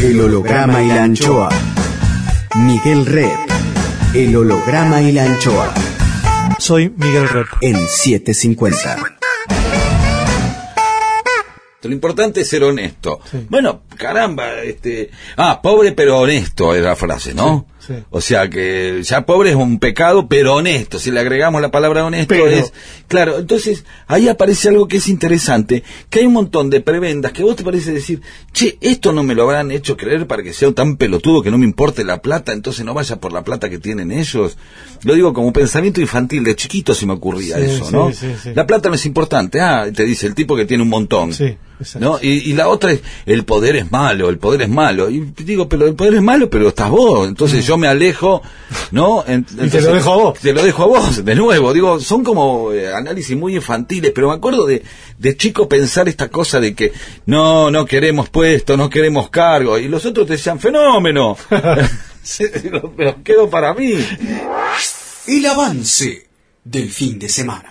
El holograma y la anchoa. Miguel Rep. El holograma y la anchoa. Soy Miguel Rep. En 750. Lo importante es ser honesto. Bueno, caramba, este... Ah, pobre pero honesto es la frase, ¿no? Sí, sí. O sea que ya pobre es un pecado, pero honesto. Si le agregamos la palabra honesto Pero. es... Claro, entonces ahí aparece algo que es interesante, que hay un montón de prebendas que vos te parece decir, che, esto no me lo habrán hecho creer para que sea tan pelotudo que no me importe la plata, entonces no vaya por la plata que tienen ellos. Lo digo como pensamiento infantil, de chiquito se me ocurría Sí, eso, ¿no? La plata no es importante, ah, te dice el tipo que tiene un montón. Sí. ¿No? Y, y la otra es, el poder es malo, el poder es malo. Y digo, pero el poder es malo, pero estás vos. Entonces yo me alejo, ¿no? En- Mm. te lo dejo a vos. Te lo dejo a vos, de nuevo. Digo, son como eh, análisis muy infantiles, pero me acuerdo de, de chico pensar esta cosa de que no, no queremos puesto, no queremos cargo. Y los otros te decían, fenómeno. Pero quedo para mí. El avance del fin de semana.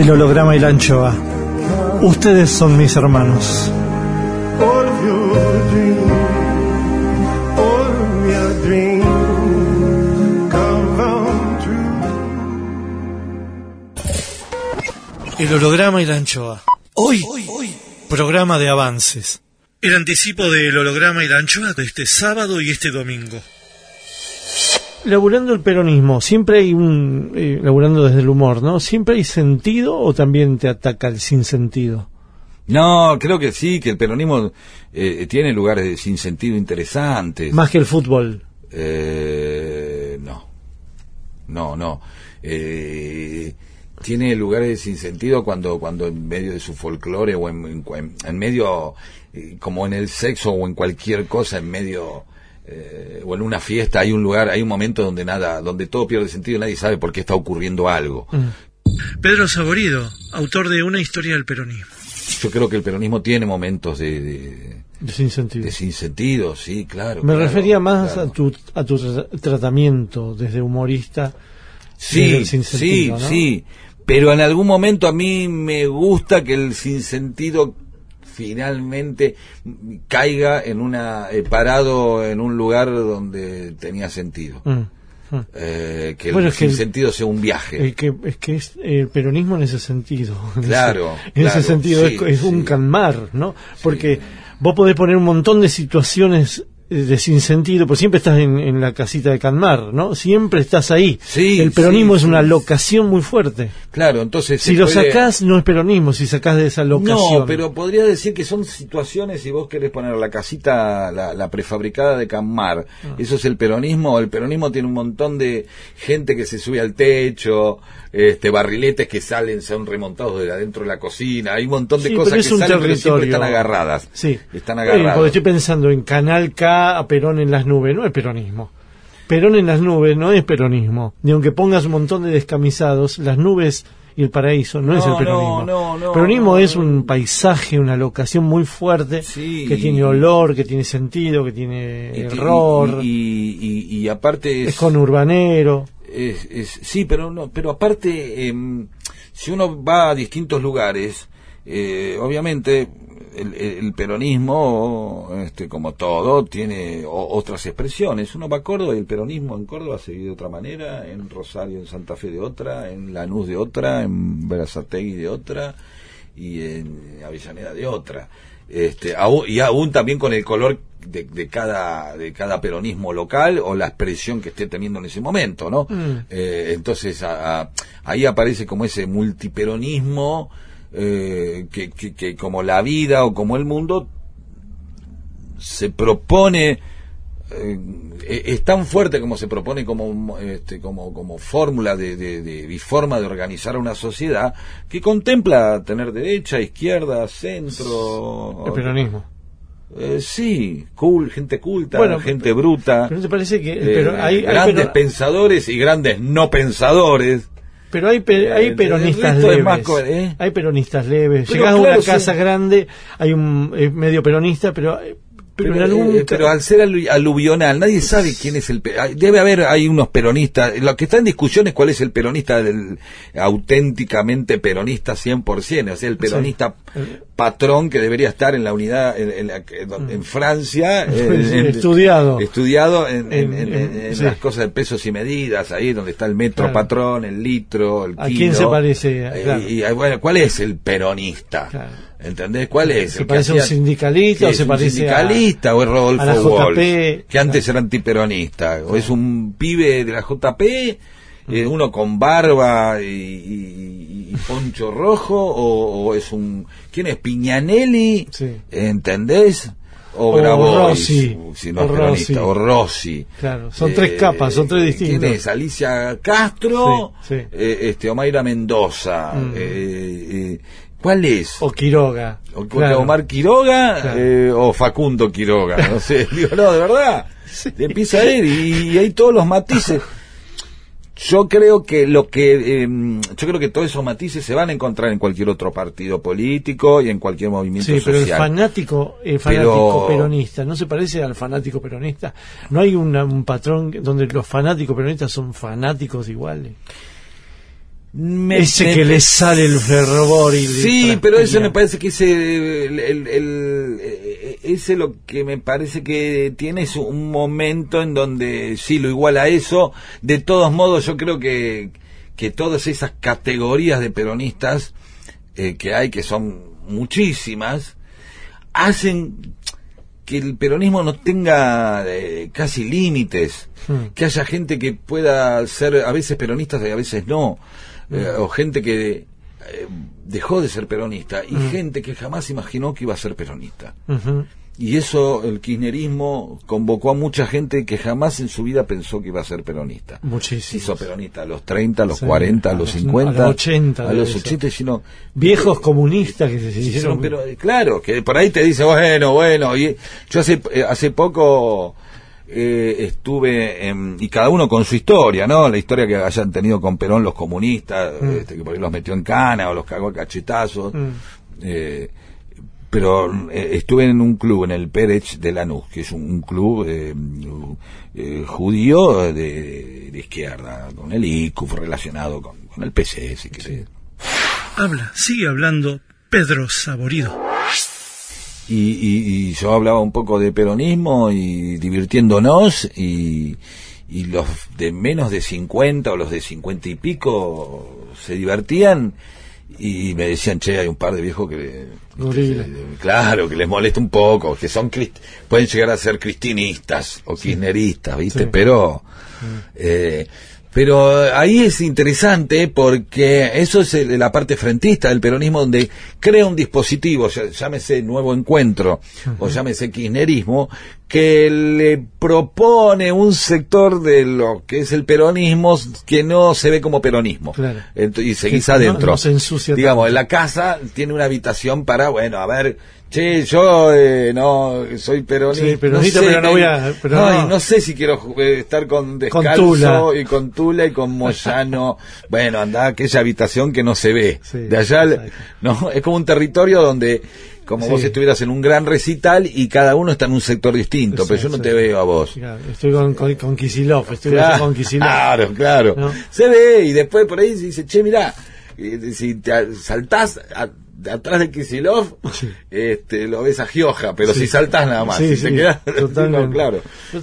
El holograma y la anchoa. Ustedes son mis hermanos. El holograma y la anchoa. Hoy, programa de avances. El anticipo del holograma y la anchoa de este sábado y este domingo. Laburando el peronismo, siempre hay un. eh, laburando desde el humor, ¿no? ¿Siempre hay sentido o también te ataca el sinsentido? No, creo que sí, que el peronismo eh, tiene lugares de sinsentido interesantes. Más que el fútbol. Eh, no, no, no. Eh, tiene lugares sin sentido cuando, cuando en medio de su folclore o en, en, en- en medio, eh, como en el sexo o en cualquier cosa, en medio eh, o en una fiesta, hay un lugar, hay un momento donde nada, donde todo pierde sentido y nadie sabe por qué está ocurriendo algo. Pedro Saborido, autor de Una historia del peronismo. Yo creo que el peronismo tiene momentos de, de, De sinsentido. de sinsentido, sí, claro. Me claro, refería más claro. a tu, a tu tra- tratamiento desde humorista. desde Sí, el sí, sinsentido, ¿no? sí. Pero en algún momento a mí me gusta que el sinsentido finalmente caiga en una eh, parado en un lugar donde tenía sentido. Mm, mm. Eh, que Bueno, el es que el- sinsentido sea un viaje. El que, es que es el peronismo en ese sentido. En Claro, En claro, ese sentido sí, es, es un calmar, ¿no? Porque vos podés poner un montón de situaciones de sinsentido, pero siempre estás en, en la casita de calmar, ¿no? Siempre estás ahí. Sí, el peronismo sí, es una locación muy fuerte. Claro, entonces Si lo puede- sacás, no es peronismo, si sacás de esa locación. No, pero podría decir que son situaciones, si vos querés poner la casita, la, la prefabricada de Camar, Ah. eso es el peronismo, el peronismo tiene un montón de gente que se sube al techo, este barriletes que salen, son remontados de adentro de la cocina, hay un montón de Sí, cosas es que pero siempre territorio. están agarradas. Sí. Están Eh, agarradas. porque estoy pensando en Canal K, a Perón en las nubes, no es peronismo. Perón en las nubes no es peronismo. Ni aunque pongas un montón de descamisados, las nubes y el paraíso no, es el peronismo. no, peronismo es un paisaje, una locación muy fuerte, Sí. que tiene olor, que tiene sentido, que tiene y- error, Y, y- y- y aparte es con urbanero. Es, es- sí, pero pero aparte em, si uno va a distintos lugares, eh, obviamente el, el peronismo, este, como todo, tiene o- otras expresiones. Uno va a Córdoba y el peronismo en Córdoba se vive de otra manera, en Rosario, en Santa Fe de otra, en Lanús de otra, en Berazategui de otra y en Avellaneda de otra. Este, aún- y aún también con el color de, de cada de cada peronismo local o la expresión que esté teniendo en ese momento, ¿no? Mm. Eh, entonces a- a- ahí aparece como ese multiperonismo eh, que, que, que como la vida o como el mundo se propone eh, es tan fuerte como se propone como este, como como fórmula de, de, de- y forma de organizar una sociedad que contempla tener derecha izquierda centro El peronismo. eh, sí cool gente culta Bueno, gente bruta Pero ¿no te parece que eh, pero hay, hay grandes pero- pensadores y grandes no pensadores Pero hay, pe- Eh, hay peronistas leves. más ¿eh? Hay peronistas leves. Pero Llegás a claro, una sí. casa grande, hay un eh, medio peronista, pero, eh, pero, pero, en algún eh, pero al ser alu- aluvional, nadie sabe quién es el... Debe haber, hay unos peronistas, lo que está en discusión es cuál es el peronista del auténticamente peronista 100%, o sea, el peronista patrón que debería estar en la unidad, en, en la en Francia, eh, Sí, en- estudiado. estudiado en, sí. las cosas de pesos y medidas, ahí donde está el metro Claro. patrón, el litro, el ¿A kilo. quién se parece? Eh, Claro. y, y, bueno, ¿cuál es el peronista? Claro. ¿Entendés? ¿Cuál es? ¿Se parece a un sindicalista o se es un parece a- sindicalista o es Rodolfo a la Walsh, JP? que antes era antiperonista o es un pibe de la JP eh, uno con barba y, y- y poncho rojo o, o es un quién es Piñanelli Sí. ¿entendés? o, O Grabois, Rossi. si no es O Rossi. o Rossi Claro, son tres capas, son tres distintos. ¿quién es? Alicia Castro Sí, sí. eh, este Omaira Mendoza Mm. eh, eh, ¿cuál es? O Quiroga. O Claro. Omar Quiroga Claro. eh, o Facundo Quiroga, no sé, digo, no, de verdad, te empieza a ir y, y hay todos los matices. Yo creo que lo que, eh, yo creo que todos esos matices se van a encontrar en cualquier otro partido político y en cualquier movimiento Sí, pero el fanático, el fanático Pero- peronista, ¿no se parece al fanático peronista? ¿No hay una- un patrón donde los fanáticos peronistas son fanáticos iguales? Me- ese me- que le sale el fervor y Sí, pero eso me parece que ese, el, el- el- eh, ese lo que me parece que tiene es un momento en donde sí lo iguala a eso. De todos modos, yo creo que, que todas esas categorías de peronistas eh, que hay, que son muchísimas, hacen que el peronismo no tenga eh, casi límites, Hmm. que haya gente que pueda ser a veces peronistas y a veces no, eh, o gente que eh, dejó de ser peronista y gente que jamás imaginó que iba a ser peronista. Y eso, el kirchnerismo convocó a mucha gente que jamás en su vida pensó que iba a ser peronista. Se Muchísimo. hizo peronista a los 30, a los Sí, 40, a los los- 50, a los 80 a los debe ser. 80, y sino, Viejos comunistas que se Sí, hicieron. pero eh, claro, que por ahí te dice, bueno, bueno, y yo hace, eh, hace poco eh, estuve en, y cada uno con su historia, ¿no? La historia que hayan tenido con Perón los comunistas, Mm. este, que por ahí los metió en cana o los cagó a cachetazos. Mm. Eh, pero eh, estuve en un club, en el Pérez de Lanús, que es un, un club eh, eh, judío de, de izquierda, con el ICUF relacionado con, con el PC, si querés. Habla, sigue hablando Pedro Saborido. Y, y- y yo hablaba un poco de peronismo y divirtiéndonos y, y los de menos de 50 o los de 50 y pico se divertían y me decían, che, hay un par de viejos que... Claro, que les molesta un poco, que son pueden llegar a ser cristinistas o kirchneristas, ¿viste? Sí. Pero... eh, pero ahí es interesante porque eso es el- la parte frentista del peronismo donde crea un dispositivo, llámese nuevo encuentro o llámese kirchnerismo, que le propone un sector de lo que es el peronismo que no se ve como peronismo. Claro. Y seguís Que adentro. no se ensucia Digamos, tanto. en la casa tiene una habitación para, bueno, a ver, che, yo eh, no soy peronista. Sí, peronista, pero no voy a- pero no. no sé si quiero eh, estar con descalzo Tula. y con Tula y con Moyano. bueno, anda a aquella habitación que no se ve. Sí, de allá, exacto. no, es como un territorio donde como Sí. vos estuvieras en un gran recital y cada uno está en un sector distinto, pero yo no Sí, te veo a vos. Claro, estoy con, con, con Kisilov, estoy Claro, con Kisilov. claro, claro. ¿No? Se ve y después por ahí se dice, che, mirá, eh, si te saltás a- atrás de Kisilov, este, lo ves a Gioja, pero si saltás nada más, Sí, si te no, claro.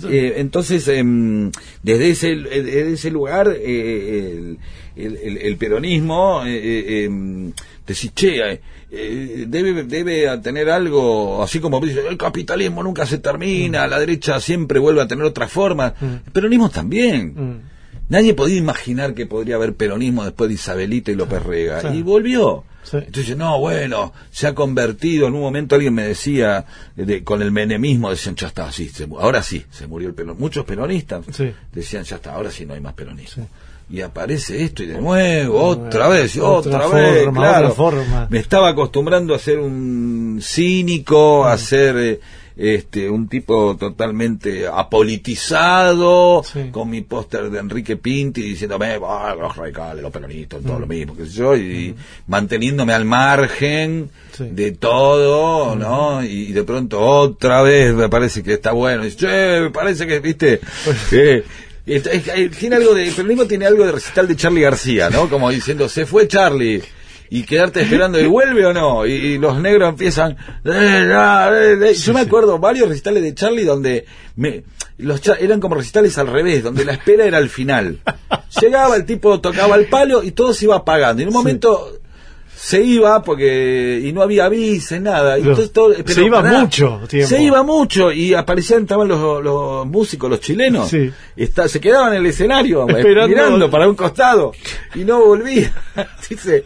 Eh, entonces, em, desde ese, eh, desde ese lugar, eh, el, el- el- peronismo, eh, eh, em, decís, che, eh, eh, debe, debe tener algo, así como dice, el capitalismo nunca se termina, Mm. la derecha siempre vuelve a tener otra forma. El peronismo también. Mm. Nadie podía imaginar que podría haber peronismo después de Isabelita y López Rega. Y volvió. Sí. Entonces, no, bueno, se ha convertido. En un momento alguien me decía, de- con el menemismo, decían, ya está, sí, se ahora sí, se murió el peronismo. Muchos peronistas Sí. decían, ya está, ahora sí no hay más peronismo. Y aparece esto y de nuevo, otra vez, Otra otra, vez, forma, claro. otra forma. Me estaba acostumbrando a ser un cínico, a ser eh, este un tipo totalmente apolitizado, Sí. con mi póster de Enrique Pinti diciéndome, "Ah, los radicales, los peronistas, todo lo mismo, qué sé yo, y manteniéndome al margen Sí. de todo, ¿no? Y, de pronto otra vez me parece que está bueno, y, che, me parece que, viste, eh, es- es- eh, tiene algo de, el peronismo tiene algo de recital de Charlie García, ¿no? Como diciendo, se fue Charlie. Y quedarte esperando, ¿y vuelve o no? Y, y los negros empiezan. "Eh, eh, eh". Yo me acuerdo varios recitales de Charlie donde me, los eran como recitales al revés, donde la espera era al final. Llegaba el tipo, tocaba el palo y todo se iba apagando. Y en un momento se iba porque y no había aviso, nada. Y se iba pará, mucho tiempo. Se iba mucho y aparecían, estaban los, los músicos, los chilenos. Sí. Está- se quedaban en el escenario Esperando. mirando para un costado y no volvía. Dice,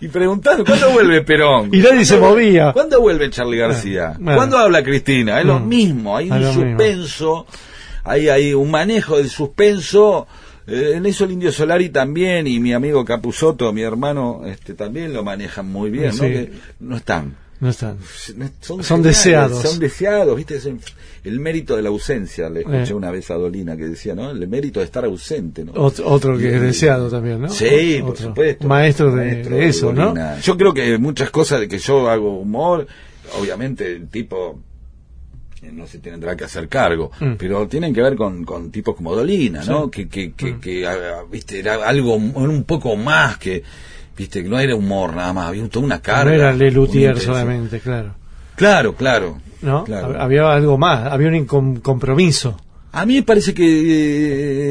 y preguntando, ¿cuándo vuelve Perón? Y nadie se ¿Cuándo- movía. ¿Cuándo vuelve Charlie García? Bueno. ¿Cuándo habla Cristina? Es lo Mm. mismo, hay un mismo. suspenso, hay, hay un manejo del suspenso. Eh, en eso el Indio Solari también y mi amigo Capusotto, mi hermano, este también lo manejan muy bien, ¿no? Que no están. No están. Son, deseados. Son deseados, ¿viste? Es el, mérito de la ausencia. Le escuché Eh. una vez a Dolina que decía, ¿no? El mérito de estar ausente, ¿no? Ot- otro que es deseado también, ¿no? Sí, por supuesto. Maestro de, Maestro de eso, ¿no? Yo creo que muchas cosas de que yo hago humor, obviamente el tipo no se tendrá que hacer cargo, Mm. pero tienen que ver con, con tipos como Dolina, ¿no? Que, que, que, Mm. que, ah, viste, era algo, un poco más que, viste, que no era humor nada más, había toda una carga. no era Lelutier solamente, claro. Claro, claro. ¿No? claro. Había algo más, había un compromiso. A mí me parece que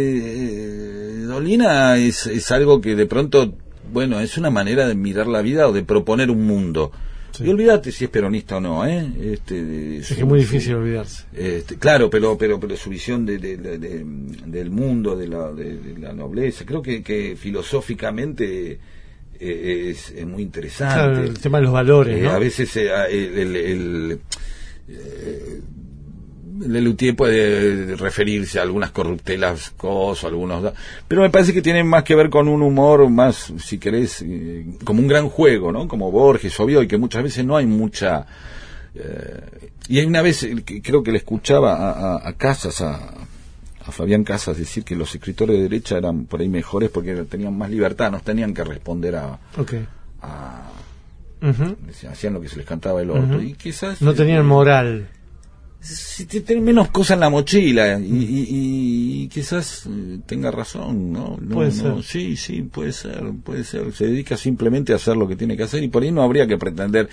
eh, Dolina es, es algo que de pronto, bueno, es una manera de mirar la vida o de proponer un mundo. Sí. Y olvídate si es peronista o no, ¿eh? Este, Es su- que es muy su- difícil olvidarse. este, claro, pero, pero, pero su visión de, de- de- de- del mundo, de la, de, de la nobleza, creo que, que filosóficamente eh, es, es muy interesante. Claro, el tema de los valores, Eh, ¿no? A veces eh, el, el, el, eh, Lelutier puede referirse a algunas corruptelas cosas, algunos... Pero me parece que tiene más que ver con un humor más, si querés, eh, como un gran juego, ¿no? Como Borges, obvio, y que muchas veces no hay mucha... eh, y hay una vez, eh, creo que le escuchaba a, a- a Casas, a, a Fabián Casas, decir que los escritores de derecha eran por ahí mejores porque tenían más libertad, no tenían que responder a... Hacían lo que se les cantaba el. Ujú. Y quizás... No eh, tenían moral. Si te- tiene menos cosas en la mochila y, y- y- y quizás eh, tenga razón, ¿no? No, Puede no, ser. Sí, sí, puede ser, puede ser. Se dedica simplemente a hacer lo que tiene que hacer y por ahí no habría que pretender.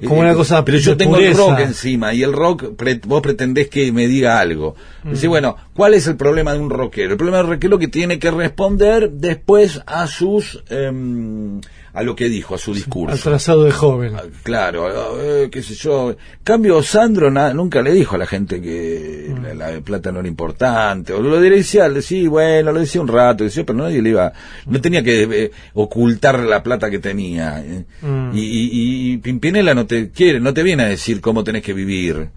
eh, Como una cosa Pero yo tengo pureza. el rock encima y el rock, pre- vos pretendés que me diga algo. Mm. Dice, bueno, ¿cuál es el problema de un rockero? El problema del rockero que tiene que responder después a sus, em, a lo que dijo, a su discurso. Al trazado de joven. Claro, eh, qué sé yo. Cambio, Sandro na- nunca le dijo a la gente que la, la plata no era importante. O lo decía, sí, bueno, lo decía un rato, decía, pero nadie le iba. No tenía que eh, ocultar la plata que tenía. eh. Mm. Y, y, y Pimpinela no te quiere, no te viene a decir cómo tenés que vivir.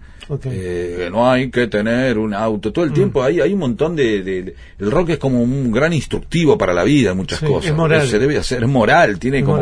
Eh, no hay que tener un auto todo el tiempo hay hay un montón de, de- de- el rock es como un gran instructivo para la vida en muchas Sí, cosas es moral. se debe hacer es moral tiene como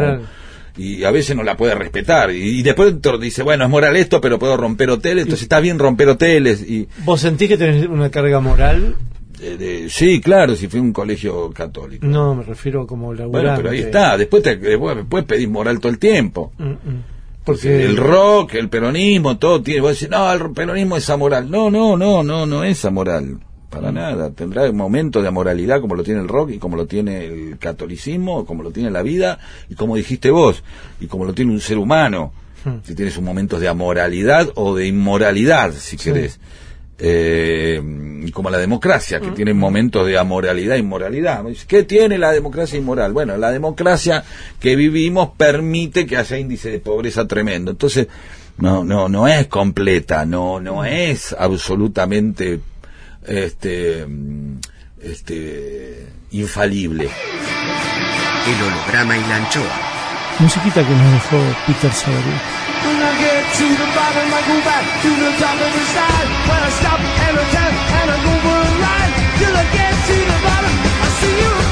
y a veces no la puede respetar y, y después dice bueno es moral esto pero puedo romper hoteles entonces está bien romper hoteles y ¿Vos sentís que tenés una carga moral? eh, de- sí claro si fui a un colegio católico No, me refiero como laburante. bueno pero ahí está después te después, después pedís moral todo el tiempo Mm, mm. Porque el rock, el peronismo, todo tiene. Vos decís, no, el peronismo es amoral. No, no, no, no, no es amoral. para nada. Tendrá momentos de amoralidad como lo tiene el rock y como lo tiene el catolicismo, como lo tiene la vida y como dijiste vos, y como lo tiene un ser humano. Hmm. Si tienes un momentos de amoralidad o de inmoralidad, si querés. Eh, como la democracia, que tiene momentos de amoralidad e inmoralidad. ¿Qué tiene la democracia inmoral? Bueno, la democracia que vivimos permite que haya índice de pobreza tremendo. Entonces, no, no, no es completa, no, no es absolutamente este, mm, este, infalible. El holograma y la anchoa. Musiquita que nos dejó Peter Savary. To the bottom, I go back to the top of the side. When I stop and I turn and I go for a ride. Till I get to the bottom, I see you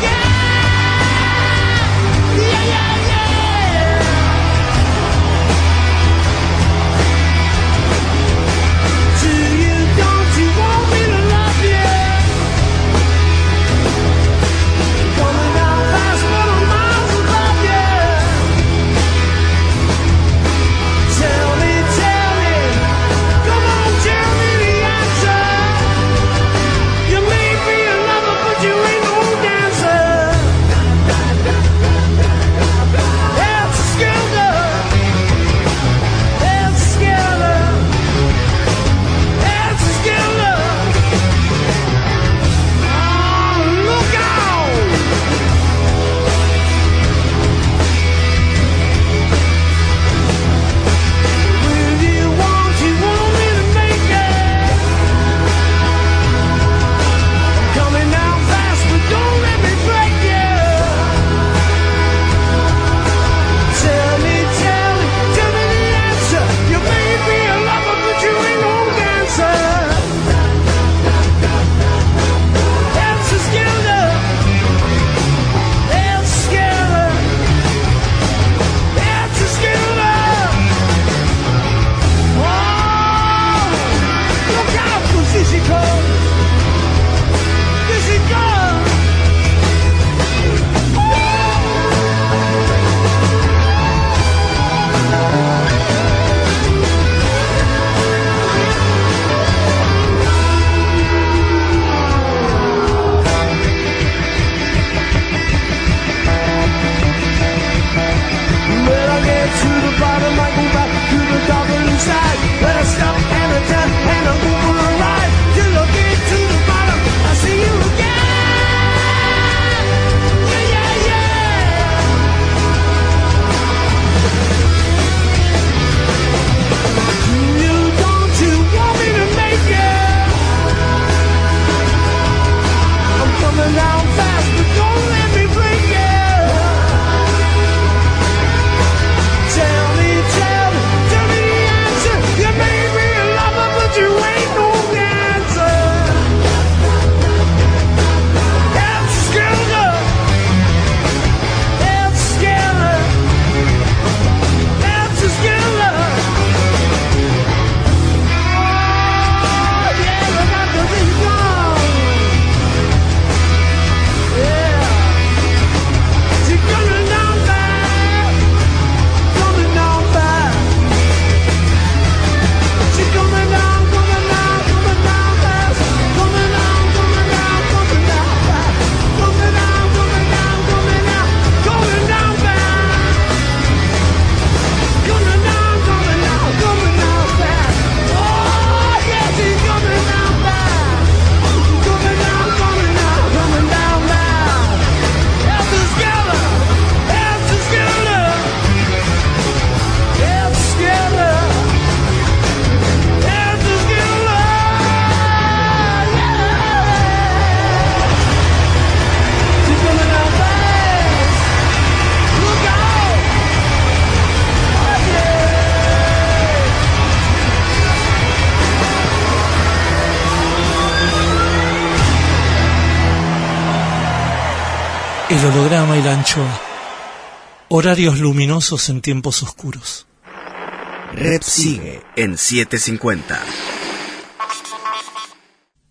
Horarios luminosos en tiempos oscuros. Rep sigue en 750.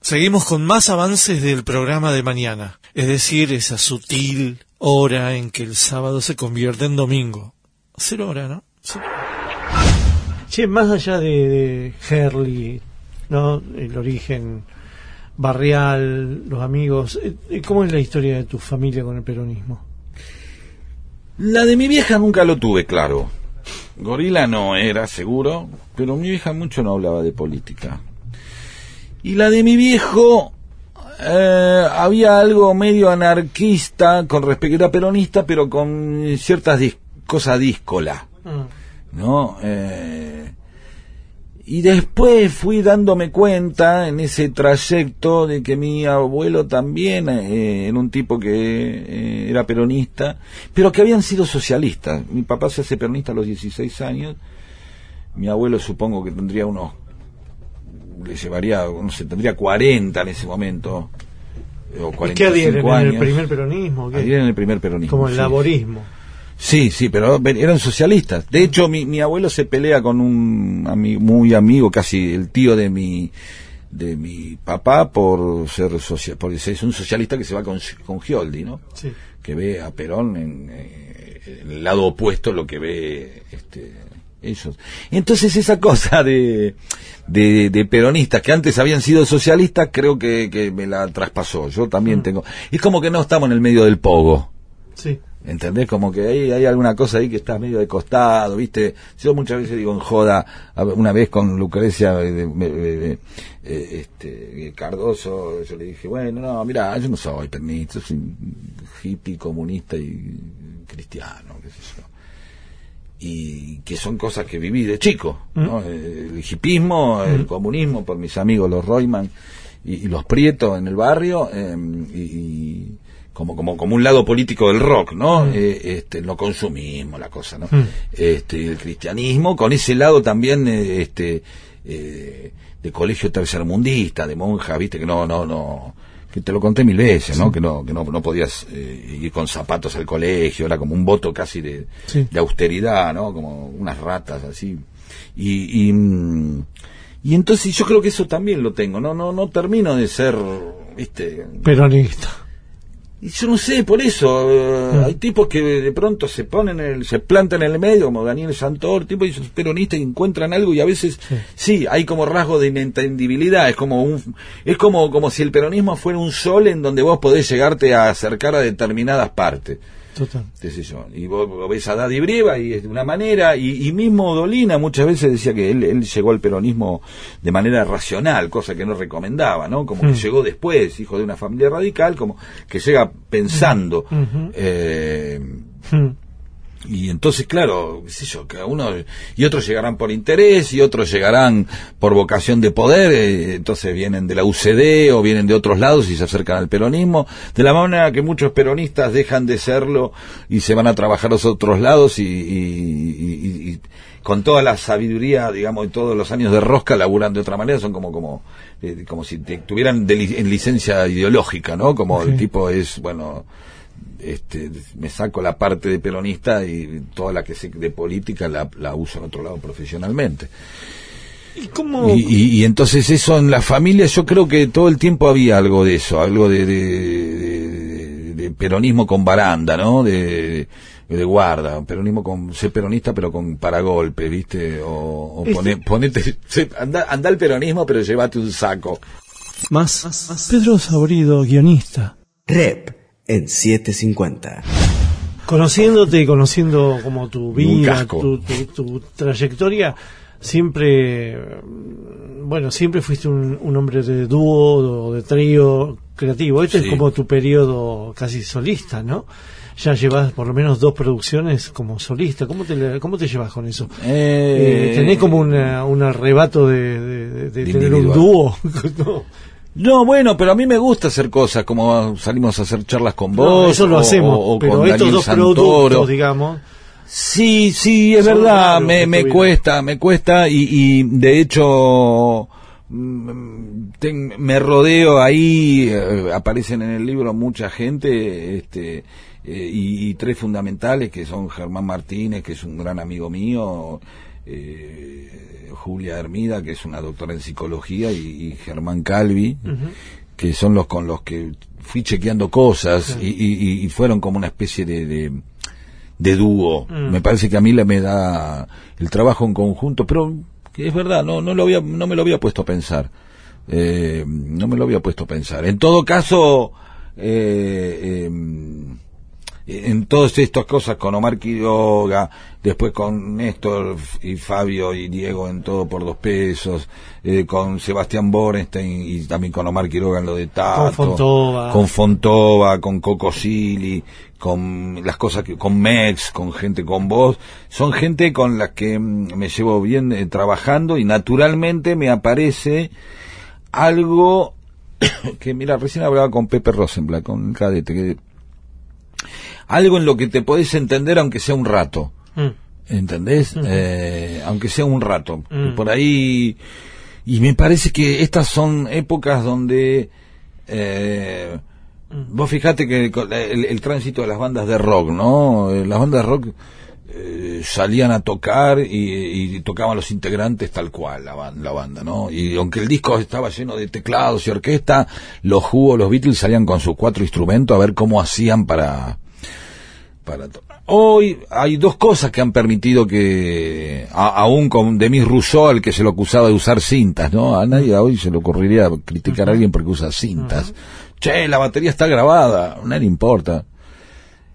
Seguimos con más avances del programa de mañana, es decir, esa sutil hora en que el sábado se convierte en domingo. Cero hora, ¿no? Cero. Che, más allá de, de Hurley, ¿no? El origen barrial, los amigos. Eh, eh, ¿Cómo es la historia de tu familia con el peronismo? La de mi vieja nunca lo tuve claro. Gorila no era seguro, pero mi vieja mucho no hablaba de política. Y la de mi viejo eh, había algo medio anarquista con respecto era peronista, pero con ciertas dis- cosas díscola, ¿no? Eh, y después fui dándome cuenta en ese trayecto de que mi abuelo también eh, era un tipo que eh, era peronista, pero que habían sido socialistas. Mi papá se hace peronista a los 16 años, mi abuelo supongo que tendría unos, le llevaría, no sé, tendría 40 en ese momento, o ¿Y 45 qué adhieren? ¿En años. el primer peronismo? ¿Qué? Adhieren en el primer peronismo. Como el sí. laborismo. Sí, sí, pero eran socialistas. De hecho, mi, mi abuelo se pelea con un ami- muy amigo, casi el tío de mi de mi papá por ser socia, porque es un socialista que se va con, con Gioldi, ¿no? Sí. Que ve a Perón en, eh, en el lado opuesto a lo que ve este ellos. Entonces esa cosa de, de, de peronistas que antes habían sido socialistas, creo que, que me la traspasó. Yo también tengo... Es como que no estamos en el medio del pogo. Sí. ¿Entendés? Como que ahí hay alguna cosa ahí que está medio de costado, ¿viste? Yo muchas veces digo en joda, una vez con Lucrecia eh, eh, este, Cardoso, yo le dije, bueno, no, mira, yo no soy peronista, soy un hippie comunista y cristiano, qué sé yo. Y que son cosas que viví de chico, ¿no? Eh, El hippismo, el comunismo, por mis amigos los Royman y, y los Prieto en el barrio, eh, y, y como, como, como un lado político del rock, ¿no? Eh, este, no consumismo, la cosa, ¿no? Este, el cristianismo, con ese lado también, eh, este, eh, de colegio tercermundista, de monja, viste, que no, no, no, que te lo conté mil veces, ¿no? Que no, que no, no podías eh, ir con zapatos al colegio, era como un voto casi de, Sí. de austeridad, ¿no? Como unas ratas así. Y, y, mm, y entonces yo creo que eso también lo tengo, no, no, no termino de ser, viste, Peronista. Y yo no sé, por eso, eh, hay tipos que de pronto se ponen, el, se plantan en el medio, como Daniel Santor, tipo, y son peronistas y encuentran algo y a veces, sí, hay como rasgo de inentendibilidad, es como un, es como, como si el peronismo fuera un sol en donde vos podés llegarte a acercar a determinadas partes Total. Y vos, vos ves a Daddy Brieva y es de una manera, y, y mismo Dolina muchas veces decía que él, él llegó al peronismo de manera racional, cosa que no recomendaba, ¿no? Como que llegó después, hijo de una familia radical, como que llega pensando. eh, Mm. Y entonces, claro, qué sé yo, cada uno, y otros llegarán por interés, y otros llegarán por vocación de poder, eh, entonces vienen de la UCD o vienen de otros lados y se acercan al peronismo, de la manera que muchos peronistas dejan de serlo y se van a trabajar a los otros lados y, y- y- y- con toda la sabiduría, digamos, y todos los años de rosca laburan de otra manera, son como, como, eh, como si te- tuvieran de en licencia ideológica, ¿no? Como el tipo es, bueno, este, me saco la parte de peronista y toda la que sé de política la, la uso en otro lado profesionalmente. ¿Y cómo? Y, y- y entonces eso en la familia yo creo que todo el tiempo había algo de eso, algo de, de- de- de peronismo con baranda, ¿no? De, de guarda, peronismo con, ser peronista pero con paragolpe, ¿viste? O, o Este- pone- ponete, se- anda, anda al peronismo pero llévate un saco. Más. Pedro Sabrido, guionista. Rep en 750. Conociéndote y conociendo como tu vida, tu, tu- tu trayectoria, siempre, bueno, siempre fuiste un, un hombre de dúo o de trío creativo. Este Sí. es como tu periodo casi solista, ¿no? Ya llevas por lo menos dos producciones como solista. ¿Cómo te, cómo te llevas con eso? Eh, ¿Tenés como una- un arrebato de, de- de- de De tener un dúo? no. No, bueno, pero a mí me gusta hacer cosas, como salimos a hacer charlas con No, vos. eso lo o- hacemos, o- o pero con estos Daniel dos Santoro. productos, digamos, Sí, sí, es verdad, me, me cuesta, me cuesta y, y de hecho mm, me rodeo ahí, eh, aparecen en el libro mucha gente, este, eh, y, y tres fundamentales que son Germán Martínez, que es un gran amigo mío, eh, Julia Hermida, que es una doctora en psicología, y, y Germán Calvi, que son los con los que fui chequeando cosas y, y- y fueron como una especie de, de, de dúo. Mm. Me parece que a mí le me da el trabajo en conjunto, pero que es verdad, no, no, lo había, no me lo había puesto a pensar. Eh, no me lo había puesto a pensar. En todo caso, eh, em, en todas estas cosas con Omar Quiroga, después con Néstor y Fabio y Diego en todo por dos pesos, eh, con Sebastián Borenstein y también con Omar Quiroga en lo de Tato, Con Fontova. con Fontova, con Coco Silly, con las cosas que, con Mex, con gente con vos, son gente con la que mm, me llevo bien eh, trabajando y naturalmente me aparece algo que mira, recién hablaba con Pepe Rosenblatt, con el cadete, que algo en lo que te podés entender aunque sea un rato. Mm. ¿Entendés? Eh, aunque sea un rato. Mm. Por ahí. Y me parece que estas son épocas donde. eh, Vos fijate que el, el tránsito de las bandas de rock, ¿no? Eh, Las bandas de rock eh, salían a tocar y, y tocaban los integrantes tal cual, la, la banda, ¿no? Y aunque el disco estaba lleno de teclados y orquesta, los jugos, los Beatles salían con sus cuatro instrumentos a ver cómo hacían para, para Hoy hay dos cosas que han permitido que, a- aún con Demis Rousseau, al que se lo acusaba de usar cintas, ¿no? A nadie hoy se le ocurriría criticar a alguien porque usa cintas. Che, la batería está grabada, a nadie le importa.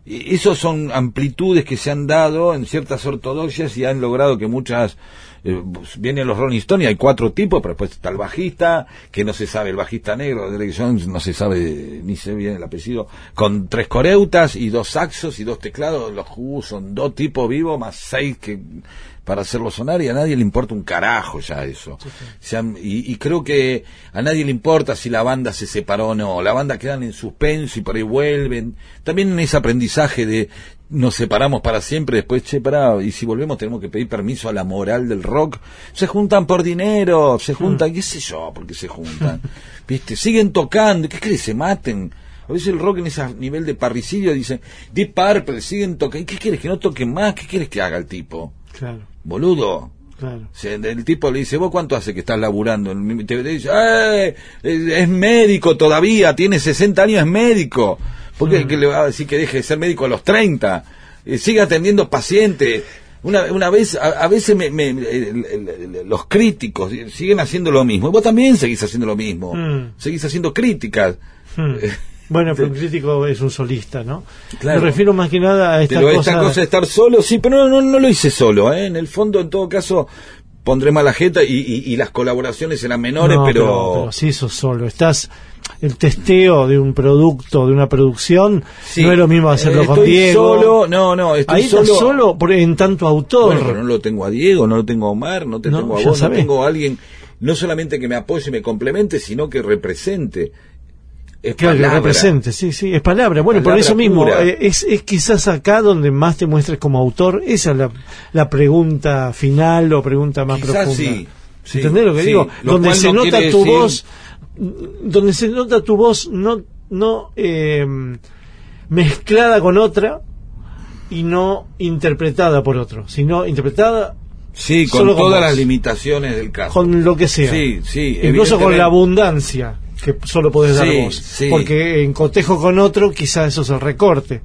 Y esos son amplitudes que se han dado en ciertas ortodoxias y han logrado que muchas eh, pues, vienen los Rolling Stones y hay cuatro tipos, pero después está el bajista, que no se sabe, el bajista negro de Derek Jones, no se sabe ni se bien el apellido, con tres coreutas y dos saxos y dos teclados, los Who son dos tipos vivos más seis que para hacerlo sonar y a nadie le importa un carajo ya eso. Han- y, y creo que a nadie le importa si la banda se separó o no, la banda quedan en suspenso y por ahí vuelven. También en ese aprendizaje de nos separamos para siempre, después, che, pará, y si volvemos tenemos que pedir permiso a la moral del rock. Se juntan por dinero, se juntan, qué sé yo, porque se juntan. ¿Viste? Siguen tocando, ¿qué crees? Se maten. A veces el rock en ese nivel de parricidio dice, Deep Purple, siguen tocando. ¿Qué quieres? ¿Que no toquen más? ¿Qué quieres que haga el tipo? Claro, Boludo. claro. El tipo le dice, ¿vos cuánto hace que estás laburando? Te dice, "Eh, es, médico todavía, tiene 60 años, es médico. ¿Por qué que le va a decir que deje de ser médico a los 30? Eh, sigue atendiendo pacientes. Una, una vez, a, a veces me- me- los críticos siguen haciendo lo mismo. Y vos también seguís haciendo lo mismo. Mm. Seguís haciendo críticas. Mm. Bueno, pero un crítico es un solista, ¿no? Claro. Me refiero más que nada a esta Pero cosa... esta cosa de estar solo, sí, pero no, no, no lo hice solo, ¿eh? En el fondo, en todo caso, pondré mala jeta y, y- y las colaboraciones eran menores, No, pero... pero sí sos solo. Estás el testeo de un producto, de una producción, Sí. no es lo mismo hacerlo con Diego. solo, no, no, estoy Ahí estás solo. solo por, en tanto autor. Bueno, pero no lo tengo a Diego, no lo tengo a Omar, no te No, tengo a vos, sabés. no tengo a alguien, no solamente que me apoye y me complemente, sino que represente. Es Claro, que palabra. represente, sí, sí, es palabra. Bueno, por eso mismo, eh, es, es quizás acá donde más te muestres como autor. Esa es la, la pregunta final o pregunta más Quizás profunda. sí, sí, ¿Entendés lo que sí. digo? Lo donde se no nota tu decir- voz, donde se nota tu voz no, no eh, mezclada con otra y no interpretada por otro, sino interpretada Sí, con Solo todas las limitaciones del caso. con lo que sea. Sí, sí, Incluso con la abundancia que solo podés dar vos. sí. Porque en cotejo con otro, quizás eso es el recorte.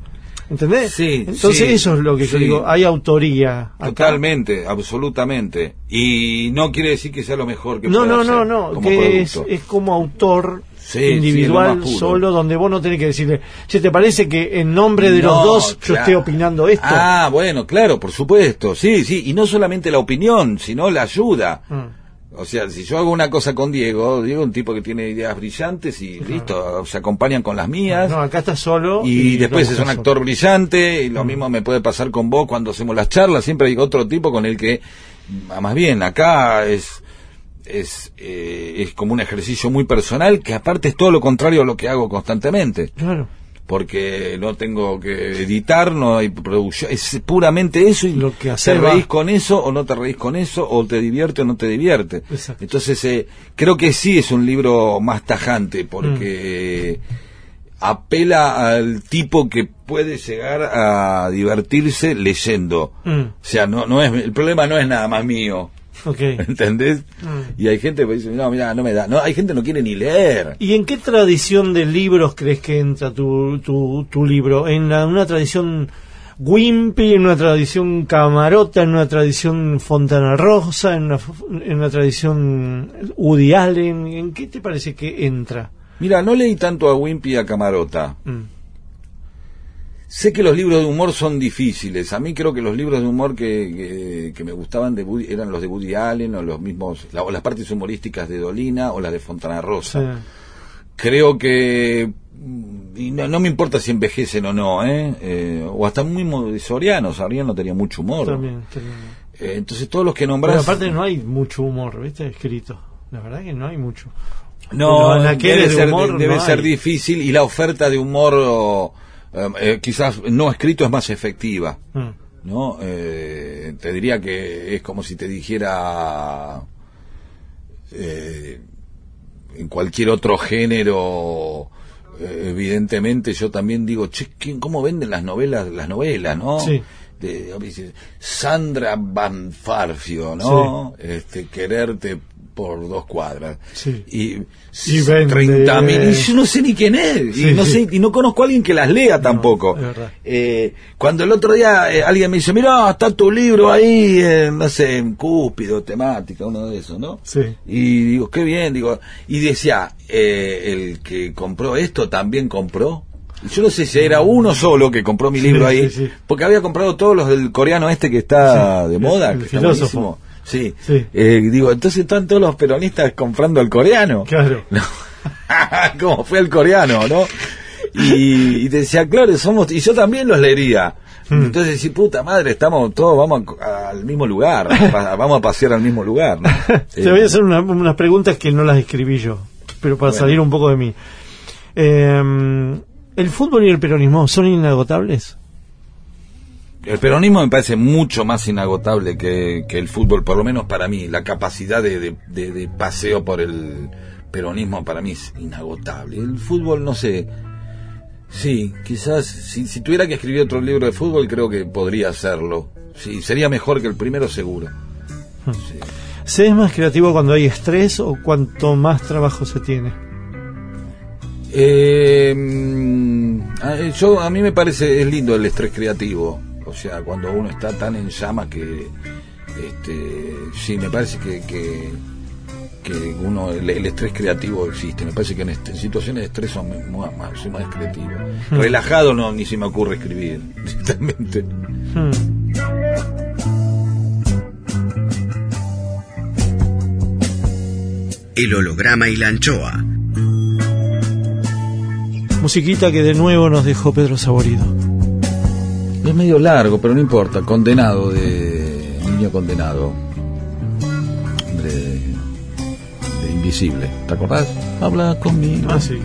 ¿Entendés? Sí, Entonces sí, eso es lo que yo sí. digo. Hay autoría. acá. Totalmente, absolutamente. Y no quiere decir que sea lo mejor que No, no, no, no. como Que es, como autor individual solo, donde vos no tenés que decirle, si te parece que en nombre de los dos yo estoy opinando esto. Ah, bueno, claro, por supuesto. Sí, sí, y no solamente la opinión, sino la ayuda. Mm. O sea, si yo hago una cosa con Diego, Diego es un tipo que tiene ideas brillantes y listo, se acompañan con las mías. No, acá estás solo. y, después es un actor solo. brillante y lo Mm. mismo me puede pasar con vos cuando hacemos las charlas siempre hay otro tipo con el que más bien acá es es eh, es como un ejercicio muy personal que aparte es todo lo contrario a lo que hago constantemente Claro. Porque no tengo que editar no hay producción es puramente eso y Lo que te reís va. con eso o no te reís con eso o te divierte o no te divierte Exacto. entonces eh, creo que sí es un libro más tajante porque apela al tipo que puede llegar a divertirse leyendo. Mm. O sea, no, no es, el problema no es nada más mío. Ok. ¿Entendés? Mm. Y hay gente que dice, no, mira, no me da. No, hay gente que no quiere ni leer. ¿Y en qué tradición de libros crees que entra tu, tu, tu libro? ¿En la- una tradición Wimpy, en una tradición Camarota, en una tradición Fontana Rosa, en una, en una tradición Woody Allen. ¿En qué te parece que entra? Mira, no leí tanto a Wimpy y a Camarota. Mm. Sé que los libros de humor son difíciles. A mí creo que los libros de humor que, que, que me gustaban de Woody- eran los de Woody Allen o los mismos, la- o las partes humorísticas de Dolina o las de Fontana Rosa. Sí. Creo que mm, y no, no me importa si envejecen o no, ¿eh? Eh, o hasta muy Soriano. Soriano tenía mucho humor. También, también. Eh, entonces todos los que Pero nombras aparte no hay mucho humor, ¿viste? Escrito. La verdad que no hay mucho. No, debe, de ser, humor debe no ser difícil y la oferta de humor o, eh, eh, quizás no escrito es más efectiva. Mm. ¿no? Eh, te diría que es como si te dijera eh, en cualquier otro género eh, evidentemente yo también digo che ¿quién- cómo venden las novelas las novelas no Sí. de, Sandra Van Farfio no este quererte por dos cuadras Sí. y, Y vende- 30 mil y yo no sé ni quién es Sí, y no sé y no conozco a alguien que las lea tampoco eh, cuando el otro día eh, alguien me dice, mira, está tu libro ahí, eh, no sé, en Cúspido, temática, uno de esos, ¿no? Sí. Y digo, qué bien, digo, y decía, eh, el que compró esto también compró. Yo no sé si era uno solo que compró mi libro ahí, sí, sí. porque había comprado todos los del coreano este que está de moda, el que está filósofo. buenísimo. Sí. Sí. Eh, digo, entonces están todos los peronistas comprando al coreano. Claro. No. como fue el coreano, ¿no? Y, y te decía, claro, somos, y yo también los leería. Hmm. Entonces decís, puta madre, estamos todos, vamos a- al mismo lugar, pa- vamos a pasear al mismo lugar. ¿no? Te Eh, voy a hacer una- unas preguntas que no las escribí yo, pero para Bueno. salir un poco de mí. Eh, ¿El fútbol y el peronismo son inagotables? El peronismo me parece mucho más inagotable que, que el fútbol, por lo menos para mí. La capacidad de, de- de- de paseo por el peronismo para mí es inagotable. El fútbol, no sé. Sí, quizás si, si tuviera que escribir otro libro de fútbol, creo que podría hacerlo. Sí, sería mejor que el primero, seguro. Sí. ¿Se es más creativo cuando hay estrés o cuanto más trabajo se tiene? Eh, mm, a- yo a mí me parece es lindo el estrés creativo o sea cuando uno está tan en llama que este sí me parece que que, que uno el, el estrés creativo existe me parece que en, este- en situaciones de estrés son más, más- soy más creativo relajado no ni se me ocurre escribir directamente Hmm. El holograma y la anchoa. Musiquita que de nuevo nos dejó Pedro Saborido. Es medio largo pero no importa condenado de niño condenado de, de invisible ¿te acordás? habla conmigo Ah, sí.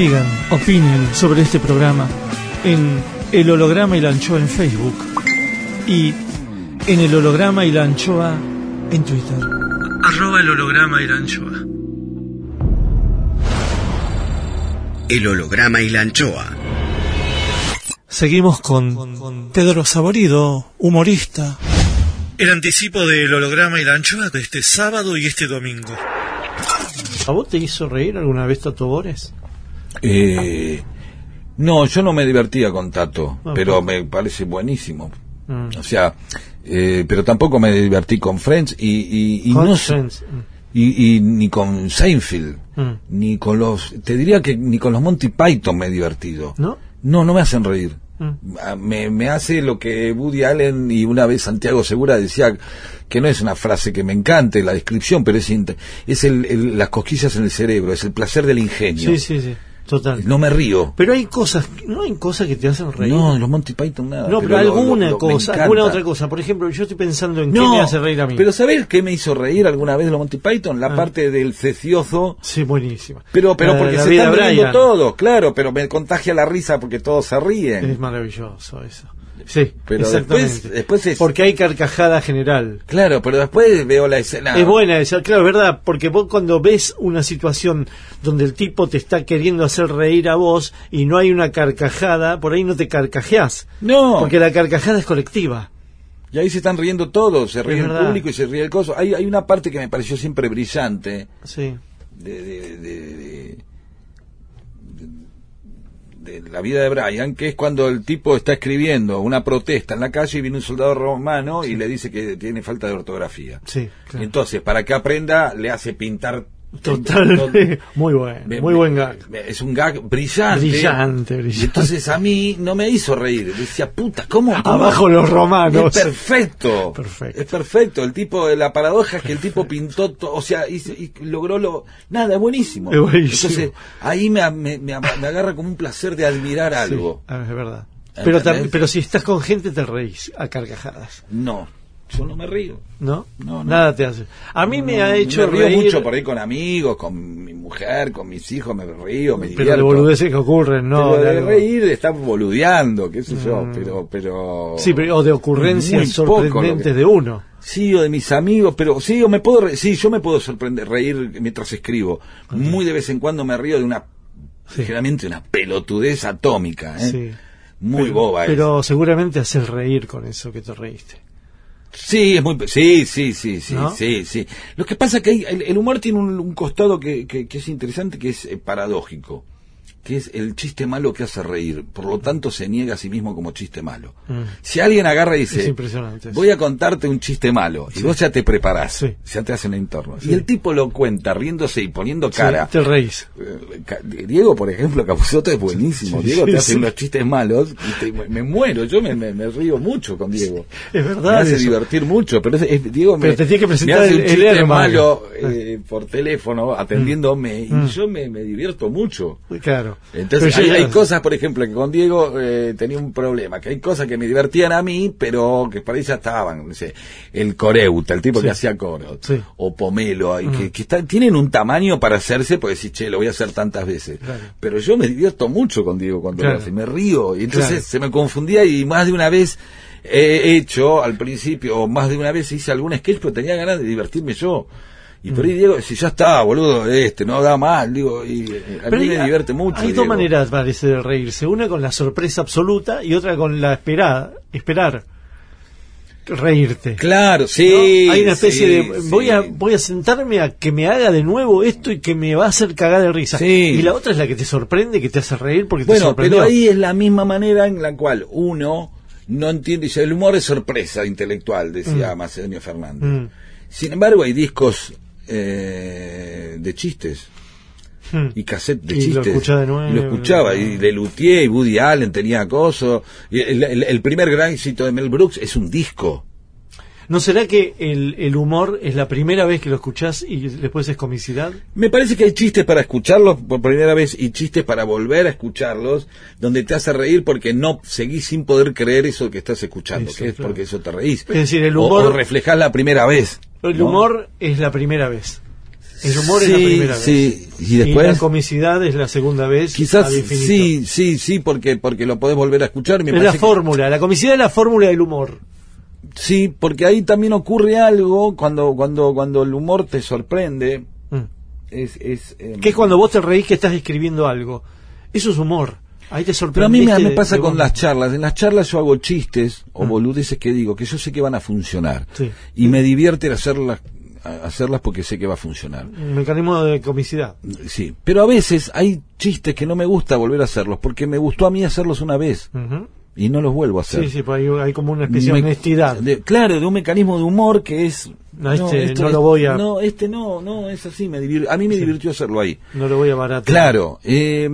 Sigan, opinen sobre este programa en El Holograma y la Anchoa en Facebook y en El Holograma y la Anchoa en Twitter. Arroba el holograma y la anchoa. El holograma y la anchoa. Seguimos con Pedro Saborido, humorista. El anticipo del holograma y la anchoa de este sábado y este domingo. ¿A vos te hizo reír alguna vez Tato Bores? Eh, no, yo no me divertía con Tato, Ah, pero me parece buenísimo. Mm. O sea, eh, pero tampoco me divertí con Friends y, y, y Con no Friends. y, y ni con Seinfeld, Mm. ni con los, te diría que ni con los Monty Python me he divertido. ¿No? No, no me hacen reír. Mm. Ah, Me, me hace lo que Woody Allen y una vez Santiago Segura decía que no es una frase que me encante la descripción, pero es, es el, el- las cosquillas en el cerebro, es el placer del ingenio. Sí, sí, sí. Total. No me río. Pero hay cosas, no hay cosas que te hacen reír. No, los Monty Python nada. No, pero, alguna lo- cosa, alguna otra cosa. Por ejemplo, yo estoy pensando en qué No, me hace reír a mí. pero ¿sabés qué me hizo reír alguna vez los Monty Python? La Ah. parte del cecioso. Sí, buenísima. Pero, pero La- porque la se están riendo todos, claro, pero me contagia la risa porque todos se ríen. Es maravilloso eso. Sí, Pero después- después es- Porque hay carcajada general. Claro, pero después veo la escena. Es buena esa, claro, ¿verdad? Porque vos cuando ves una situación donde el tipo te está queriendo hacer reír a vos y no hay una carcajada, por ahí no te carcajeás. No, Porque la carcajada es colectiva. y ahí se están riendo todos, se ríe el público y se ríe el coso. Hay, hay una parte que me pareció siempre brillante, Sí. de, de- de- de- de- la vida de Brian, que es cuando el tipo está escribiendo una protesta en la calle y viene un soldado romano y le dice que tiene falta de ortografía. Sí, claro. Entonces, para que aprenda, le hace pintar. Total, muy bueno, Me- muy me- buen gag. Es un gag brillante. Brillante, brillante. Entonces a mí no me hizo reír. Decía, puta, ¿cómo? cómo? Abajo los romanos. Es perfecto. Perfecto. Es perfecto. El tipo, la paradoja es que el tipo pintó, to- o sea, hizo- y logró lo. Nada, es buenísimo. Es buenísimo. Entonces, ahí me, me, agarra como un placer de admirar algo. Sí, ah, es verdad. Pero, pero si estás con gente te reís a carcajadas, No, yo no me río. ¿no? No, no. Nada te hace. A mí me ha hecho me río reír, mucho por ahí con amigos, con mi mujer, con mis hijos, me río, me pero de boludeces que ocurren, ¿no? Pero De algo- reír, de estar boludeando, qué sé yo, pero, pero... Sí, pero, o de ocurrencias sorprendentes que- de uno. Sí, o de mis amigos, pero sí, o me puedo, re- sí, yo me puedo sorprender, reír mientras escribo. Muy de vez en cuando me río de una, Sí. generalmente una pelotudez atómica, ¿eh? Sí. Muy pero, boba. es. Pero seguramente haces reír con eso que te reíste. Sí, es muy, sí, sí, sí, sí, ¿No? sí, sí. Lo que pasa que hay- el, el humor tiene un, un costado que, que, que es interesante, que es eh, paradójico, que es el chiste malo que hace reír. Por lo tanto, se niega a sí mismo como chiste malo. Mm. Si alguien agarra y dice, voy a contarte un chiste malo, y vos ya te preparás, Sí. ya te hacen entorno. Sí. Y el tipo lo cuenta riéndose y poniendo cara. Te reís. Eh, Diego, por ejemplo, Capuzotto es buenísimo. Diego te hace unos chistes malos y te- me muero. Yo me, me- me río mucho con Diego. Es Me verdad. hace eso. divertir mucho, pero es, es- Diego Pero me, te tiene que me presentar hace un el- el chiste malo eh, por teléfono atendiéndome y Mm. yo me, me divierto mucho. Claro. Entonces hay, cosas, por ejemplo, que con Diego eh, tenía un problema, que hay cosas que me divertían a mí, pero que por ahí ya estaban, no sé, el coreuta, el tipo Sí. que hacía coros, Sí. o pomelo, que, que están- tienen un tamaño para hacerse, porque decís, che, lo voy a hacer tantas veces. Claro. Pero yo me divierto mucho con Diego cuando Claro. lo hace, me río, y entonces Claro. se me confundía y más de una vez he hecho al principio, o más de una vez hice algún sketch, pero tenía ganas de divertirme yo. Y por ahí Diego, si ya está, boludo, este, no da mal, digo, y eh, a Pero mí hay- me divierte mucho. Hay dos maneras, parece, de reírse. Una con la sorpresa absoluta y otra con la esperada, esperar reírte. Claro, ¿no? sí. Hay una especie sí, de sí. voy a voy a sentarme a que me haga de nuevo esto y que me va a hacer cagar de risa. Sí. Y la otra es la que te sorprende, que te hace reír porque te Bueno, sorprendió. pero ahí es la misma manera en la cual uno no entiende, dice, el humor es sorpresa intelectual, decía Macedonio Fernández. Mm. Sin embargo, hay discos eh, de chistes Hmm. y cassette de Y lo chistes. escuchá de nuevo. Y lo escuchaba, y Lelutier y Woody Allen tenía acoso. Y el, el- el primer gran éxito de Mel Brooks es un disco. ¿No será que el, el humor es la primera vez que lo escuchás y después es comicidad? Me parece que hay chistes para escucharlos por primera vez y chistes para volver a escucharlos, donde te hace reír porque no seguís sin poder creer eso que estás escuchando, que es claro. porque eso te reís. Es decir, el O- humor- O, reflejás la primera vez. El ¿no? humor es la primera vez. El humor es la primera sí. vez. Y después- la comicidad es la segunda vez. Quizás sí, sí, sí, porque porque lo podés volver a escuchar. Me Es la que- fórmula. La comicidad es la fórmula del humor. Sí, porque ahí también ocurre algo cuando cuando cuando el humor te sorprende. Mm. Es, es, eh, Que es cuando vos te reís que estás escribiendo algo. Eso es humor. Ahí te Pero a sorprende. mí me, me pasa con las charlas. En las charlas yo hago chistes o boludeces que digo que yo sé que van a funcionar. Mm. Sí. Y me divierte hacerlas, hacerlas porque sé que va a funcionar. Un mecanismo de comicidad. Sí. Pero a veces hay chistes que no me gusta volver a hacerlos porque me gustó a mí hacerlos una vez. Y no los vuelvo a hacer. Sí, sí, pues hay, hay como una especie Me- de honestidad. de- claro, de un mecanismo de humor que es. No, este esto no es- lo voy a- No, este no, no, es así. Me divir- a mí me divirtió hacerlo ahí. No lo voy a barato. Claro, eh,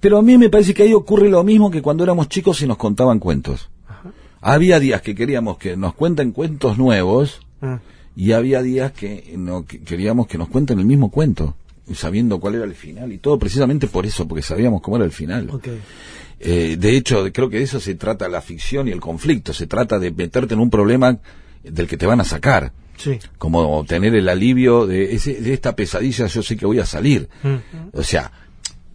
pero a mí me parece que ahí ocurre lo mismo que cuando éramos chicos y nos contaban cuentos. Había días que queríamos que nos cuenten cuentos nuevos Ah, y había días que, no, que queríamos que nos cuenten el mismo cuento, sabiendo cuál era el final y todo precisamente por eso, porque sabíamos cómo era el final. Eh, de hecho, creo que de eso se trata la ficción y el conflicto, se trata de meterte en un problema del que te van a sacar, Sí. como tener el alivio de, ese, de esta pesadilla, yo sé que voy a salir. Mm, O sea,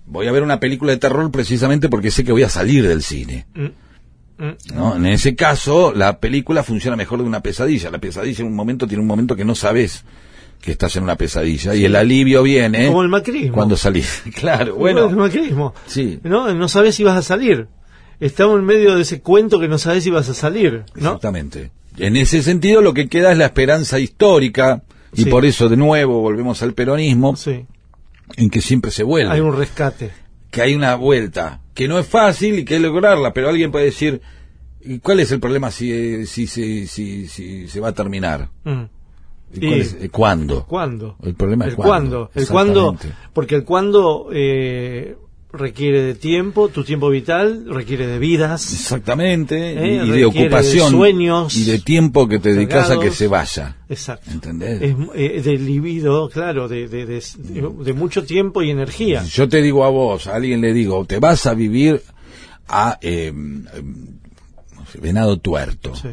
voy a ver una película de terror precisamente porque sé que voy a salir del cine. mm, mm. ¿no? En ese caso, la película funciona mejor de una pesadilla. La pesadilla en un momento tiene un momento que no sabes que estás en una pesadilla y el alivio viene Como el macrismo. cuando salís. claro, Bueno, el bueno. macrismo. Sí. No, no sabes si vas a salir. Estamos en medio de ese cuento que no sabes si vas a salir, ¿no? Exactamente. En ese sentido, lo que queda es la esperanza histórica y Sí. por eso de nuevo volvemos al peronismo. Sí. en que siempre se vuelve. Hay un rescate. Que hay una vuelta, que no es fácil y que hay que lograrla, pero alguien puede decir, ¿y cuál es el problema si, si, si, si, si se va a terminar? Mm. ¿Y cuál Y- es- eh, ¿Cuándo? ¿Cuándo? El problema es el cuándo. cuándo. El cuándo, porque el cuándo eh, requiere de tiempo, tu tiempo vital requiere de vidas. Exactamente, Eh, y, y requiere de ocupación de sueños y de tiempo que te dedicas a que se vaya. Exacto. ¿Entendés? Es eh, de libido, claro, de, de, de, mucho tiempo y energía. Yo te digo a vos, a alguien le digo, te vas a vivir a eh, Venado Tuerto. Sí.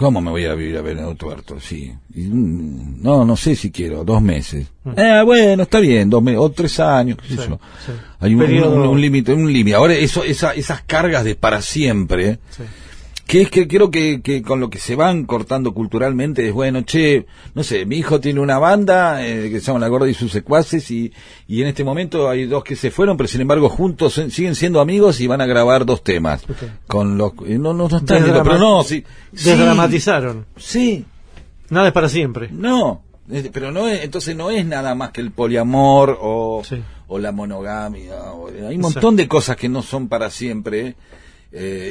¿Cómo me voy a vivir a Venado Tuerto? Sí. Y, mm, no, no sé si quiero, dos meses. Mm. Eh, bueno, está bien, dos meses, o tres años, qué sé Sí, yo. sí. Hay un límite, un límite. Ahora, eso, esa, esas cargas de para siempre, Sí. Que es que creo que, que con lo que se van cortando culturalmente es bueno, che, no sé, mi hijo tiene una banda eh, que se llama La Gorda y sus secuaces y, y en este momento hay dos que se fueron, pero sin embargo juntos siguen siendo amigos y van a grabar dos temas. Con los, no, no, no están Desdrama- pero no, sí, Desdramatizaron. sí, Nada es para siempre. no, pero no es, entonces no es nada más que el poliamor o, Sí. o la monogamia. o- hay un montón de cosas que no son para siempre eh,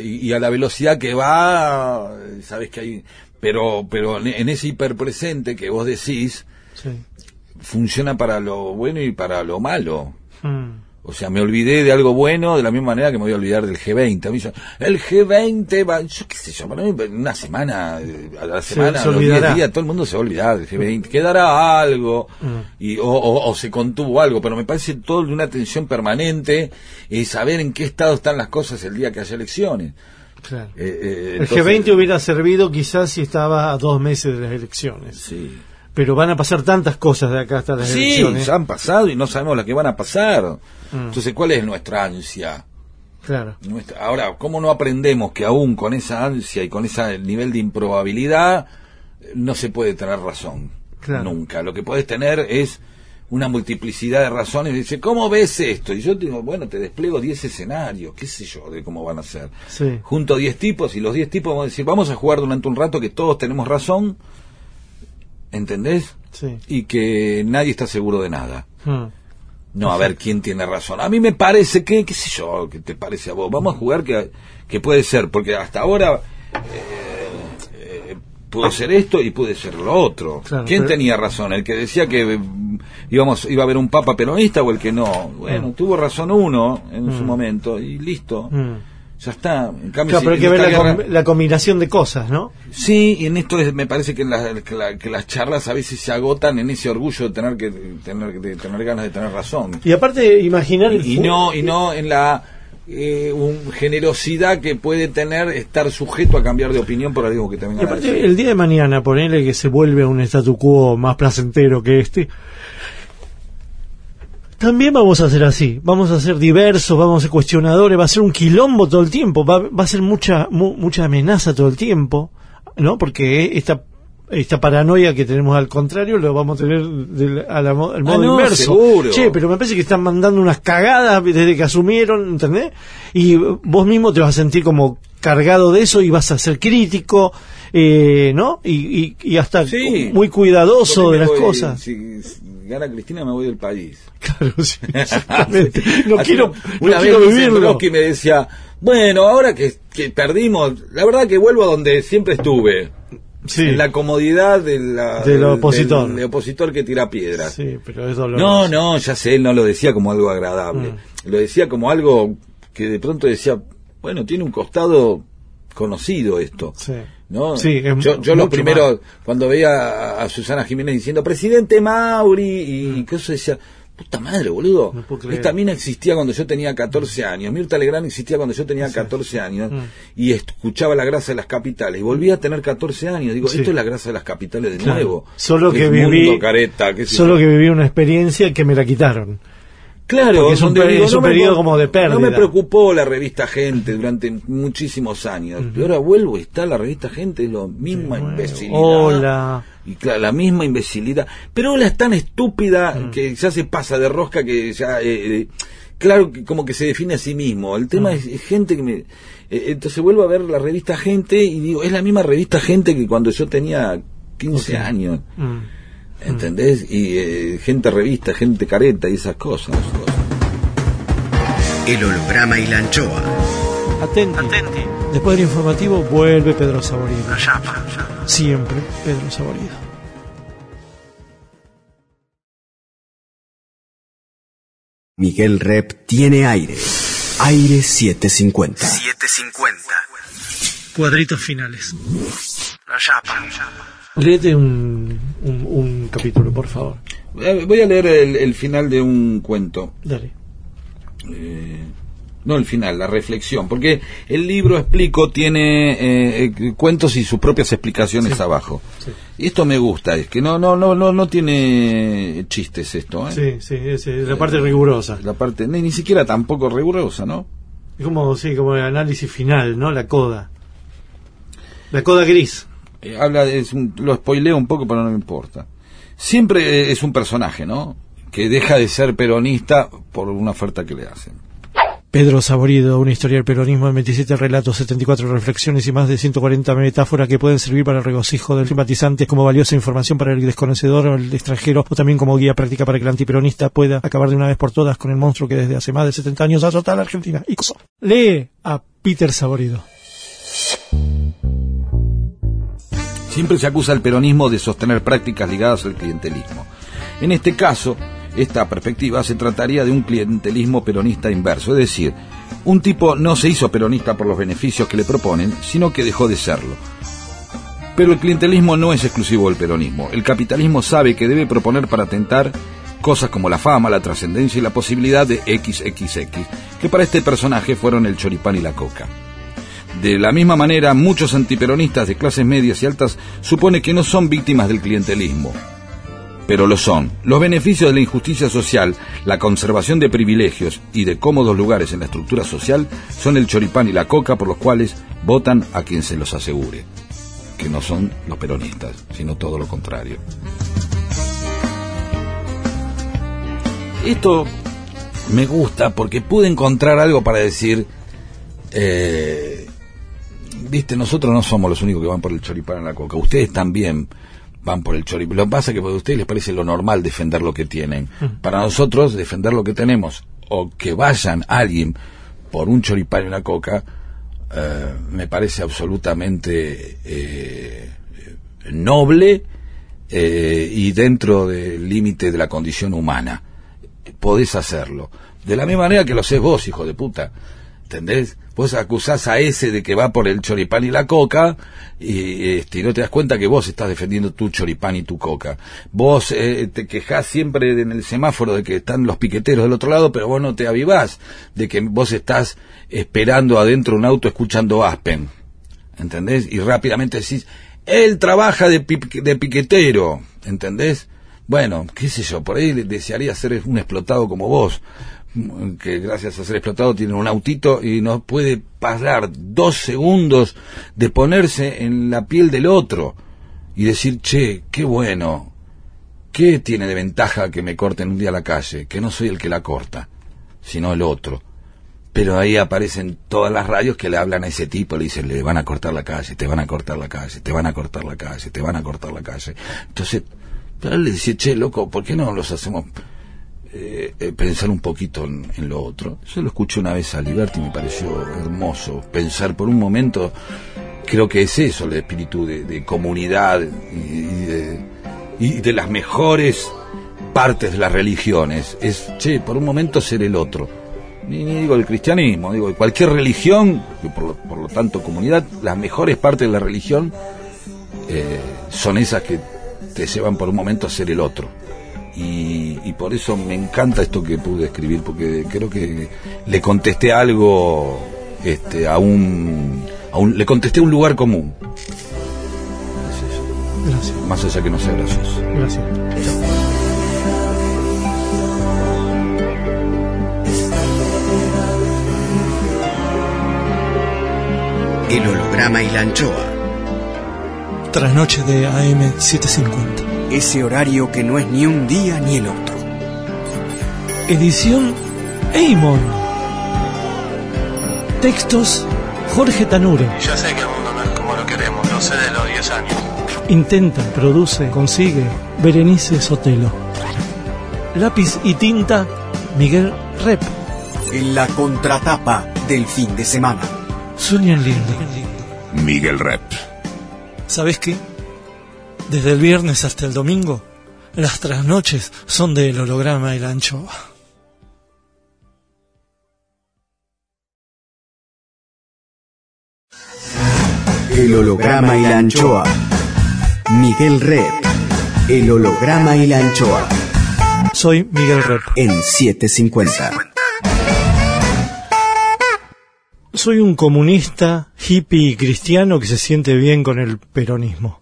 y, y a la velocidad que va, eh, sabes que hay, pero, pero en, en ese hiperpresente que vos decís Sí. funciona para lo bueno y para lo malo. Mm. O sea, me olvidé de algo bueno de la misma manera que me voy a olvidar del G20. A mí yo, el G20 va, yo qué sé yo, para mí una semana, eh, a la Se- semana, se los 10 olvidará. días, todo el mundo se va a olvidar del G20. Quedará algo, Mm. y, o, o- o se contuvo algo, pero me parece todo de una tensión permanente y saber en qué estado están las cosas el día que haya elecciones. Claro. Eh, eh, El entonces- G20 hubiera servido quizás si estaba a dos meses de las elecciones. Sí. Pero van a pasar tantas cosas de acá hasta las Sí, elecciones. ya han pasado y no sabemos las que van a pasar. Mm. Entonces, ¿cuál es nuestra ansia? Claro. Nuestra- Ahora, ¿cómo no aprendemos que aún con esa ansia y con ese nivel de improbabilidad no se puede tener razón? Claro. Nunca. Lo que puedes tener es una multiplicidad de razones. Dice, ¿cómo ves esto? Y yo digo, bueno, te despliego 10 escenarios, qué sé yo, de cómo van a ser. Sí. Junto 10 tipos y los 10 tipos vamos a decir, vamos a jugar durante un rato que todos tenemos razón, ¿entendés? Sí. Y que nadie está seguro de nada. Mm. No, a ver quién tiene razón. A mí me parece que, qué sé yo, que te parece a vos. Vamos a jugar que, que puede ser, porque hasta ahora eh, eh, pudo ser esto y puede ser lo otro. Claro, ¿Quién pero- tenía razón? ¿El que decía que mm, íbamos, iba a haber un papa peronista o el que no? Bueno, Mm. tuvo razón uno en su Mm. momento y listo. Mm. Ya está. En cambio, Claro, si pero hay que ver la, guerra- com- la combinación de cosas, ¿no? Sí, y en esto es- me parece que, la- que la- que las charlas a veces se agotan en ese orgullo de tener que tener, de tener ganas de tener razón. Y aparte, imaginar el y no y no en la eh, un- generosidad que puede tener estar sujeto a cambiar de opinión por algo que Y a aparte, el día de mañana, ponele que se vuelve a un statu quo más placentero que este. También vamos a hacer así, vamos a ser diversos, vamos a ser cuestionadores, va a ser un quilombo todo el tiempo, va, va a ser mucha mu- mucha amenaza todo el tiempo, ¿no? Porque esta esta paranoia que tenemos al contrario lo vamos a tener del, al modo Ah, no, inverso. seguro. Che, pero me parece que están mandando unas cagadas desde que asumieron, ¿entendés? Y vos mismo te vas a sentir como cargado de eso y vas a ser crítico, eh, ¿no? Y, y, y hasta Sí. muy cuidadoso de las voy- cosas. Si, si gana Cristina me voy del país. Claro, sí, exactamente. No quiero, que no una quiero vez vivirlo. Brodsky me decía, bueno, ahora que, que perdimos, la verdad que vuelvo a donde siempre estuve. Sí, En la comodidad de la- Del opositor. del- del opositor que tira piedras. sí, pero es. No, no, ya sé, él no lo decía como algo agradable. Mm. Lo decía como algo que de pronto decía, bueno, tiene un costado conocido esto. Sí. ¿no? Sí, es yo yo lo mucho primero, más. cuando veía a, a Susana Jiménez diciendo, presidente Mauri, y que eso decía, puta madre, boludo. Mm. No. Esta mina existía cuando yo tenía 14 años. Mirta Legrand existía cuando yo tenía 14 años. Mm. Y escuchaba la grasa de las capitales. Y volvía a tener 14 años. Digo, Sí. esto es la grasa de las capitales de Claro. nuevo. Solo que viví- careta, Solo yo. que viví una experiencia que me la quitaron. Claro, Porque es un es periodo como de pérdida. No me preocupó la revista Gente durante muchísimos años. Pero ahora vuelvo y está la revista Gente, es la misma imbecilidad. Hola. Y claro, la misma imbecilidad. Pero Hola es tan estúpida Mm. que ya se pasa de rosca que ya... eh, eh, claro, que como que se define a sí mismo. El Mm. tema es, es gente que me... eh, entonces vuelvo a ver la revista Gente y digo, es la misma revista Gente que cuando yo tenía 15 Ok. años. Mm. ¿entendés? Y eh, gente revista, gente careta y esas cosas. El holograma y la anchoa. Atenti. Después del informativo vuelve Pedro Saborido. Siempre Pedro Saborido. Miguel Rep tiene aire. Aire 750. 750. Cuadritos finales. La chapa. Léete un, un, un capítulo, por favor. Eh, Voy a leer el, el final de un cuento. Dale. Eh, no el final, la reflexión, porque el libro explico tiene eh, cuentos y sus propias explicaciones abajo. sí. Y esto me gusta, es que no no no no no tiene chistes esto. Sí, sí, es, es la parte rigurosa. La parte ni, ni siquiera tampoco rigurosa, ¿no? Es como, sí, como el análisis final, ¿no? La coda. La coda gris. Eh, habla es lo spoileo un poco, pero no me importa. Siempre eh, es un personaje, ¿no? Que deja de ser peronista por una oferta que le hacen. Pedro Saborido, una historia del peronismo en 27 relatos, 74 reflexiones y más de 140 metáforas que pueden servir para el regocijo del simpatizante como valiosa información para el desconocedor o el extranjero o también como guía práctica para que el antiperonista pueda acabar de una vez por todas con el monstruo que desde hace más de 70 años azota a la Argentina. Lee a Peter Saborido. Siempre se acusa al peronismo de sostener prácticas ligadas al clientelismo. En este caso, esta perspectiva se trataría de un clientelismo peronista inverso, es decir, un tipo no se hizo peronista por los beneficios que le proponen, sino que dejó de serlo. Pero el clientelismo no es exclusivo del peronismo. El capitalismo sabe que debe proponer para tentar cosas como la fama, la trascendencia y la posibilidad de XXX, que para este personaje fueron el choripán y la coca. De la misma manera, muchos antiperonistas de clases medias y altas supone que no son víctimas del clientelismo, pero lo son. Los beneficios de la injusticia social, la conservación de privilegios y de cómodos lugares en la estructura social son el choripán y la coca por los cuales votan a quien se los asegure, que no son los peronistas, sino todo lo contrario. Esto me gusta porque pude encontrar algo para decir, eh, viste, nosotros no somos los únicos que van por el choripán en la coca, ustedes también van por el choripán. Lo que pasa es que a ustedes les parece lo normal defender lo que tienen. Para nosotros, defender lo que tenemos, o que vayan alguien por un choripán y una coca, eh, me parece absolutamente eh, noble eh, y dentro del límite de la condición humana. Podés hacerlo. De la misma manera que lo haces vos, hijo de puta. ¿Entendés? Vos acusás a ese de que va por el choripán y la coca y, este, no te das cuenta que vos estás defendiendo tu choripán y tu coca. Vos eh, te quejás siempre en el semáforo de que están los piqueteros del otro lado, pero vos no te avivás de que vos estás esperando adentro un auto escuchando Aspen. ¿Entendés? Y rápidamente decís, él trabaja de, pi- de piquetero. ¿Entendés? Bueno, qué sé yo, por ahí desearía ser un explotado como vos, que gracias a ser explotado tiene un autito y no puede parar dos segundos de ponerse en la piel del otro y decir, che, qué bueno, ¿qué tiene de ventaja que me corten un día la calle? Que no soy el que la corta, sino el otro. Pero ahí aparecen todas las radios que le hablan a ese tipo, le dicen, le van a cortar la calle, te van a cortar la calle, te van a cortar la calle, te van a cortar la calle. Entonces, le dice, che, loco, ¿por qué no los hacemos eh, eh, pensar un poquito en, en lo otro? Yo lo escuché una vez a Liberty y me pareció hermoso pensar por un momento, creo que es eso el espíritu de, comunidad y, de, y de las mejores partes de las religiones. Es, che, por un momento ser el otro. Ni, ni digo el cristianismo, digo cualquier religión, por lo, por lo tanto comunidad, las mejores partes de la religión eh, son esas que te llevan por un momento a ser el otro. Y, y por eso me encanta esto que pude escribir, porque creo que le contesté algo este, a, un, a un. Le contesté un lugar común. Es eso. Gracias, Más allá que no sea gracioso. gracias. El holograma y la anchoa. Trasnoche de AM750. Ese horario que no es ni un día ni el otro. Edición Eimon. Textos Jorge Tanure. Yo sé que el mundo no es como lo queremos, lo sé de los 10 años. Intenta, produce, consigue Berenice Sotelo. Lápiz y tinta, Miguel Rep. En la contratapa del fin de semana. Sueñan lindo. Miguel Rep. ¿Sabes qué? Desde el viernes hasta el domingo, las trasnoches son del holograma y la anchoa. El holograma y la anchoa. Miguel Red. El holograma y la anchoa. Soy Miguel Rep. En 750. Soy un comunista, hippie y cristiano que se siente bien con el peronismo.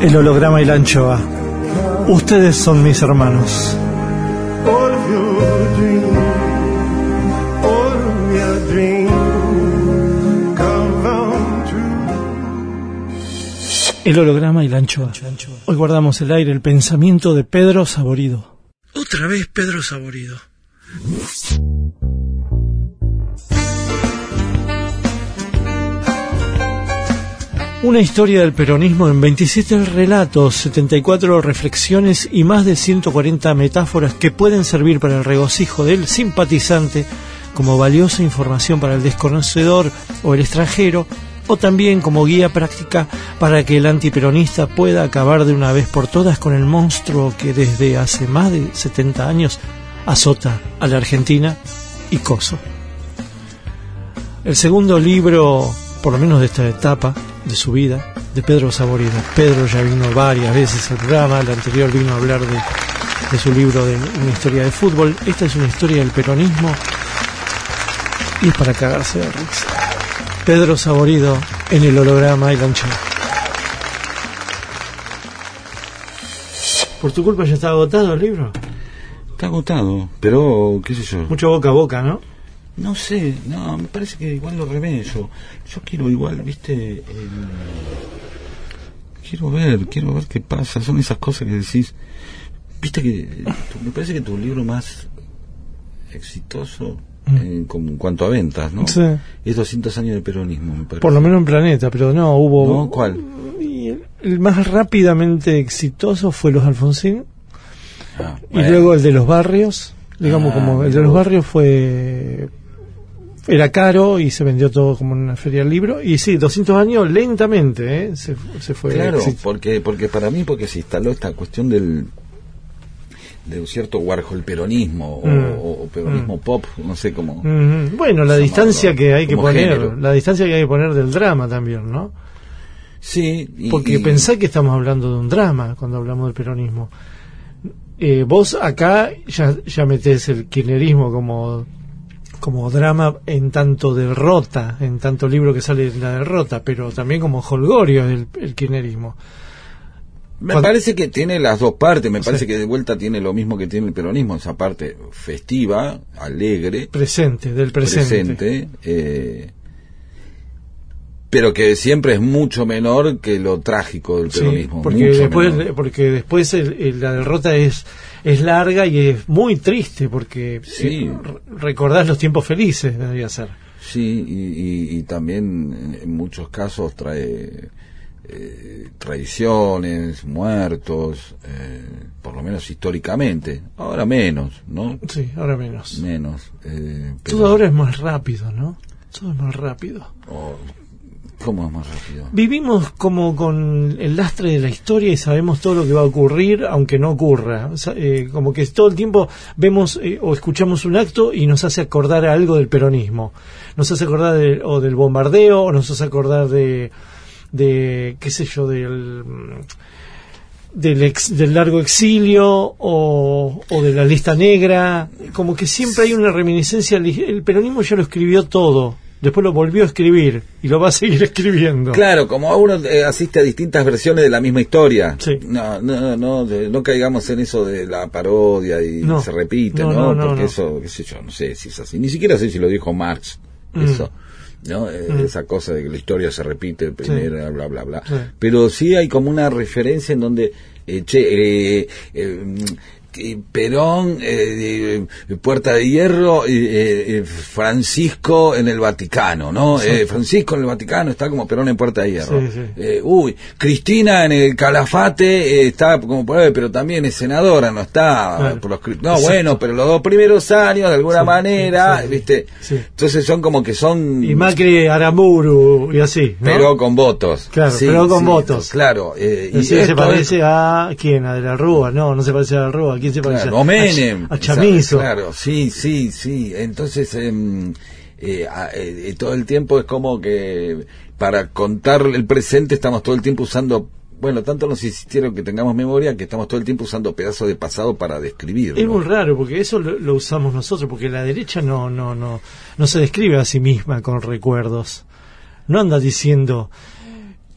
El holograma y la anchoa. Ustedes son mis hermanos. El holograma y la anchoa. Hoy guardamos el aire el pensamiento de Pedro Saborido. Otra vez Pedro Saborido. Una historia del peronismo en 27 relatos, 74 reflexiones y más de 140 metáforas que pueden servir para el regocijo del simpatizante como valiosa información para el desconocedor o el extranjero, o también como guía práctica para que el antiperonista pueda acabar de una vez por todas con el monstruo que desde hace más de 70 años azota a la Argentina y Coso. El segundo libro, por lo menos de esta etapa de su vida, de Pedro Saborido. Pedro ya vino varias veces al programa, el anterior vino a hablar de, de su libro de una historia de fútbol. Esta es una historia del peronismo y es para cagarse de risa. Pedro Saborido en el holograma y la anchoa. Por tu culpa ya está agotado el libro. Está agotado, pero qué sé yo. Mucho boca a boca, ¿no? No sé, no, me parece que igual lo remedio. Yo quiero igual, viste, quiero ver, quiero ver qué pasa. Son esas cosas que decís, viste que tu- me parece que tu libro más exitoso en, como en cuanto a ventas, ¿no? Mm. Sí. Es 200 años de peronismo, me parece. Por lo menos en Planeta, pero no, hubo... ¿No? ¿Cuál? Y el, el más rápidamente exitoso fue Los Alfonsín Ah, y luego el de los barrios. Digamos, Ah, como el de los barrios fue... Era caro y se vendió todo como en una feria del libro. Y sí, 200 años lentamente ¿eh? se, se fue. Claro, porque porque para mí porque se instaló esta cuestión del de un cierto Warhol peronismo o, Mm. o peronismo pop, no sé cómo. Bueno, la distancia que hay que poner, género. la distancia que hay que poner del drama también, ¿no? Sí, y- Porque y- pensá que estamos hablando de un drama cuando hablamos del peronismo. Eh, vos acá ya, ya metés el kirchnerismo como, como drama en tanto derrota, en tanto libro que sale de la derrota, pero también como holgorio el, el kirchnerismo. Me Cuando- parece que tiene las dos partes, me Sí. parece que de vuelta tiene lo mismo que tiene el peronismo, esa parte festiva, alegre, Presente, del presente. presente, eh, pero que siempre es mucho menor que lo trágico del Sí, peronismo. porque mucho después, porque después la derrota es, es larga y es muy triste porque Sí. eh, re- recordás los tiempos felices, debería ser. Sí, y, y- y también en muchos casos trae eh, traiciones, muertos, eh, por lo menos históricamente. Ahora menos, ¿no? Sí, ahora menos. Menos. eh, pero- Todo ahora es más rápido, ¿no? Todo es más rápido. o- ¿Cómo es más? Vivimos como con el lastre de la historia y sabemos todo lo que va a ocurrir, aunque no ocurra. Eh, como que todo el tiempo vemos eh, o escuchamos un acto y nos hace acordar algo del peronismo. Nos hace acordar de- o del bombardeo, o nos hace acordar de, de qué sé yo, del del, del largo exilio o de la lista negra. Como que siempre hay una reminiscencia. El peronismo ya lo escribió todo. Después lo volvió a escribir y lo va a seguir escribiendo. Claro, como uno eh, asiste a distintas versiones de la misma historia. Sí. No, no, no, no caigamos en eso de la parodia y No. se repite, No, Porque eso, qué sé yo, no sé si es así. Ni siquiera sé si lo dijo Marx, Mm. eso. ¿no? Eh, Mm. Esa cosa de que la historia se repite primero, bla, bla, bla. Sí. Pero sí hay como una referencia en donde, eh, che, eh, eh, que Perón, eh, eh, Puerta de Hierro, eh, eh, Francisco en el Vaticano, ¿no? Eh, Francisco en el Vaticano está como Perón en Puerta de Hierro. Sí, sí. Eh, uy, Cristina en el Calafate eh, está como por pero también es senadora, no está Claro. por los No, Exacto. bueno, pero los dos primeros años, de alguna manera. ¿viste? Entonces son como que son... Y Macri, Aramburu y así. ¿no? Pero con votos. Claro, pero con votos. Claro. y se parece es- a quién, a de la Rúa, no, no se parece a de la Rúa, ¿a quién se parece? Claro, a, o Menem. a, Ch- a Chamizo. Claro, sí, sí, sí. Entonces, em, eh, eh, eh, todo el tiempo es como que para contar el presente estamos todo el tiempo usando, bueno, tanto nos insistieron que tengamos memoria que estamos todo el tiempo usando pedazos de pasado para describirlo. Es muy raro porque eso lo, lo usamos nosotros, porque la derecha no, no, no, no se describe a sí misma con recuerdos. No anda diciendo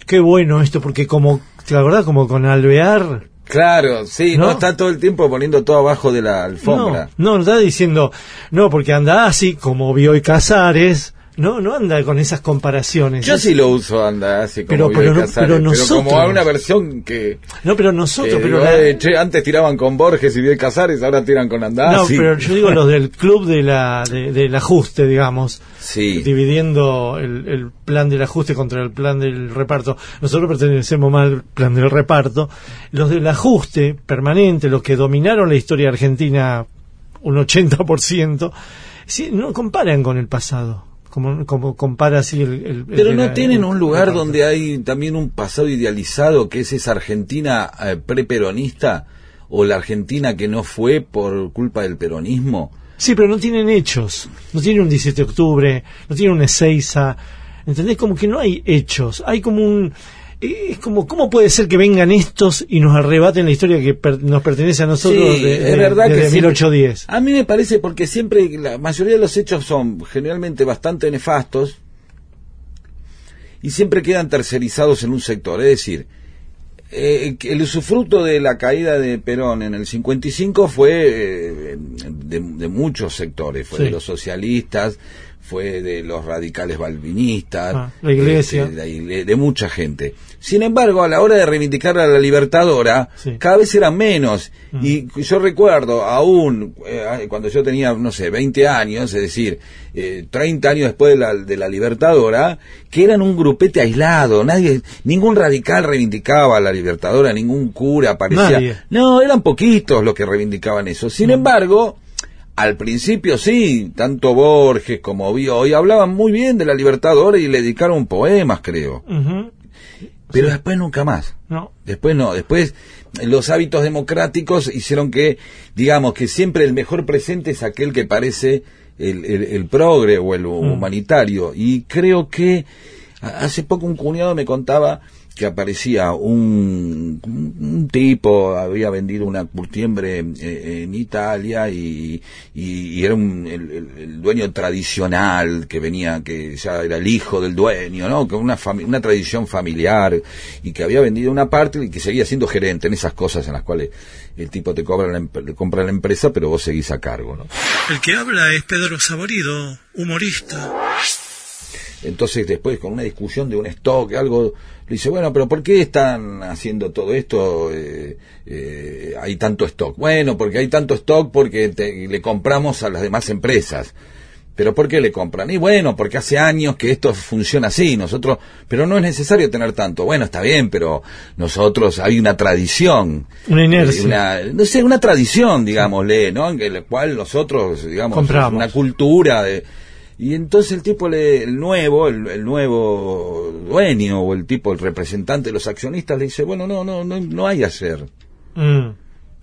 qué bueno esto, porque como, la verdad, como con Alvear, Claro, sí, ¿No? no, está todo el tiempo poniendo todo abajo de la alfombra. No, no, está diciendo, no, porque anda así, como Bioy Casares, no, no anda con esas comparaciones. Yo Es- sí lo uso, anda, así como Pero- no- nosotros- como a una versión que... No, pero nosotros, que pero digo, la- eh, che, antes tiraban con Borges y Bioy Casares, ahora tiran con no, Andazzi. pero yo digo los del club de la, de- del ajuste, digamos, Sí. dividiendo el, el plan del ajuste contra el plan del reparto. Nosotros pertenecemos más al plan del reparto. Los del ajuste permanente, los que dominaron la historia argentina un 80%, sí, no comparan con el pasado. Como, como compara así el, el- Pero no tienen un lugar donde hay también un pasado idealizado que es esa Argentina eh, preperonista o la Argentina que no fue por culpa del peronismo. Sí, pero no tienen hechos. No tienen un 17 de octubre, no tienen una Ezeiza. ¿Entendés? Como que no hay hechos. Hay como un... Es como, ¿cómo puede ser que vengan estos y nos arrebaten la historia que per- nos pertenece a nosotros Sí, de, es de- verdad desde que siempre- 1810? A mí me parece porque siempre la mayoría de los hechos son generalmente bastante nefastos y siempre quedan tercerizados en un sector. Es decir, eh, el usufructo de la caída de Perón en el 55 fue eh, de, de muchos sectores, fue Sí. de los socialistas, fue de los radicales balvinistas, Ah, la iglesia. este, de, mucha gente. Sin embargo, a la hora de reivindicar a la Libertadora, Sí. Mm. cada vez eran menos. Y yo recuerdo, aún eh, cuando yo tenía, no sé, 20 años, es decir, eh, 30 años después de la, de la Libertadora, que eran un grupete aislado. Nadie, ningún radical reivindicaba a la Libertadora, ningún cura aparecía. Nadie. No, eran poquitos los que reivindicaban eso. Sin embargo, al principio sí, tanto Borges como Bioy hablaban muy bien de la Libertadora y le dedicaron poemas, creo. Pero después nunca más. No. Después no, después los hábitos democráticos hicieron que, digamos, que siempre el mejor presente es aquel que parece el, el, el progre o el humanitario. Y creo que hace poco un cuñado me contaba que aparecía un, tipo, había vendido una curtiembre eh, en Italia y, y- y era un- el, dueño tradicional que venía, que ya era el hijo del dueño, ¿no? Con una, una tradición familiar y que había vendido una parte y que seguía siendo gerente en esas cosas en las cuales el tipo te cobra la, compra la empresa pero vos seguís a cargo, ¿no? El que habla es Pedro Saborido, humorista. Entonces después con una discusión de un stock, algo, le dice, bueno, pero ¿por qué están haciendo todo esto? Eh, eh, hay tanto stock. Bueno, porque hay tanto stock porque te- le compramos a las demás empresas. ¿Pero por qué le compran? Y bueno, porque hace años que esto funciona así, nosotros, pero no es necesario tener tanto. Bueno, está bien, pero nosotros hay una tradición. Una inercia. Eh, una- no sé, una tradición, digámosle, ¿no? En la cual nosotros, digamos, Compramos. una cultura de... Y entonces el tipo, le- el nuevo, el, el nuevo dueño o el tipo, el representante de los accionistas le dice, bueno, no, no, no, no hay ayer. Mm.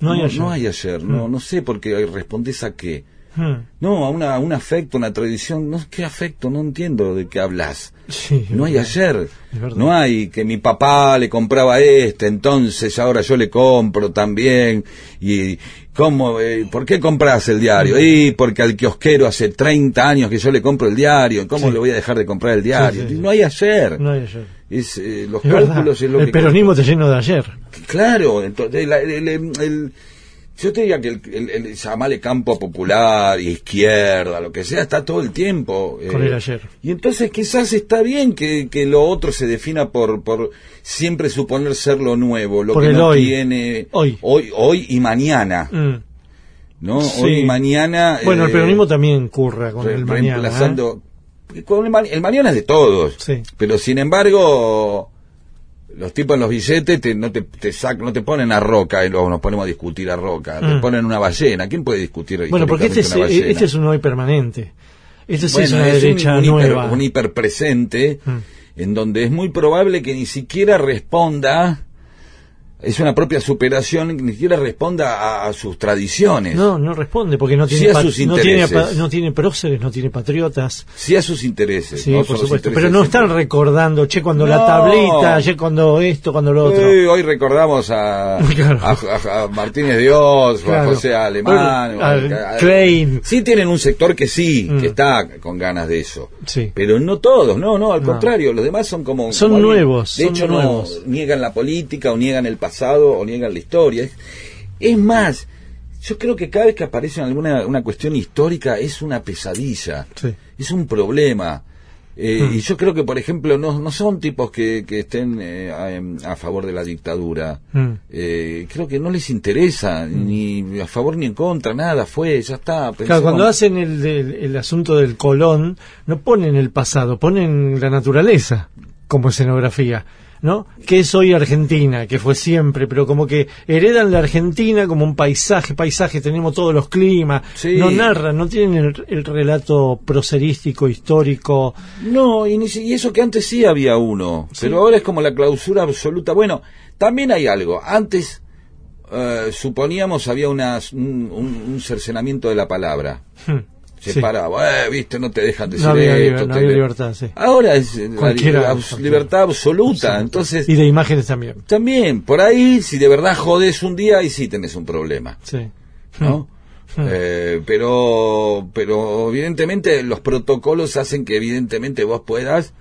No hay ayer. no hay ayer, no, no sé por qué respondes a qué. Mm. No, a una, a un afecto, una tradición. No, ¿Qué afecto? No entiendo de qué hablas. Sí, No hay ayer. No hay que mi papá le compraba este, entonces ahora yo le compro también. Y cómo, eh, ¿por qué compras el diario? Mm. Y porque al kiosquero hace 30 años que yo le compro el diario. ¿Cómo Sí. le voy a dejar de comprar el diario? Sí. No hay ayer. No hay ayer. Es, eh, los Es cálculos es lo el que peronismo está lleno de ayer. Claro, entonces la- el, el- el- yo te diría que el, el, campo popular y izquierda, lo que sea, está todo el tiempo. eh, Con el ayer. Y entonces quizás está bien que, que lo otro se defina por, por siempre suponer ser lo nuevo, lo Por que no hoy. tiene Hoy. hoy, hoy y mañana, Mm. ¿no? Sí. Hoy y mañana. Bueno, el eh, peronismo también curra con re- el mañana. ¿eh? con el, ma- el mañana es de todos. Sí. Pero sin embargo, los tipos en los billetes te, no te, te sac- no te ponen a roca y luego nos ponemos a discutir a roca. Te Mm. ponen una ballena. ¿Quién puede discutir Bueno, porque este es, una ballena? este es un hoy permanente. Este sí es una es un- derecha un, hiper- nueva. un hiperpresente Mm. en donde es muy probable que ni siquiera responda, es una propia superación, que ni siquiera responda a, a sus tradiciones. No, no responde porque no Sí tiene, a no, tiene no tiene próceres, no tiene patriotas. Sí a sus intereses. Sí, ¿no? por supuesto. intereses Pero no están siempre. recordando, che, cuando la tablita, che, cuando esto, cuando lo otro. Hoy recordamos a, Claro. a, a- a Martínez Dios, o a. José Alemán. o A Klein. Sí tienen un sector que sí, Mm. que está con ganas de eso. Sí. Pero no todos, no, no, al contrario, los demás son como... Son como- nuevos, De son hecho, nuevos. no niegan la política, o niegan el pasado, o niegan la historia. Es, más, yo creo que cada vez que aparece alguna una cuestión histórica es una pesadilla, Sí. es un problema. Eh, Mm. Y yo creo que, por ejemplo, no, no son tipos que, que estén eh, a, a favor de la dictadura. Mm. Eh, creo que no les interesa, ni a favor ni en contra, nada, fue, ya está. Claro, cuando hacen el, del- el asunto del Colón, no ponen el pasado, ponen la naturaleza como escenografía, ¿no? Que es hoy Argentina, que fue siempre, pero como que heredan la Argentina como un paisaje, paisaje, tenemos todos los climas, Sí. no narran, no tienen el, el relato proserístico, histórico. No, y, ni y eso que antes sí había uno, pero ahora es como la clausura absoluta. Bueno, también hay algo. Antes eh, suponíamos había unas- un, un- un cercenamiento de la palabra. Hmm. Se Sí. paraba, eh, viste, no te dejan decir No había, esto. te- libertad, sí. Ahora es eh, la abs- libertad absoluta. Entonces, Y de imágenes también. también, por ahí, si de verdad jodes un día, ahí sí tenés un problema. Sí. ¿no? Eh, pero, pero evidentemente los protocolos hacen que evidentemente vos puedas,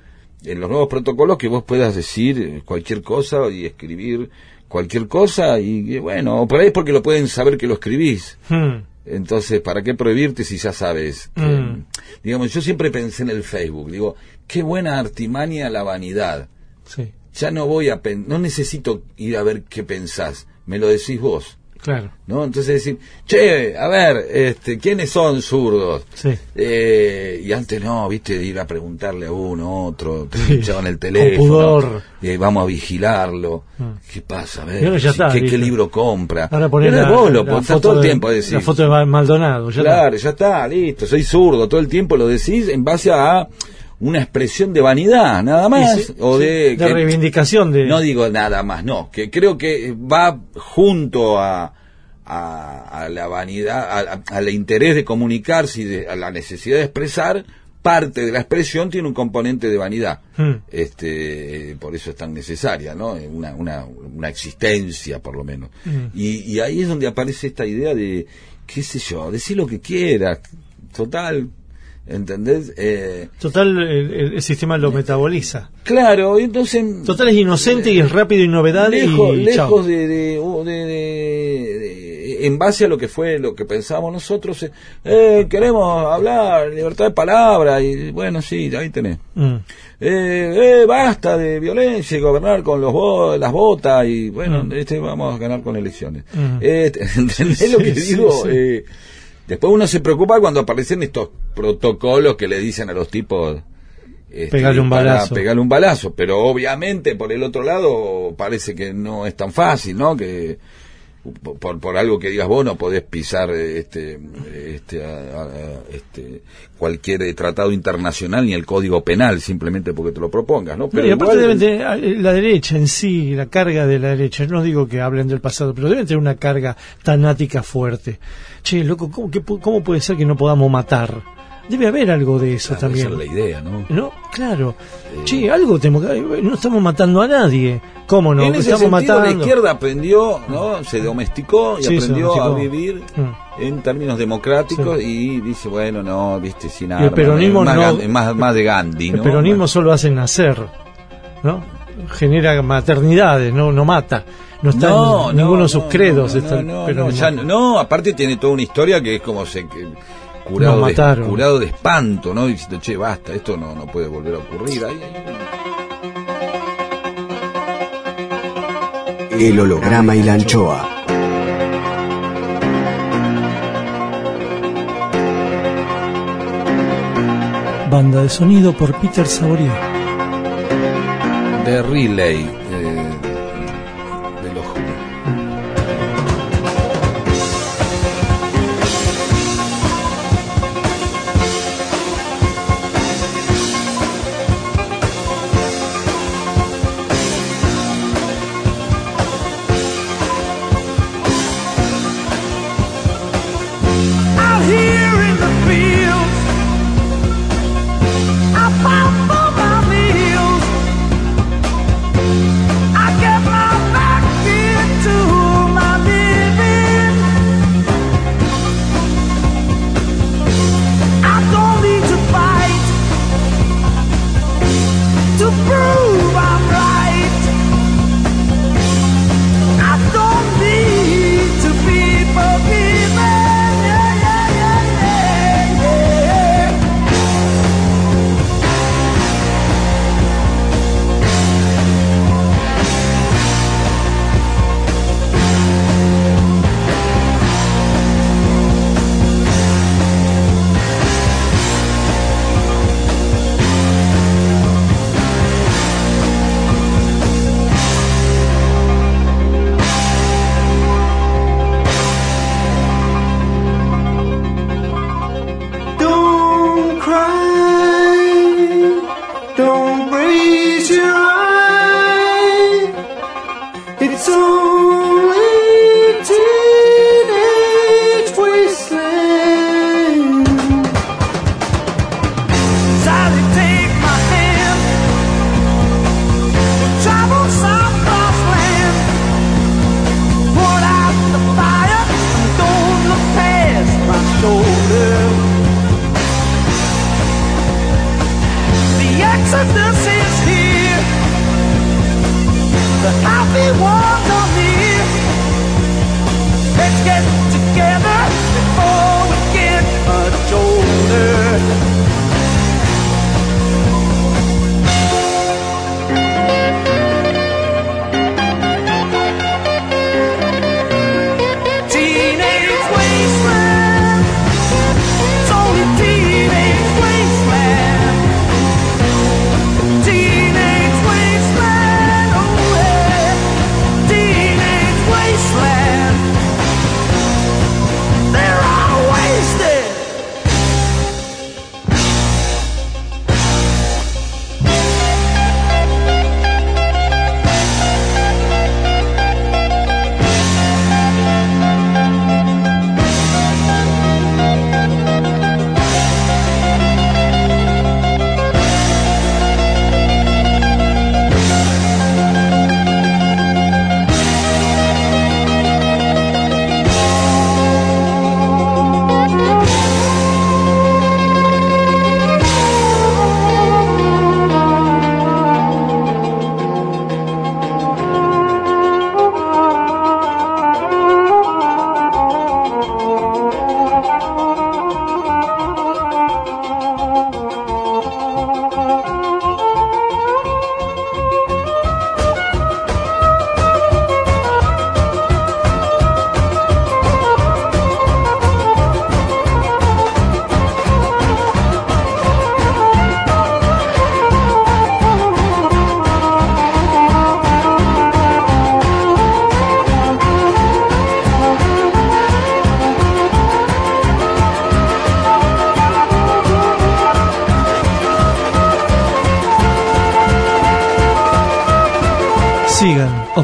en los nuevos protocolos, que vos puedas decir cualquier cosa y escribir cualquier cosa y, y bueno, por ahí es porque lo pueden saber que lo escribís. Hmm. Entonces, ¿para qué prohibirte si ya sabes? que- Mm. digamos, yo siempre pensé en el Facebook, digo, qué buena artimaña la vanidad. Sí, Ya no voy a no necesito ir a ver qué pensás, me lo decís vos. Claro. ¿no? Entonces decir, che, a ver, este, ¿quiénes son zurdos? Sí. Eh, y antes no, viste, ir a preguntarle a uno, otro, te Sí, echaban el teléfono, pudor. y vamos a vigilarlo. Mm. ¿Qué pasa? A ver, ya está, ¿qué, libro compra? Ahora poner la, vos, lo la foto todo el de- tiempo a decir. la foto de Mal- Maldonado. Ya Claro, ya está, listo, soy zurdo, todo el tiempo lo decís en base a una expresión de vanidad, nada más, sí, o sí, de... que- reivindicación de... no digo nada más, no, que creo que va junto a, a, a la vanidad, a- al interés de comunicarse y de, a la necesidad de expresar, parte de la expresión tiene un componente de vanidad. Hmm. Este, eh, por eso es tan necesaria, ¿no? Eh, Una, una, una existencia, por lo menos. Mm. Y, y ahí es donde aparece esta idea de, qué sé yo, decir lo que quieras, total, ¿entendés? Eh, Total, el, sistema lo metaboliza. claro, entonces... Total es inocente y es rápido y novedad lejos, y lejos de, de- en base a lo que fue lo que pensamos nosotros eh, eh, queremos hablar libertad de palabra y bueno sí ahí tenés Mm. eh, eh, basta de violencia y gobernar con los bo- las botas y bueno Mm. este vamos a ganar con elecciones Mm. Eh, ¿entendés lo que sí, digo? sí. Después uno se preocupa cuando aparecen estos protocolos que le dicen a los tipos... este, Pegarle un balazo. Pegarle un balazo, pero obviamente por el otro lado parece que no es tan fácil, ¿no? Que por, por algo que digas vos no podés pisar este, este, a- a- este, cualquier eh, tratado internacional ni el código penal simplemente porque te lo propongas, ¿no? No, y aparte igual- deben tener, eh, la derecha en sí, la carga de la derecha, no digo que hablen del pasado, pero deben tener una carga tanática fuerte. Che, loco, ¿cómo, qué cómo puede ser que no podamos matar? Debe haber algo de eso Claro, también. esa es la idea, ¿no? ¿No? Claro. Che, algo tenemos que... No estamos matando a nadie. ¿Cómo no? en ese estamos sentido, la izquierda aprendió, ¿no? Se domesticó y Sí, aprendió a vivir Mm. en términos democráticos Sí. y dice, bueno, no, viste, sin armas. el peronismo más, no- más, más de Gandhi, El ¿no? peronismo solo hace nacer, ¿no? Genera maternidades, no, no mata. No está en ninguno de sus no, credos. no, está el no, no, ya no, no, aparte tiene toda una historia que es como se que, curado, de, mataron. curado de espanto, ¿no? Diciendo, che, basta, esto no, no puede volver a ocurrir. Ahí, ahí. El holograma y la anchoa. Banda de sonido por Peter Saborier. De Relay,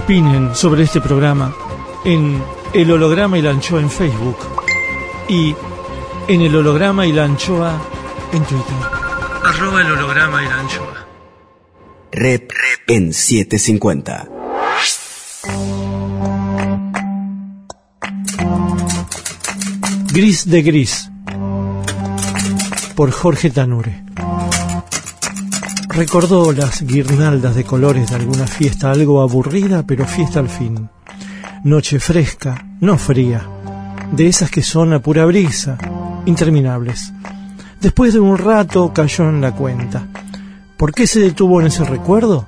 opinen sobre este programa en El Holograma y la Anchoa en Facebook y en El Holograma y la Anchoa en Twitter. Arroba el holograma y la anchoa. Rep en 750. Gris de Gris por Jorge Tanure. Recordó las guirnaldas de colores de alguna fiesta algo aburrida, pero fiesta al fin. Noche fresca, no fría, de esas que son a pura brisa, interminables. Después de un rato cayó en la cuenta. ¿Por qué se detuvo en ese recuerdo?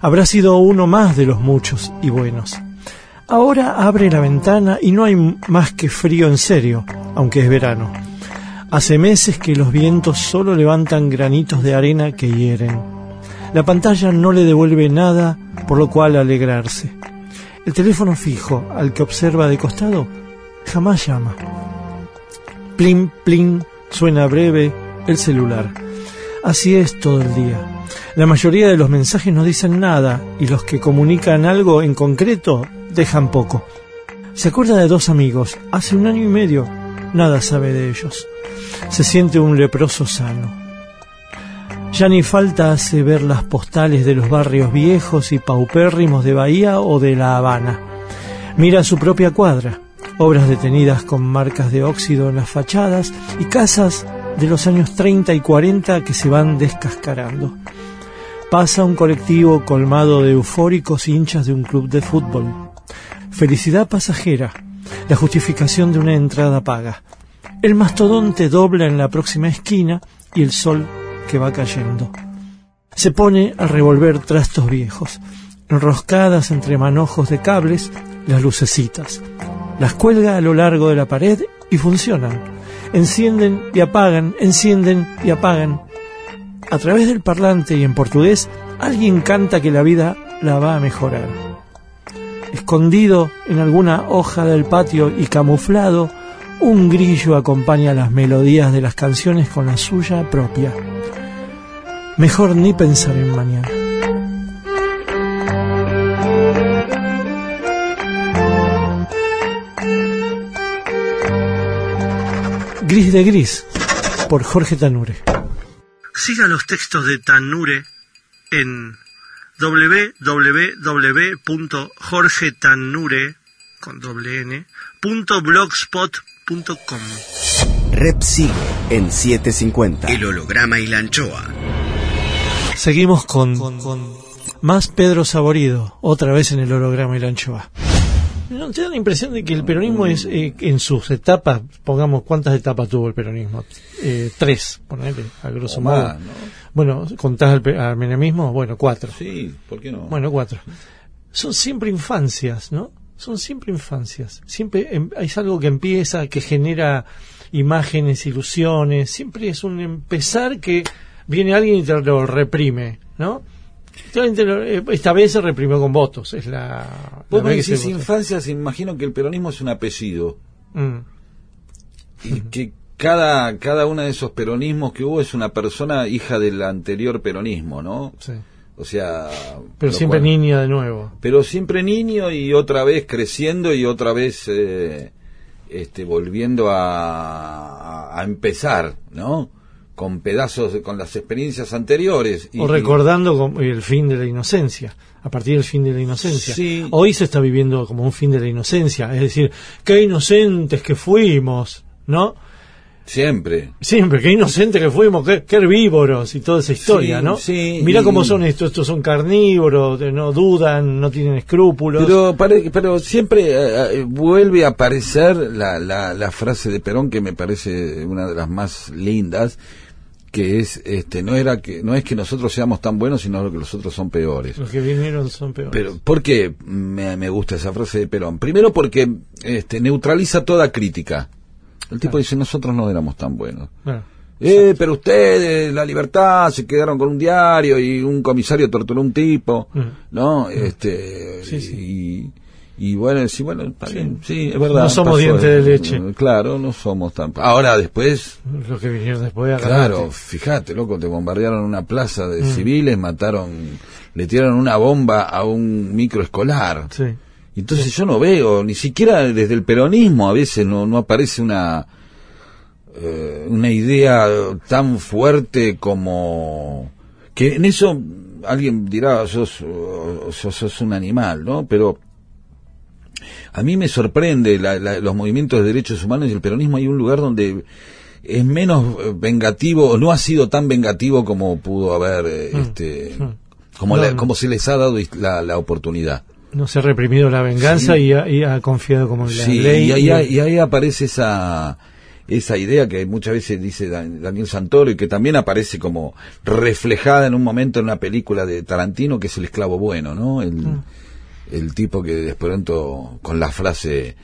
Habrá sido uno más de los muchos y buenos. Ahora abre la ventana y no hay más que frío en serio, aunque es verano. Hace meses que los vientos solo levantan granitos de arena que hieren. La pantalla no le devuelve nada, por lo cual alegrarse. El teléfono fijo, al que observa de costado, jamás llama. Plin, plin, suena breve el celular. Así es todo el día. La mayoría de los mensajes no dicen nada y los que comunican algo en concreto dejan poco. Se acuerda de dos amigos, hace un año y medio, nada sabe de ellos. Se siente un leproso sano. Ya ni falta hace ver las postales de los barrios viejos y paupérrimos de Bahía o de La Habana. Mira su propia cuadra, obras detenidas con marcas de óxido en las fachadas y casas de los años 30 y 40 que se van descascarando. Pasa un colectivo colmado de eufóricos hinchas de un club de fútbol. Felicidad pasajera, la justificación de una entrada paga. El mastodonte dobla en la próxima esquina y el sol que va cayendo. Se pone a revolver trastos viejos, enroscadas entre manojos de cables, las lucecitas. Las cuelga a lo largo de la pared y funcionan. Encienden y apagan, encienden y apagan. A través del parlante y en portugués, alguien canta que la vida la va a mejorar. Escondido en alguna hoja del patio y camuflado, un grillo acompaña las melodías de las canciones con la suya propia. Mejor ni pensar en mañana. Gris de Gris, por Jorge Tanure. Siga los textos de Tanure en www.jorgetanure con doble n, punto blogspot.com. Rep sigue en 750. El holograma y la anchoa. Seguimos con, con más Pedro Saborido, otra vez en el holograma y la anchoa. ¿No te da la impresión de que el peronismo es, eh, en sus etapas, pongamos, ¿cuántas etapas tuvo el peronismo? Eh, tres, ponele, a grosso O modo. más, ¿no? Bueno, ¿contás al, pe- al menemismo? Bueno, cuatro. Sí, ¿por qué no? Bueno, cuatro. Son siempre infancias, ¿no? Son siempre infancias. Siempre em- es algo que empieza, que genera imágenes, ilusiones. Siempre es un empezar que viene alguien y te lo reprime, ¿no? Eh, Esta vez se reprimió con votos. Es la. Vos la me decís se votó. infancia, se imagino que el peronismo es un apellido. Mm, Y que cada, cada uno de esos peronismos que hubo es una persona hija del anterior peronismo, ¿no? sí. O sea... Pero siempre cual- niña de nuevo. Pero siempre niño y otra vez creciendo y otra vez eh, este, volviendo a, a- empezar, ¿no? Con pedazos, con las experiencias anteriores. Y- o recordando el fin de la inocencia, a partir del fin de la inocencia. Sí. Hoy se está viviendo como un fin de la inocencia, es decir, qué inocentes que fuimos, ¿no? Siempre. Siempre, qué inocentes que fuimos, qué, qué herbívoros y toda esa historia, Sí, ¿no? sí, Mira y- cómo son estos, estos son carnívoros, no dudan, no tienen escrúpulos. Pero, pare- pero siempre eh, eh, vuelve a aparecer la, la, la frase de Perón que me parece una de las más lindas, que es, este, no era que, no es que nosotros seamos tan buenos, sino que los otros son peores. Los que vinieron son peores. Pero, ¿por qué me, me gusta esa frase de Perón? Primero porque este, neutraliza toda crítica. El tipo dice, nosotros no éramos tan buenos. Bueno, Eh, pero ustedes, la libertad, se quedaron con un diario y un comisario torturó a un tipo, Mm. ¿no? Este, Sí, sí. Y, Y bueno, sí, bueno, está bien, sí, es verdad. No somos dientes de leche. Claro, no somos tan... Ahora después, Los que vinieron después claro, fíjate, loco, te bombardearon una plaza de Mm. civiles, mataron, le tiraron una bomba a un microescolar. Sí. Entonces yo no veo, ni siquiera desde el peronismo a veces no, no aparece una eh, una idea tan fuerte como que en eso alguien dirá sos, sos, sos un animal, ¿no? Pero a mí me sorprende la- la- los movimientos de derechos humanos y el peronismo hay un lugar donde es menos vengativo o no ha sido tan vengativo como pudo haber eh, este como, No, la- no. como se les ha dado la, la oportunidad. No se ha reprimido la venganza Sí. y, ha, y ha confiado como en la Sí, ley. y ahí, y- y ahí aparece esa esa idea que muchas veces dice Dan- Daniel Santoro y que también aparece como reflejada en un momento en una película de Tarantino que es el esclavo bueno, ¿no? El, Mm. el tipo que de pronto con la frase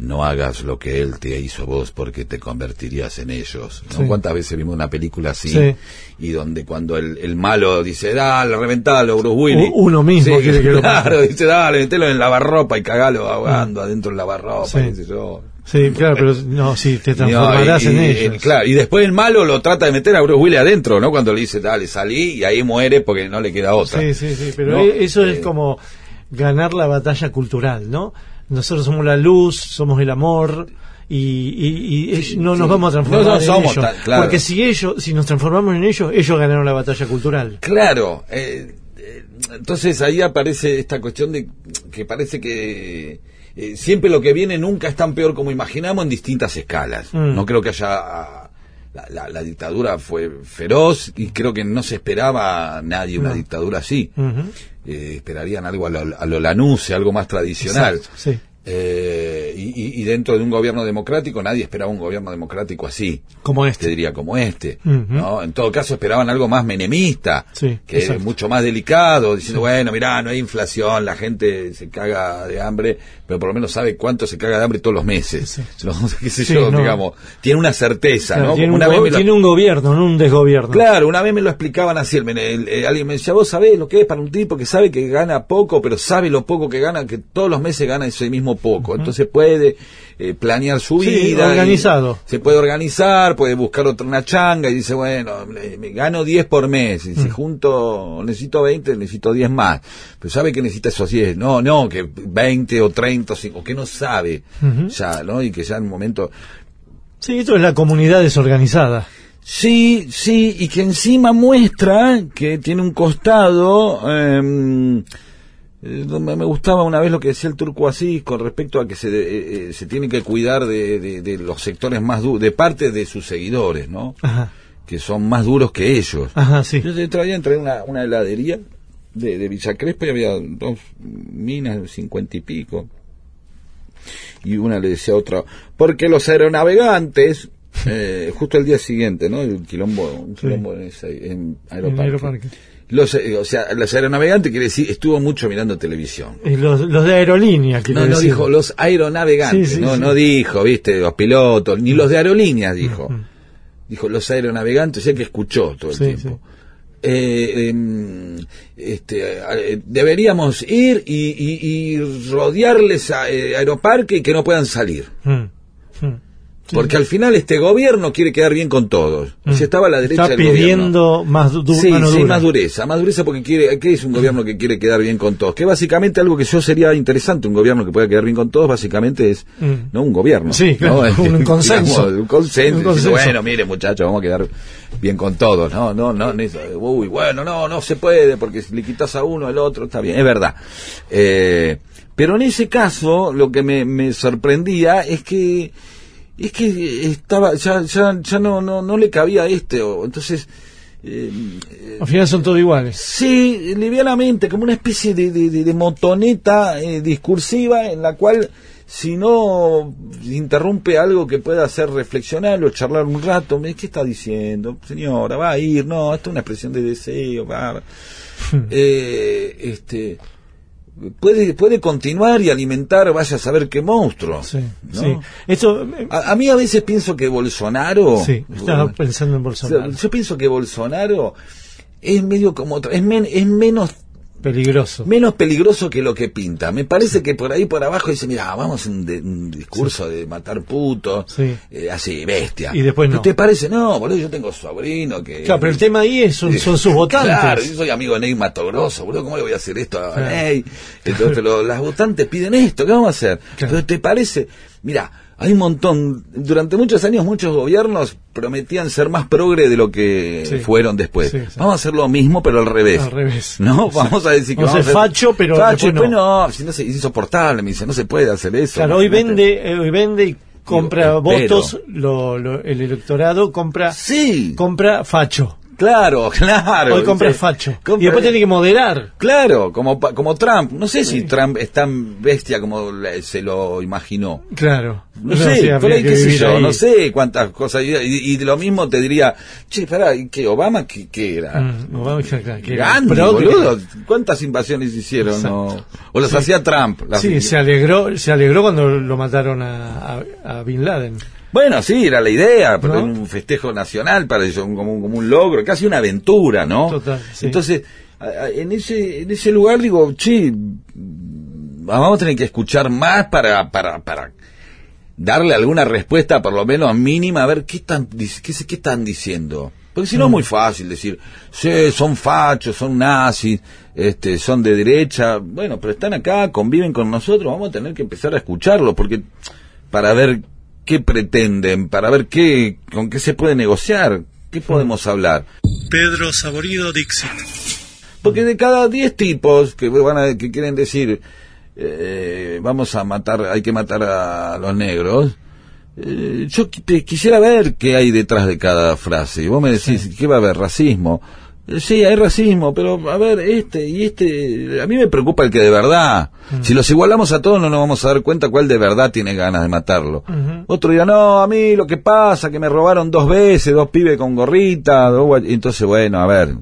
no hagas lo que él te hizo a vos porque te convertirías en ellos. ¿no? Sí. ¿Cuántas veces vimos una película así? Sí. Y donde cuando el, el malo dice, dale, reventalo, Bruce Willis. Uno mismo Sí, quiere que lo Claro, dice, dale, metelo en lavarropa y cagalo ahogando adentro del lavarropa, qué sé yo. Sí, claro, pero no, sí, te no, transformarás y- en ellos. y- claro, y después el malo lo trata de meter a Bruce Willis adentro, ¿no? Cuando le dice, dale, salí, y ahí muere porque no le queda otra. Sí, sí, sí, pero No, eso es eh, como ganar la batalla cultural, ¿no? Nosotros somos la luz, somos el amor y, y- no nos sí. vamos a transformar No, no en somos ellos. tan- claro. Porque si ellos, si nos transformamos en ellos, ellos ganaron la batalla cultural. Claro, eh, eh, entonces ahí aparece esta cuestión de que parece que eh, siempre lo que viene nunca es tan peor como imaginamos en distintas escalas. Mm. No creo que haya... La, la- la dictadura fue feroz y creo que no se esperaba a nadie una No. dictadura así. Eh, esperarían algo a lo, a lo Lanuse, algo más tradicional. Eh, y, dentro de un gobierno democrático nadie esperaba un gobierno democrático así. Como Te este. diría como este. ¿no? En todo caso esperaban algo más menemista, Sí, que es mucho más delicado, diciendo, bueno, mirá, no hay inflación, la gente se caga de hambre, pero por lo menos sabe cuánto se caga de hambre todos los meses. Sí. ¿no? ¿Qué sé Sí, yo? no. Digamos, tiene una certeza, Claro, ¿no? tiene, un una vez go- me lo- tiene un gobierno, no un desgobierno. Claro, una vez me lo explicaban así, el, mene- el- eh, alguien me decía, vos sabés lo que es para un tipo que sabe que gana poco, pero sabe lo poco que gana, que todos los meses gana ese mismo poco, entonces puede eh, planear su Sí, vida. y organizado. Se puede organizar, puede buscar otra una changa y dice, bueno, me gano 10 por mes, y Mm. si junto necesito 20, necesito 10 más, pero sabe que necesita esos 10, no, no, que 20 o 30 o 5, que no sabe ya, ¿no? Y que ya en un momento... Sí, esto es la comunidad desorganizada. Sí, sí, y que encima muestra que tiene un costado. em, eh, me me gustaba una vez lo que decía el turco así con respecto a que se, de- eh, se tiene que cuidar de, de- de los sectores más duros, de parte de sus seguidores, ¿no? Ajá, Que son más duros que ellos. ajá, sí. Yo traía, entré en una, una heladería de, de Villa Crespo y había dos minas de cincuenta y pico. Y una le decía a otra, porque los aeronavegantes, eh, justo el día siguiente, ¿no? El quilombo, un quilombo en, ese- en En Aeroparque. Aeroparque. Los, eh, o sea, los aeronavegantes quiere decir, estuvo mucho mirando televisión. Y los, los de aerolínea, quiero No, no decir. dijo los aeronavegantes, Sí, sí, no, sí. no dijo, viste, los pilotos, ni los de aerolíneas dijo. Mm. Dijo los aeronavegantes, ya que escuchó todo el tiempo. Eh, em, este, eh, deberíamos ir y, y- y rodearles a eh, Aeroparque y que no puedan salir. Mm, mm. Sí. Porque al final este gobierno quiere quedar bien con todos. O sea, estaba a la derecha Está del gobierno. pidiendo más du- Sí, mano sí, dura. más dureza, más dureza porque quiere, ¿qué es un gobierno que quiere quedar bien con todos? Que básicamente algo que yo sería interesante, un gobierno que pueda quedar bien con todos, básicamente es, Mm. no un gobierno. Sí, ¿no? claro, un consenso. Digamos, un consenso, Un consenso. bueno, mire muchachos, vamos a quedar bien con todos, no, no, no, uy, bueno, no, no se puede, porque si le quitas a uno, al otro, está bien, es verdad. Eh, pero en ese caso, lo que me, me sorprendía es que, es que estaba, ya, ya, ya no, no, no le cabía a este, o, entonces, eh, Al final son todos iguales. Sí, livianamente, como una especie de, de- de- de motoneta eh, discursiva en la cual si no interrumpe algo que pueda hacer reflexionar o charlar un rato, ¿qué está diciendo? Señora, va a ir, no, esto es una expresión de deseo, va. Eh, este, puede, puede continuar y alimentar, vaya a saber qué monstruo. Sí, ¿no? sí. Esto, eh, A, a mí a veces pienso que Bolsonaro... sí, estaba pensando en Bolsonaro. yo pienso que Bolsonaro es medio como es, men- es menos Peligroso. menos peligroso que lo que pinta. Me parece que por ahí por abajo dice, mira, vamos a un, de- un discurso de matar putos, Sí. eh, así, bestia. Y después no. ¿Te parece? No, boludo, yo tengo sobrino que... Claro, pero el tema ahí es, son, son sus votantes. Claro, yo soy amigo de Ney Mato Grosso, boludo, ¿cómo le voy a hacer esto a Claro. Ney? Entonces las votantes piden esto, ¿qué vamos a hacer? Claro. Pero te parece, mira, hay un montón, durante muchos años muchos gobiernos prometían ser más progre de lo que Sí. fueron después. Sí, sí. Vamos a hacer lo mismo, pero al revés. Al revés. No, vamos a decir que Vamos a ser facho, pero facho, no. no, si no es insoportable, me dice, no se puede hacer eso. Claro, hoy vende, eh, hoy vende y compra Digo, votos, lo, lo- el electorado compra, Sí, compra facho. Claro, claro. hoy compra Dice, facho. compra- Y después tiene que moderar. Claro, como, como Trump. No sé si Trump es tan bestia como se lo imaginó. Claro. No sé, sea, por ahí que qué sé yo, ahí. no sé cuántas cosas. Y, y- y de lo mismo te diría, che, pará, ¿y qué? ¿Obama qué, qué era? Mm, Obama, claro, que era Gandhi, progre. boludo. ¿Cuántas invasiones hicieron? O, las hacía Trump. las- Sí, se alegró, se alegró cuando lo mataron a, a, a Bin Laden. Bueno, sí, era la idea, pero ¿No? era un festejo nacional para ellos, como, un- como un logro, casi una aventura, ¿no? Total, sí. Entonces, en ese, en ese lugar digo, mm, vamos a tener que escuchar más para, para, para darle alguna respuesta, por lo menos mínima, a ver qué están, qué, qué están diciendo. Porque si no es muy fácil decir, sí, son fachos, son nazis, este, son de derecha, bueno, pero están acá, conviven con nosotros, vamos a tener que empezar a escucharlos, porque para ver qué pretenden, para ver qué, con qué se puede negociar, qué podemos hablar. Pedro Saborido Dixit. Porque de cada 10 tipos que van a, que quieren decir eh, vamos a matar, hay que matar a los negros, eh, yo te- quisiera ver qué hay detrás de cada frase. Y vos me decís, ¿qué va a haber? ¿Racismo? Sí, hay racismo, pero a ver, este y este, a mí me preocupa el que de verdad, si los igualamos a todos no nos vamos a dar cuenta cuál de verdad tiene ganas de matarlo. Otro dirá, no, a mí lo que pasa, que me robaron dos veces, dos pibes con gorrita, dos gua-". Y entonces bueno, a ver,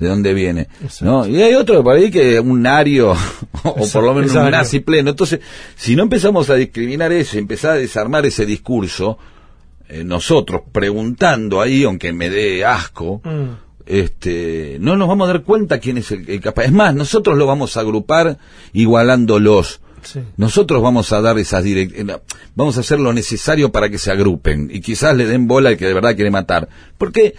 de dónde viene, ¿no? Y hay otro por ahí que un nario, o por lo menos Exacto. un nazi pleno. Entonces, si no empezamos a discriminar eso, y empezar a desarmar ese discurso, eh, nosotros preguntando ahí, aunque me dé asco, Mm. Este, no nos vamos a dar cuenta quién es el, el capaz. Es más, nosotros lo vamos a agrupar igualándolos. Sí. Nosotros vamos a dar esas direct eh, vamos a hacer lo necesario para que se agrupen y quizás le den bola al que de verdad quiere matar. Porque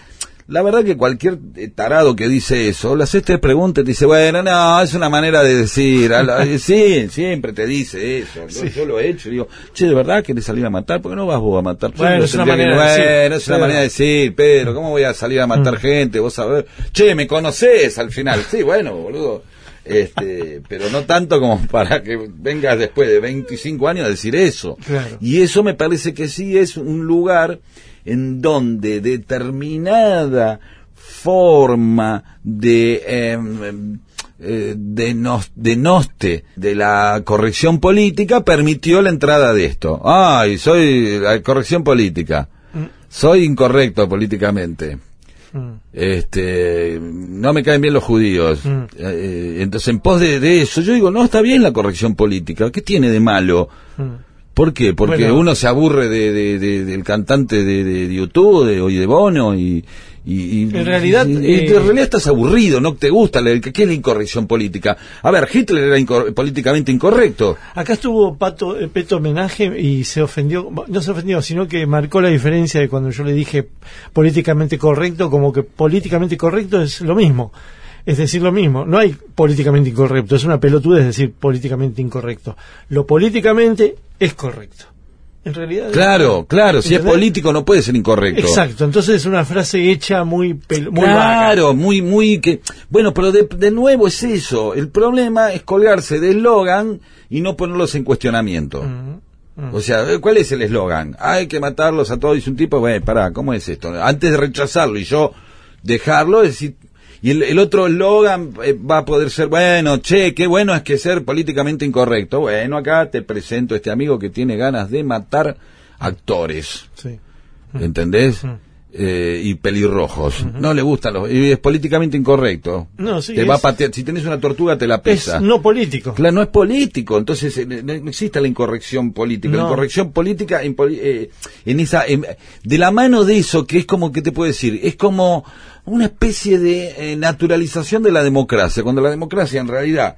la verdad que cualquier eh, tarado que dice eso, le haces tres preguntas y te dice, bueno, no, es una manera de decir. eh, sí, siempre te dice eso. Yo, yo lo he hecho. Digo, che, ¿de verdad querés salir a matar? ¿Por qué no vas vos a matar? Bueno, es una tendría que- manera de decir. Es una manera de decir, Pedro, ¿cómo voy a salir a matar gente? Vos sabés, che, me conocés al final. Sí, bueno, boludo. Este, pero no tanto como para que vengas después de 25 años a decir eso. Claro. Y eso me parece que sí es un lugar en donde determinada forma de em, eh, de, nos- de noste de la corrección política permitió la entrada de esto. Ay, soy la corrección política. Soy incorrecto políticamente. Mm. Este, no me caen bien los judíos. Mm. Eh, entonces, en pos de, de eso, yo digo, no, está bien la corrección política. ¿Qué tiene de malo? Mm. ¿Por qué? Porque Bueno. uno se aburre de, de- de- del cantante de, de YouTube de, o de Bono y, y, y- En realidad, y- y eh, en realidad estás aburrido, no te gusta. ¿Qué es la incorrección política? A ver, Hitler era incor- políticamente incorrecto. Acá estuvo Pato, eh, Peto Homenaje y se ofendió, no se ofendió, sino que marcó la diferencia de cuando yo le dije políticamente correcto, como que políticamente correcto es lo mismo. Es decir, lo mismo. No hay políticamente incorrecto, es una pelotudez decir políticamente incorrecto. Lo políticamente es correcto. En realidad. Claro, claro, si es político no puede ser incorrecto. Exacto, entonces es una frase hecha muy, muy vaga. Claro, muy, muy que. Bueno, pero de, de nuevo es eso. El problema es colgarse de eslogan y no ponerlos en cuestionamiento. Mm, O sea, ¿cuál es el eslogan? Hay que matarlos a todos. Dice un tipo, bueno, pará, ¿cómo es esto? Antes de rechazarlo y yo dejarlo, es decir. Y el, el otro eslogan eh, va a poder ser, bueno, che, qué bueno es que ser políticamente incorrecto. Bueno, acá te presento a este amigo que tiene ganas de matar actores. Sí. ¿Entendés? Eh, y pelirrojos. No le gustan los... Y es políticamente incorrecto. No, sí, Te va a es- patear. Si tenés una tortuga, te la Es pesa. no político. Claro, no es político, entonces eh, no existe la incorrección política. La incorrección política en, eh, en esa, en- de la mano de eso, que es como, ¿qué te puedo decir? Es como una especie de eh, naturalización de la democracia, cuando la democracia en realidad,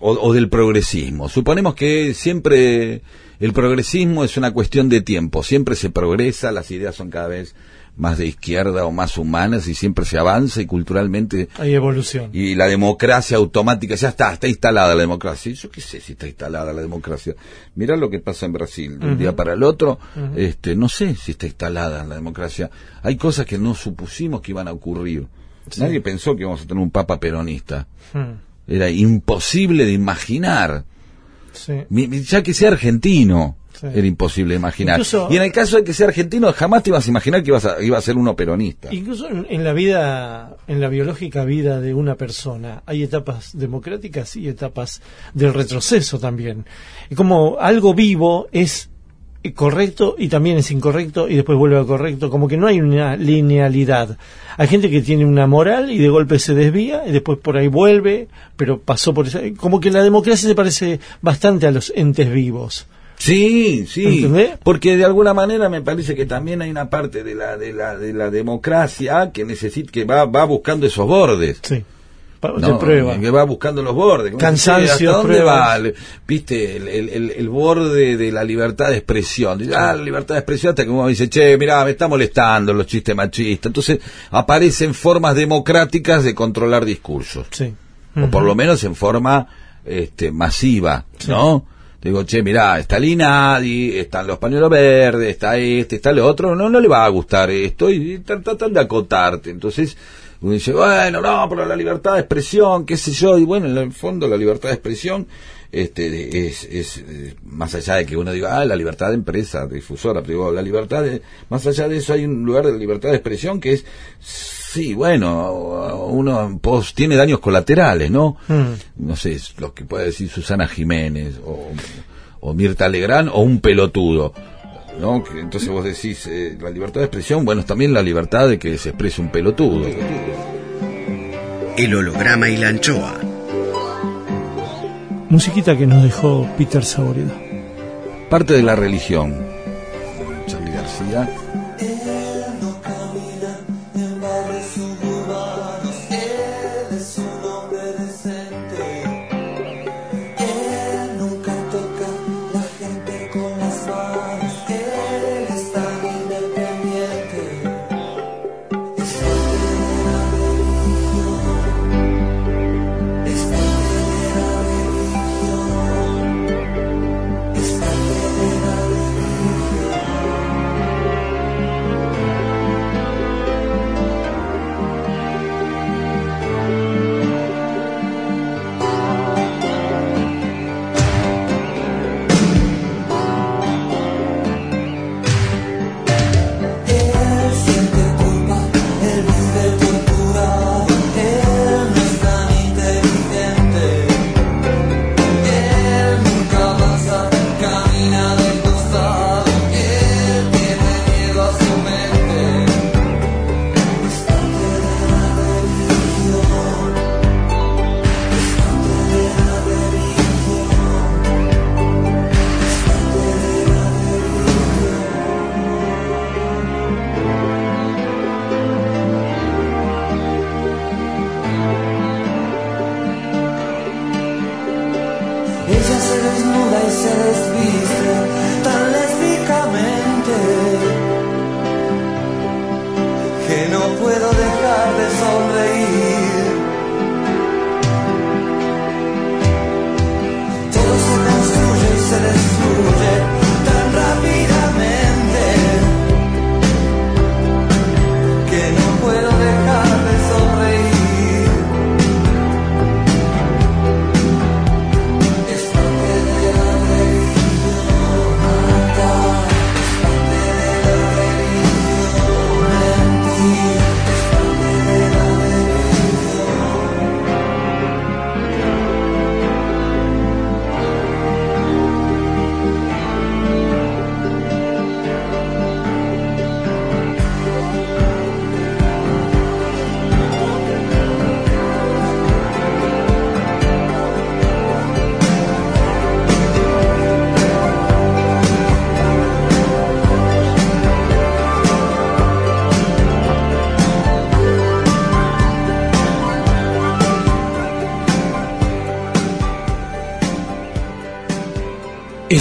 o, o del progresismo, suponemos que siempre el progresismo es una cuestión de tiempo, siempre se progresa, las ideas son cada vez más de izquierda o más humanas y siempre se avanza y culturalmente Hay evolución. y la democracia automática, ya está, está instalada la democracia. Yo qué sé si está instalada la democracia. Mirá lo que pasa en Brasil, de un día para el otro, este, no sé si está instalada la democracia. Hay cosas que no supusimos que iban a ocurrir. Nadie pensó que íbamos a tener un papa peronista. Mm, Era imposible de imaginar. sí. Ya que sea argentino, Sí. era imposible imaginar. Incluso- y en el caso de que sea argentino, jamás te ibas a imaginar que ibas a, iba a ser uno peronista. Incluso en, en la vida, en la biológica vida de una persona, hay etapas democráticas y etapas del retroceso también. Y como algo vivo es correcto y también es incorrecto y después vuelve a correcto, como que no hay una linealidad. Hay gente que tiene una moral y de golpe se desvía y después por ahí vuelve, pero pasó por esa... Como que la democracia se parece bastante a los entes vivos. Sí, sí, ¿Entendés? porque de alguna manera me parece que también hay una parte de la de la de la democracia que necesita que va va buscando esos bordes. Sí. ¿no? prueba. que va buscando los bordes. Cansancio, ¿Hasta dónde pruebas. va? Viste, el, el, el- el borde de la libertad de expresión. Ah, la libertad de expresión hasta que uno dice, che, mirá, me está molestando los chistes machistas. Entonces aparecen formas democráticas de controlar discursos. Sí. o por lo menos en forma este, masiva, ¿no? Digo, che, mirá, está el INADI, están los pañuelos verdes, está este, está lo otro, no, no le va a gustar esto y, y tra- tratan de acotarte. Entonces, uno dice, bueno, no, pero la libertad de expresión, qué sé yo, y bueno, en el fondo la libertad de expresión este, es, es eh, más allá de que uno diga, ah, la libertad de empresa, difusora, pero digo, la libertad de, más allá de eso hay un lugar de libertad de expresión que es, sí, bueno, uno pues, tiene daños colaterales, ¿no? Mm. No sé, es lo que puede decir Susana Jiménez o, o Mirta Legrand o un pelotudo. ¿No? Que entonces vos decís, eh, la libertad de expresión, bueno, es también la libertad de que se exprese un pelotudo. El holograma y la anchoa. Musiquita que nos dejó Peter Saboreda. Parte de la religión. Charlie García.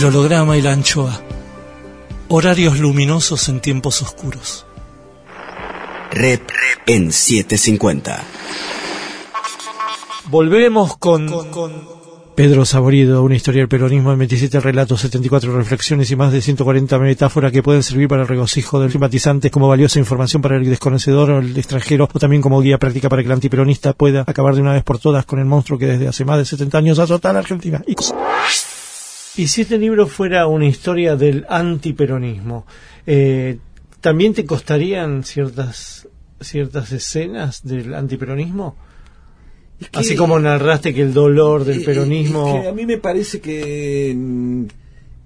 El holograma y la anchoa. Horarios luminosos en tiempos oscuros. Rep en 750. Volvemos con, Pedro Saborido, una historia del peronismo en 27 relatos, 74 reflexiones y más de 140 metáforas que pueden servir para el regocijo del simpatizante como valiosa información para el desconocedor o el extranjero o también como guía práctica para que el antiperonista pueda acabar de una vez por todas con el monstruo que desde hace más de 70 años azota a la Argentina. Y, y si este libro fuera una historia del antiperonismo, eh, ¿también te costarían ciertas ciertas escenas del antiperonismo? Es que- Así como narraste que el dolor del eh, peronismo... es que a mí me parece que.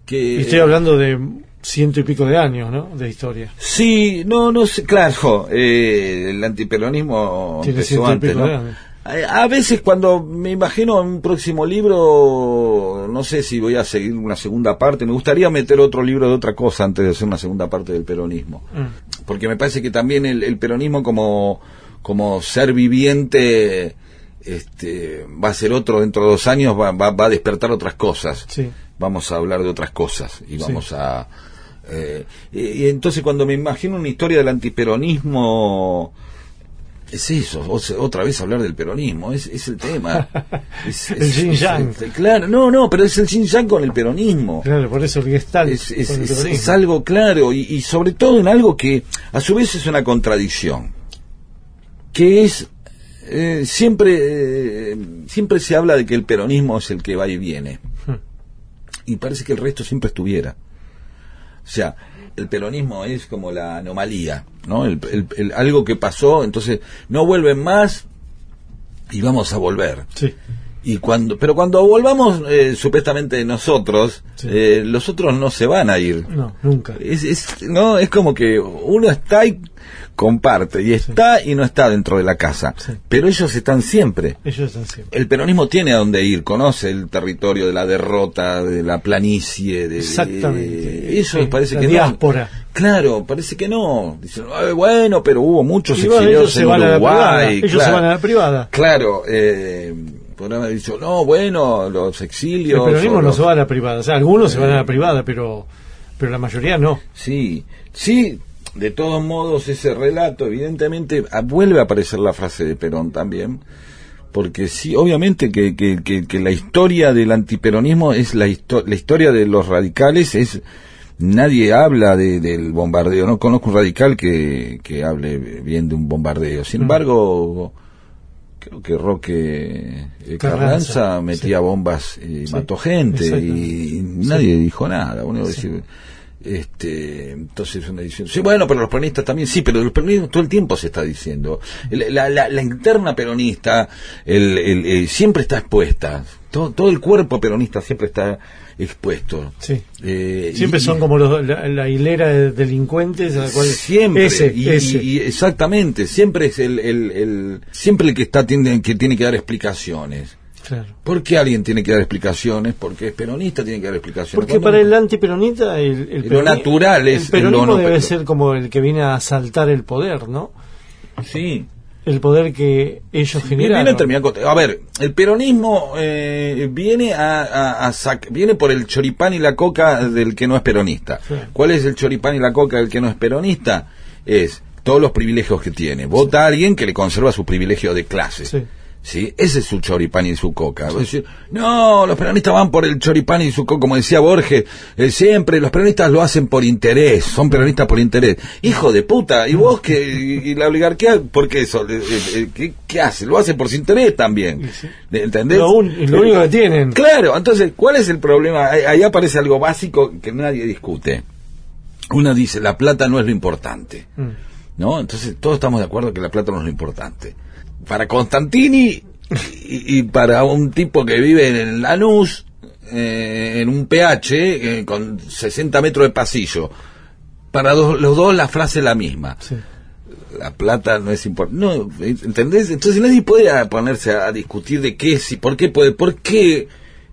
que estoy hablando de ciento y pico de años, ¿no? De historia. Sí, no, no sé, claro, eh, el antiperonismo Tiene empezó ciento y antes, ¿no? A veces cuando me imagino un próximo libro, no sé si voy a seguir una segunda parte, me gustaría meter otro libro de otra cosa antes de hacer una segunda parte del peronismo. Mm. Porque me parece que también el, el peronismo como, como ser viviente este, va a ser otro dentro de dos años, va, va, va a despertar otras cosas. Sí. Vamos a hablar de otras cosas y Sí. vamos a... eh, y, y entonces cuando me imagino una historia del antiperonismo... Es eso, otra vez hablar del peronismo, es, es el tema. Es- El es- yin es- yang. es- claro, no, no, pero es el yin yang con el peronismo. Claro, por eso el peronismo. es algo claro y, y sobre todo en algo que a su vez es una contradicción, que es eh, siempre eh, siempre se habla de que el peronismo es el que va y viene Hmm. y parece que el resto siempre estuviera. O sea, el peronismo es como la anomalía, ¿no? El- el- el- algo que pasó, entonces no vuelven más y vamos a volver. Sí. Y cuando, pero cuando volvamos eh, supuestamente nosotros, Sí. eh, los otros no se van a ir. No, nunca. Es, es, no, es como que uno está y comparte, y está y no está dentro de la casa. Sí. Pero ellos están siempre. Ellos están siempre. El peronismo tiene a dónde ir, conoce el territorio de la derrota, de la planicie, de, Exactamente. eso parece la que diáspora. no. Claro, parece que no. Dicen, "Ay, bueno, pero hubo muchos exiliados en van a la privada. Uruguay. Ellos se van a la privada. Claro, eh, podrán haber dicho, no, bueno, los El exilios. peronismo o no se va a la privada. O sea, algunos se van a la privada, pero, pero la mayoría no. Sí, sí, de todos modos ese relato, evidentemente, ah, vuelve a aparecer la frase de Perón también, porque sí, obviamente que, que, que, que la historia del antiperonismo es la, histo- la historia de los radicales, es nadie habla de- del bombardeo, no conozco un radical que, que hable bien de un bombardeo, sin embargo... Creo que Roque eh, Carranza, Carranza metía sí. bombas y Sí, mató gente y nadie dijo nada. Uno decir, este, entonces una edición. Sí, bueno, pero los peronistas también, sí, pero los peronistas todo el tiempo se está diciendo. La, la- la interna peronista el, el- siempre está expuesta. Todo, todo el cuerpo peronista siempre está expuesto. Sí. Eh, Siempre y- son como los- la, la hilera de delincuentes a la cual siempre ese, y, ese. y- exactamente siempre es el, el, el- siempre el que está tiene, que tiene que dar explicaciones Claro. ¿Por qué alguien tiene que dar explicaciones? Porque es peronista, tiene que dar explicaciones. Porque para el antiperonista el, el Lo peroni- natural es el peronismo debe ser como el que viene a asaltar el poder, ¿no? Sí. El poder que ellos viene a ver, el peronismo eh, viene a, a- a sac- viene por el choripán y la coca del que no es peronista. Sí. ¿Cuál es el choripán y la coca del que no es peronista? Es todos los privilegios que tiene. Vota a alguien que le conserva su privilegio de clase. Sí. ¿Sí? Ese es su choripán y su coca. No, los peronistas van por el choripán y su coca, como decía Borges, eh, siempre los peronistas lo hacen por interés, son peronistas por interés. Hijo de puta, ¿y vos que y, la oligarquía, por qué eso? Eh, eh, ¿Qué, qué hace? Lo hace por su interés también. ¿Entendés? Lo, un- lo único que tienen. Claro, entonces, ¿cuál es el problema? Ahí ahí aparece algo básico que nadie discute. Uno dice, la plata no es lo importante. Mm. ¿no? Entonces todos estamos de acuerdo que la plata no es lo importante. Para Constantini y, y para un tipo que vive en Lanús, eh, en un PH, eh, con 60 metros de pasillo, para los dos la frase es la misma. Sí. La plata no es importante. No, ¿entendés? Entonces nadie puede ponerse a, a discutir de qué es y por qué puede, por qué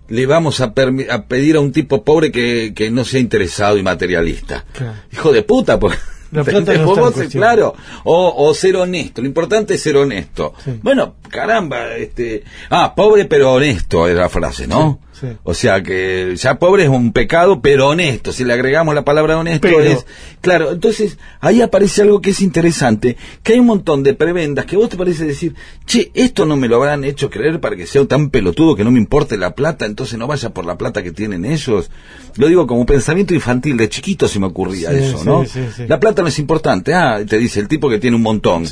le vamos a, a pedir a un tipo pobre que, que no sea interesado y materialista. Claro. Hijo de puta, pues. La plata no Vos, claro, o, o ser honesto, lo importante es ser honesto. Sí. Bueno, caramba, este, ah, pobre pero honesto era la frase, ¿no? Sí. O sea que ya pobre es un pecado, pero honesto. Si le agregamos la palabra honesto Pero. es... Claro, entonces ahí aparece algo que es interesante, que hay un montón de prebendas que vos te parece decir, che, esto no me lo habrán hecho creer para que sea tan pelotudo que no me importe la plata, entonces no vaya por la plata que tienen ellos. Lo digo como pensamiento infantil, de chiquito se me ocurría Sí, eso, sí, ¿no? La plata no es importante, ah, te dice el tipo que tiene un montón.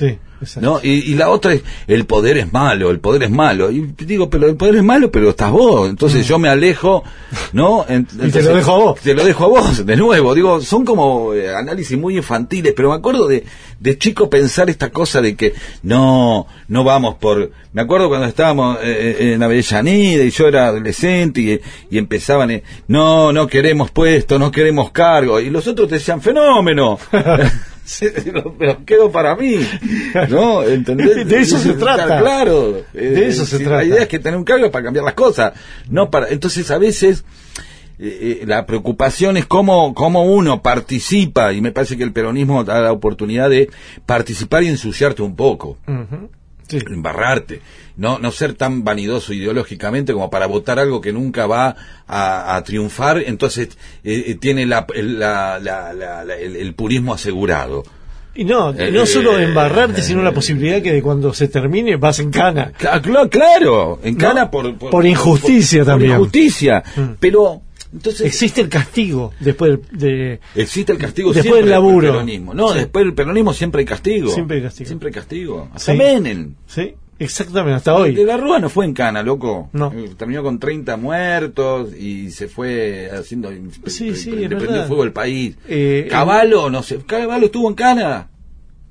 ¿no? Y, y la otra es, el poder es malo, el poder es malo. Y digo, pero el poder es malo, pero estás vos. Entonces yo me alejo, ¿no? En- Mm. te entonces, lo dejo a vos. Te lo dejo a vos, de nuevo. Digo, son como eh, análisis muy infantiles, pero me acuerdo de, de chico pensar esta cosa de que no, no vamos por... Me acuerdo cuando estábamos eh, eh, en Avellaneda y yo era adolescente y, y empezaban, eh, no, no queremos puesto, no queremos cargo. Y los otros te decían, fenómeno. Sí, lo- pero quedo para mí, ¿no? ¿Entendés? De eso se trata. Claro. eh, De eso se si trata. La idea es que tener un cargo para cambiar las cosas, no para. Entonces a veces eh, eh, la preocupación es cómo, cómo uno participa y me parece que el peronismo da la oportunidad de participar y ensuciarte un poco. Sí. embarrarte, no, no ser tan vanidoso ideológicamente como para votar algo que nunca va a, a triunfar, entonces eh, eh, tiene la, el, la- la- la- la- el- el purismo asegurado. Y no, Eh, no solo eh, embarrarte, sino la posibilidad que de cuando se termine vas en cana. Cla- cla- claro, en No, cana por, por injusticia por- también. Por injusticia, Mm. pero entonces Existe el castigo después de... existe el castigo Después siempre del laburo. el peronismo. No, Sí. después del peronismo siempre hay castigo. Siempre hay castigo. Siempre hay castigo. Hasta Sí. Menem. Sí, exactamente, hasta De hoy. la Rúa no fue en cana, loco. No. Eh, Terminó con 30 muertos y se fue haciendo. Sí, sí, le prendió fuego el país. Eh, Caballo, no sé. Caballo estuvo en cana.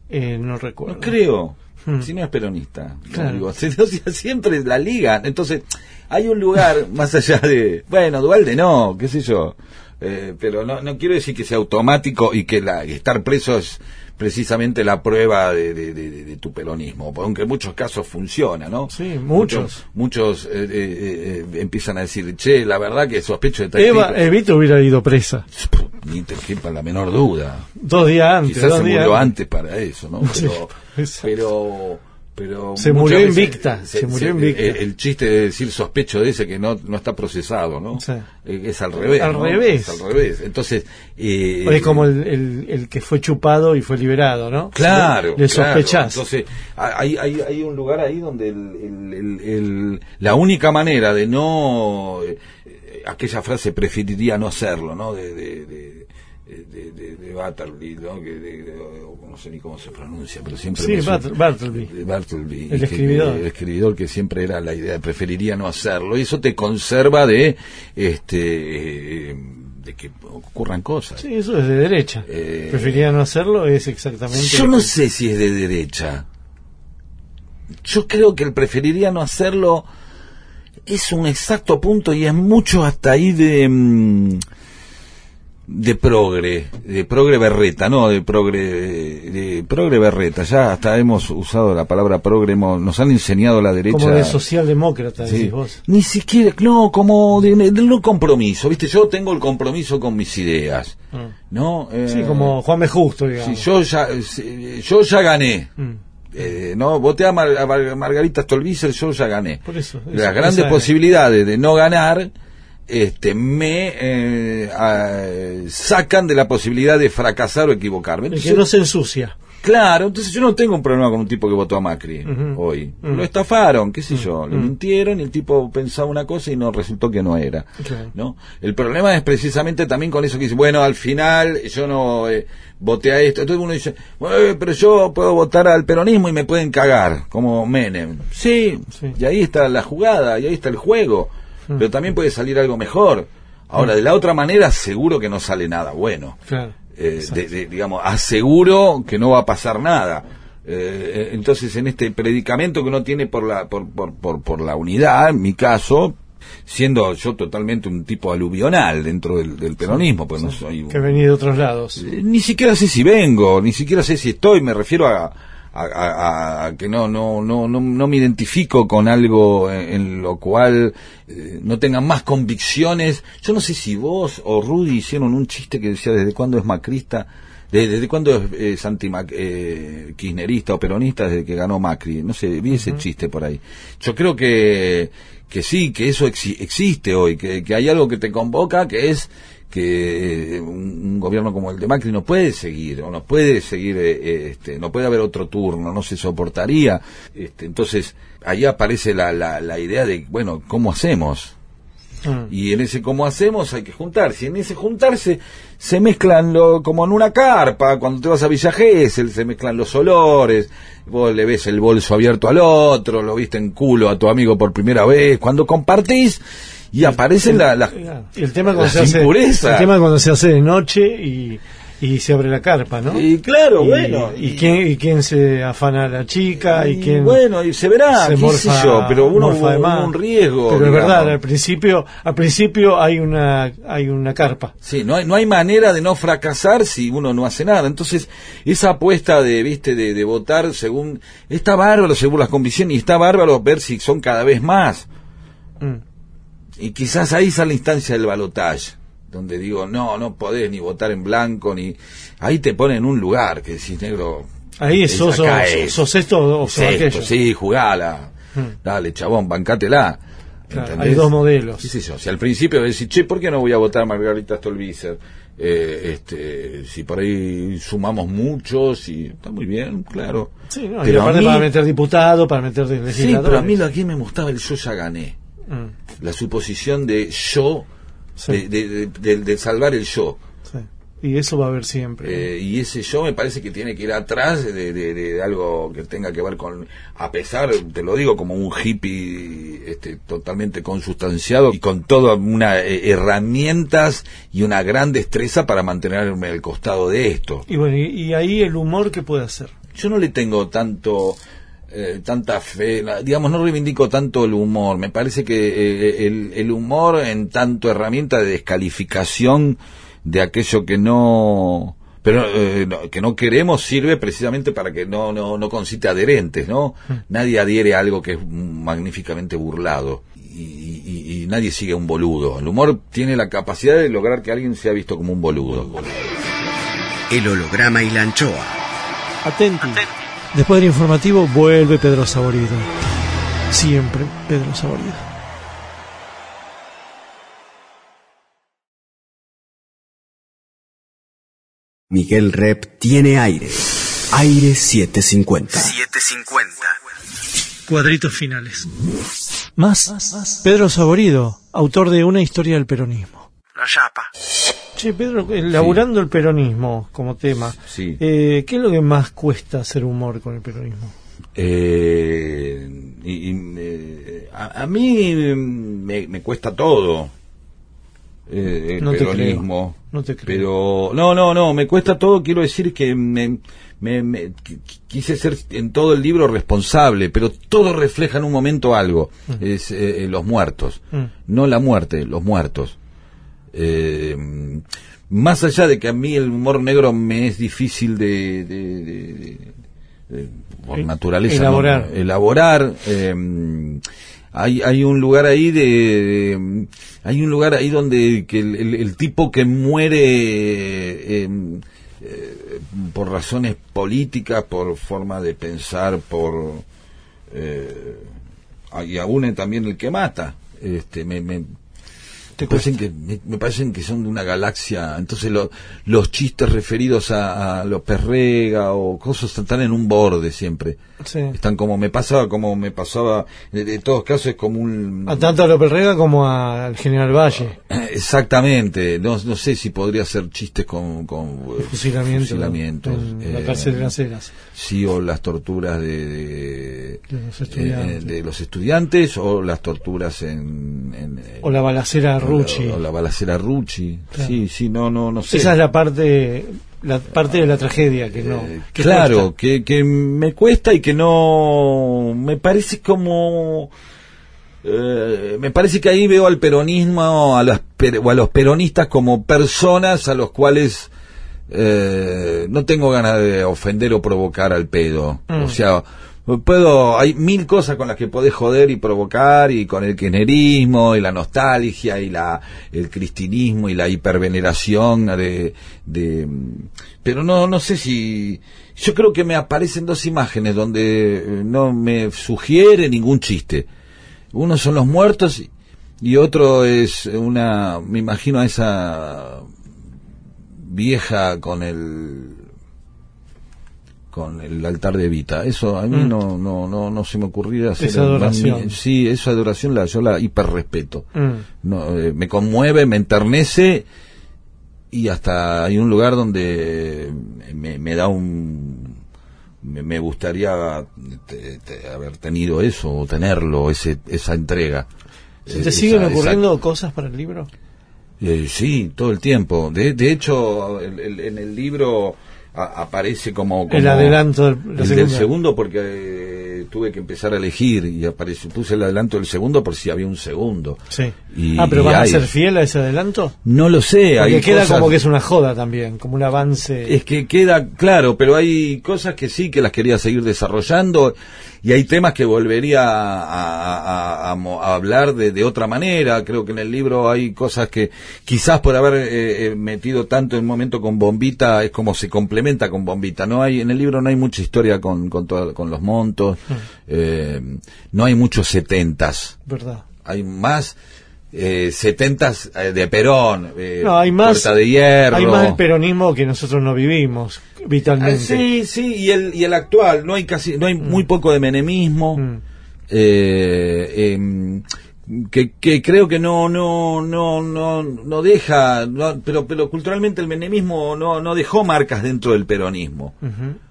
Eh, no recuerdo. No creo. Hmm. Si no es peronista. Claro. digo, siempre la liga. Entonces, hay un lugar más allá de. Bueno, Dualde no, qué sé yo. Eh, pero no, no quiero decir que sea automático y que la, estar preso es precisamente la prueba de, de- de- de- de tu peronismo, aunque en muchos casos funciona, ¿no? Sí, muchos. Muchos, eh, eh, eh, empiezan a decir, che, la verdad que sospecho de tal Eva, tipo". Evita hubiera ido presa. Ni te quepa la menor duda. Dos días antes. Quizás dos se días murió antes para eso, ¿no? Sí, Pero, exacto. pero, pero Se murió veces invicta, se murió invicta. El, el chiste de decir sospecho de ese que no, no está procesado, ¿no? Sí. Eh, Es al revés. Al ¿no? revés. Es al revés. Entonces, eh, Es como el, el, el que fue chupado y fue liberado, ¿no? Claro, Le claro. sospechás. Entonces, hay, hay, hay un lugar ahí donde el, la única manera de no. eh, eh, aquella frase preferiría no hacerlo, ¿no? De. de, de de, de, de ¿no? Que de- de- no sé ni cómo se pronuncia, pero siempre Sí, Bartleby. de Bartleby, El que- escribidor. el escribidor que siempre era la idea, preferiría no hacerlo, y eso te conserva de este eh, de que ocurran cosas. Sí, eso es de derecha. Eh, Prefería no hacerlo, es exactamente. Yo no que- sé si es de derecha. Yo creo que el preferiría no hacerlo es un exacto punto y es mucho hasta ahí de mm, de progre, de progre berreta, no de progre de progre berreta. Ya hasta hemos usado la palabra progre, hemos- nos han enseñado la derecha. Como de socialdemócrata, Sí. decís vos. Ni siquiera, no, como de, de no compromiso, ¿viste? Yo tengo el compromiso con mis ideas, Ah. ¿no? Sí, Eh, como Juan B. Justo, Sí, digamos. yo ya, yo ya gané. Mm. Eh, no, voté a, Mar- a Mar- Margarita Stolbizer, yo ya gané. Por eso, eso, Las grandes posibilidades de no ganar este, me eh, a- sacan de la posibilidad de fracasar o equivocarme. El Entonces, que no se ensucia. Claro, entonces yo no tengo un problema con un tipo que votó a Macri hoy. Lo estafaron, qué sé yo, le mintieron y el tipo pensaba una cosa y no resultó que no era. ¿no? El problema es precisamente también con eso que dice, bueno, al final yo no eh, voté a esto. Entonces uno dice, "Eh, pero yo puedo votar al peronismo y me pueden cagar, como Menem. Sí, Sí. y ahí está la jugada, y ahí está el juego. Mm. Pero también puede salir algo mejor. Ahora, de la otra manera, seguro que no sale nada bueno Claro. eh, de- de- digamos, aseguro que no va a pasar nada. Eh, eh, entonces, en este predicamento que uno tiene por la, por, por, por, por la unidad, en mi caso, siendo yo totalmente un tipo aluvional dentro del, del peronismo, pues no soy un- Que venía de otros lados. eh, ni siquiera sé si vengo, ni siquiera sé si estoy, me refiero a, a, a- a que no, no, no, no, no me identifico con algo en, en lo cual eh, no tengan más convicciones. Yo no sé si vos o Rudy hicieron un chiste que decía desde cuándo es macrista, de- desde cuándo es, es anti eh, kirchnerista o peronista desde que ganó Macri. No sé, vi ese chiste por ahí. Yo creo que, que sí, que eso exi- existe hoy, que, que hay algo que te convoca, que es que eh, un, un gobierno como el de Macri no puede seguir, o no puede seguir, eh, eh, este, no puede haber otro turno, no se soportaría. Este, entonces, ahí aparece la, la, la idea de, bueno, ¿cómo hacemos? Mm. Y en ese cómo hacemos hay que juntarse. Y en ese juntarse se mezclan lo, como en una carpa. Cuando te vas a Villa Gesell se mezclan los olores. Vos le ves el bolso abierto al otro, lo viste en culo a tu amigo por primera vez. Cuando compartís y aparecen la- las Y el tema cuando se hace, el tema cuando se hace de noche y, y se abre la carpa, ¿no? Y claro, Y- bueno. Y, quién, y quién se afana a la chica y, quién bueno, y se verá, se qué morfa, sé yo, pero uno morfa hubo un riesgo, Pero es verdad, al principio, al principio hay una, hay una carpa. Sí, no hay, no hay manera de no fracasar si uno no hace nada. Entonces, esa apuesta de, viste, de, de votar según, está bárbaro según las convicciones y está bárbaro ver si son cada vez más. Mm. Y quizás ahí está la instancia del balotaje, donde digo, no, no podés ni votar en blanco, ni, ahí te ponen en un lugar que decís, negro, Ahí es- sos, es. sos esto o sos esto, aquello. sí, jugala, Mm. dale, chabón, bancátela. Claro, hay dos modelos. Sí, sí, yo. Si al principio decís, che, ¿por qué no voy a votar a Margarita Stolbizer? Eh, este, si por ahí sumamos muchos y está muy bien, claro. Sí, no, y pero a aparte mí, para meter diputado, para meter sí, legisladores. pero a mí lo que me gustaba el yo ya gané. Mm, La suposición de yo, Sí. de, de- de- de- de salvar el yo. sí. Y eso va a haber siempre. Eh, y ese yo me parece que tiene que ir atrás de, de- de algo que tenga que ver con, a pesar, te lo digo, como un hippie este, totalmente consustanciado y con todas unas eh, herramientas y una gran destreza para mantenerme al costado de esto. Y bueno, y, y ahí el humor que puede hacer. Yo no le tengo tanto eh, tanta fe, la- digamos, no reivindico tanto el humor. Me parece que eh, el, el humor en tanto herramienta de descalificación de aquello que no pero eh, no- que no queremos sirve precisamente para que no no no concite adherentes no nadie adhiere a algo que es magníficamente burlado y, y- y nadie sigue un boludo el humor tiene la capacidad de lograr que alguien sea visto como un boludo El holograma y la anchoa. Atenti. Después del informativo vuelve Pedro Saborido. Siempre Pedro Saborido. Miguel Rep tiene aire. Aire 750. 750. Cuadritos finales. Más Pedro Saborido, autor de Una historia del peronismo. La chapa. Che, Pedro, elaborando el peronismo como tema, Sí. eh, ¿qué es lo que más cuesta hacer humor con el peronismo? Eh, y, y, eh, a, a mí mm, me, me cuesta todo eh, el No peronismo. no te creo. Pero no, no, no, me cuesta todo. Quiero decir que me, me- me- qu- quise ser en todo el libro responsable, pero todo refleja en un momento algo. Es eh, los muertos, Mm. no la muerte, los muertos. Eh, más allá de que a mí el humor negro me es difícil de, de- de- de- de- por naturaleza ¿no? elaborar. eh, hay hay un lugar ahí de, hay un lugar ahí donde que el, el- el tipo que muere eh, eh, por razones políticas por forma de pensar por eh, y aún también el que mata este me, me me parecen, que, me, me parecen que son de una galaxia. Entonces lo- los chistes referidos a, a los perrega o cosas están en un borde siempre. Sí. Están como me pasaba, como me pasaba. De, de todos casos es como un. A tanto a López Rega como al General Valle. Exactamente. No, no sé si podría hacer chistes con, con eh, Fusilamiento. fusilamientos, En la eh, cárcel de las Heras. Sí, o las torturas de, de, De los eh, estudiantes. de los estudiantes o las torturas en. en, eh, O la balacera la- Rucci. O la, balacera Rucci. Claro. Sí, sí, no, no, no sé. Esa es la parte, la parte de la tragedia que no. Eh, que claro, que, que me cuesta y que no. Me parece como. eh, me parece que ahí veo al peronismo a las per- o a los peronistas como personas a los cuales eh, no tengo ganas de ofender o provocar al pedo. Mm. O sea, puedo, hay mil cosas con las que podés joder y provocar y con el kirchnerismo y la nostalgia y la, el cristinismo y la hiperveneración de, de, pero no, no sé si, yo creo que me aparecen dos imágenes donde eh, no me sugiere ningún chiste. Uno son los muertos y- y otro es una, me imagino a esa vieja con el con el altar de Vita. Eso a mí Mm. no, no, no, no se me ocurría hacer. Esa adoración. Sí, esa adoración la, yo la hiperrespeto. Mm. No, eh, me conmueve, me enternece y hasta hay un lugar donde me, me da un me, me gustaría te- te- haber tenido eso o tenerlo ese esa entrega ¿Se Eh, te siguen esa- ocurriendo cosas para el libro? eh, sí, todo el tiempo. De, de hecho, el- el- en el libro a- aparece como, como El adelanto del- el del segundo porque eh, tuve que empezar a elegir y aparece, puse el adelanto del segundo por si había un segundo. Sí. Y- ah, pero ¿vas a ser fiel a ese adelanto? No lo sé, Porque hay queda cosas- como que es una joda también, como un avance. es que queda claro, pero hay cosas que sí que las quería seguir desarrollando y hay temas que volvería a, a- a- a mo- a hablar de, de otra manera. Creo que en el libro hay cosas que quizás por haber eh, eh, metido tanto en momento con Bombita es como se complementa con Bombita. No hay en el libro no hay mucha historia con con, toda- con los montos, eh, no hay muchos setentas, ¿Verdad? hay más eh, setentas eh, de Perón, eh, No, hay más. Puerta de Hierro. Hay más del peronismo que nosotros no vivimos Ah, vitalmente. sí, sí, y el, y el actual, no hay casi, no hay muy poco de menemismo, Mm. eh, em, que, que creo que no, no, no, no, no deja, no- pero, pero culturalmente el menemismo no, no dejó marcas dentro del peronismo.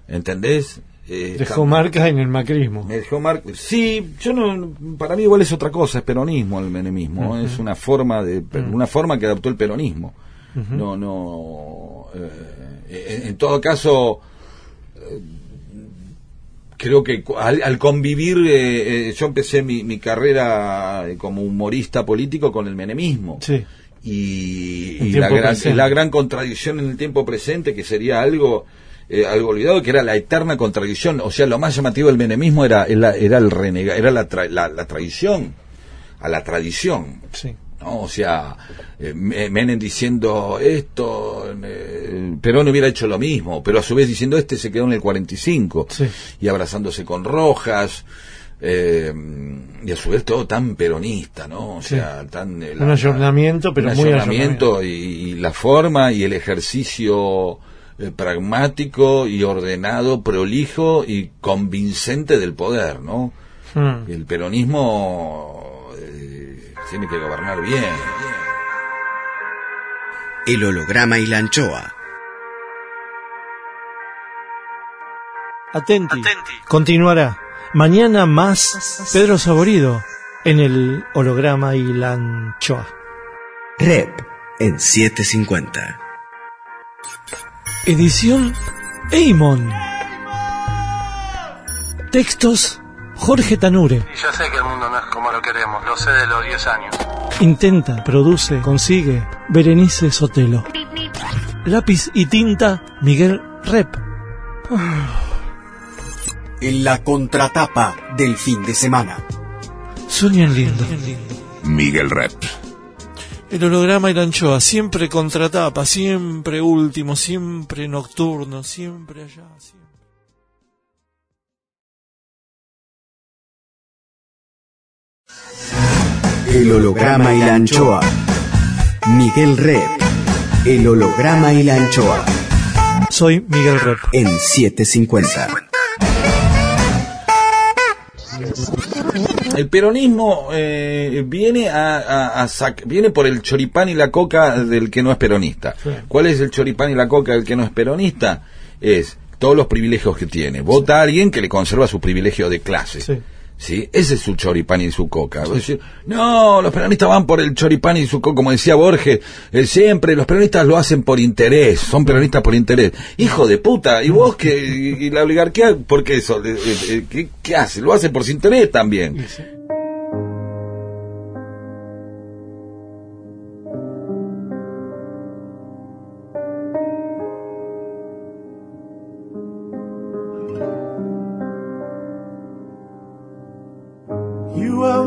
¿entendés? Eh, Dejó marcas en el macrismo. me dejó Sí, yo no, para mí igual es otra cosa, es peronismo el menemismo, es una forma de, una forma que adoptó el peronismo. No, no, eh, en, en todo caso, eh, creo que al, al convivir, eh, eh, yo empecé mi, mi carrera eh, como humorista político con el menemismo. Sí. Y, y la, gran, la gran contradicción en el tiempo presente, que sería algo eh, algo olvidado, que era la eterna contradicción. O sea, lo más llamativo del menemismo era, era, era el renega, era la, tra- la, la traición a la tradición. Sí. ¿no? O sea, eh, Me- Menem diciendo esto, eh, Perón hubiera hecho lo mismo, pero a su vez diciendo este se quedó en el 45 Sí. y abrazándose con Rojas. eh, y a su vez todo tan peronista, ¿no? O Sí. sea, tan... eh, Un ayornamiento, pero un muy ayornamiento y, y la forma y el ejercicio eh, pragmático y ordenado, prolijo y convincente del poder, ¿no? Mm. El peronismo eh, tiene que gobernar bien. El holograma y la anchoa. Atenti. Continuará. Mañana más Pedro Saborido en el holograma y la anchoa. Rep en 750. Edición Eimon. Textos Jorge Tanure. Y yo sé que el mundo no es como lo queremos, lo sé de los 10 años. Intenta, produce, consigue Berenice Sotelo. Lápiz y tinta Miguel Rep. En la contratapa del fin de semana. Sueñan lindo. Miguel Rep. El holograma y la anchoa, siempre contratapa, siempre último, siempre nocturno, siempre allá. Siempre. El holograma y la anchoa. Miguel Red. El holograma y la anchoa. Soy Miguel Rep. En 750. El peronismo eh, viene a, a- a sac- viene por el choripán y la coca del que no es peronista. ¿Cuál es el choripán y la coca del que no es peronista? Es todos los privilegios que tiene. Vota a alguien que le conserva su privilegio de clase. Sí. ¿Sí? Ese es su choripán y su coca. No, los peronistas van por el choripán y su coca, como decía Borges, eh, siempre los peronistas lo hacen por interés, son peronistas por interés. Hijo de puta, ¿y vos que y, la oligarquía, por qué eso? Eh, eh, ¿Qué, hace? Lo hace por su interés también.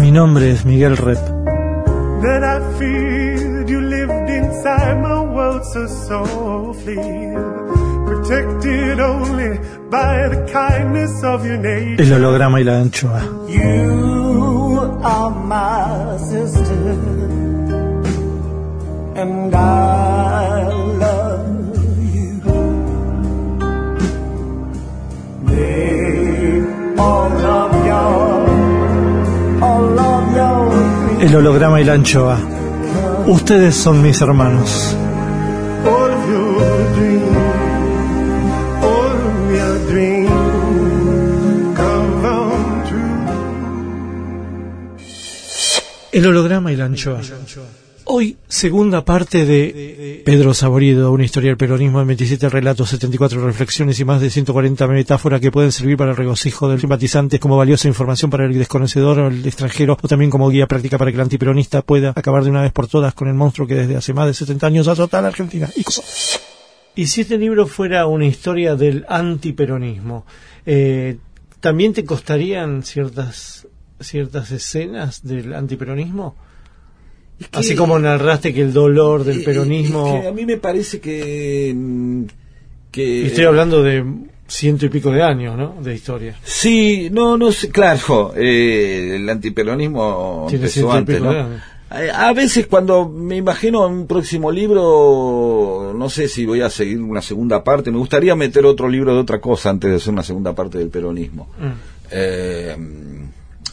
Mi nombre es Miguel Rep. that I feel. You lived inside my world so softly, protected only by the kindness of your nature. El holograma y la anchoa. And I you. All love you. El holograma y la anchoa. Ustedes son mis hermanos. El holograma y la anchoa. Hoy, segunda parte de Pedro Saborido, una historia del peronismo en 27 relatos, 74 reflexiones y más de 140 metáforas que pueden servir para el regocijo del simpatizante como valiosa información para el desconocedor o el extranjero o también como guía práctica para que el antiperonista pueda acabar de una vez por todas con el monstruo que desde hace más de 70 años azota a la Argentina. Y. Y si este libro fuera una historia del antiperonismo, eh, ¿también te costarían ciertas ciertas escenas del antiperonismo? Es que- Así como narraste que el dolor del Eh, eh, peronismo... es que a mí me parece que. mm, que estoy hablando de ciento y pico de años, ¿no? De historia. Sí, no, no sé, claro, eh, el antiperonismo Tiene empezó ciento y antes, pico ¿no? a veces cuando me imagino un próximo libro, no sé si voy a seguir una segunda parte, me gustaría meter otro libro de otra cosa antes de hacer una segunda parte del peronismo. Mm. Eh,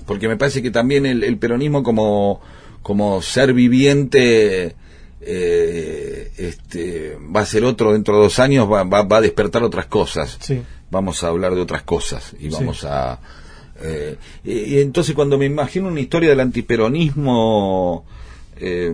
porque me parece que también el, el peronismo como, como ser viviente eh, este, va a ser otro dentro de dos años, va, va, va a despertar otras cosas. Sí. Vamos a hablar de otras cosas y vamos a... eh, y, y entonces cuando me imagino una historia del antiperonismo... eh,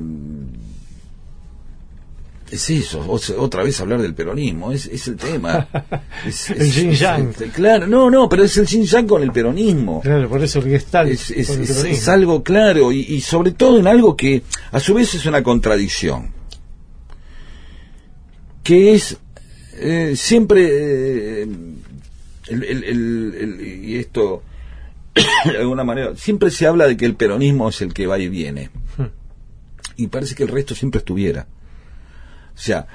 es eso, otra vez hablar del peronismo, es, es el tema. Es- El es- yin es- yang. es- claro, no, no, pero es el yin yang con el peronismo. Claro, por eso el. Es, es- con el es- peronismo. es algo claro y, y sobre todo en algo que a su vez es una contradicción. Que es eh, siempre. eh, el- el- el- el- y esto, de alguna manera, siempre se habla de que el peronismo es el que va y viene. Hmm. Y parece que el resto siempre estuviera. O sea,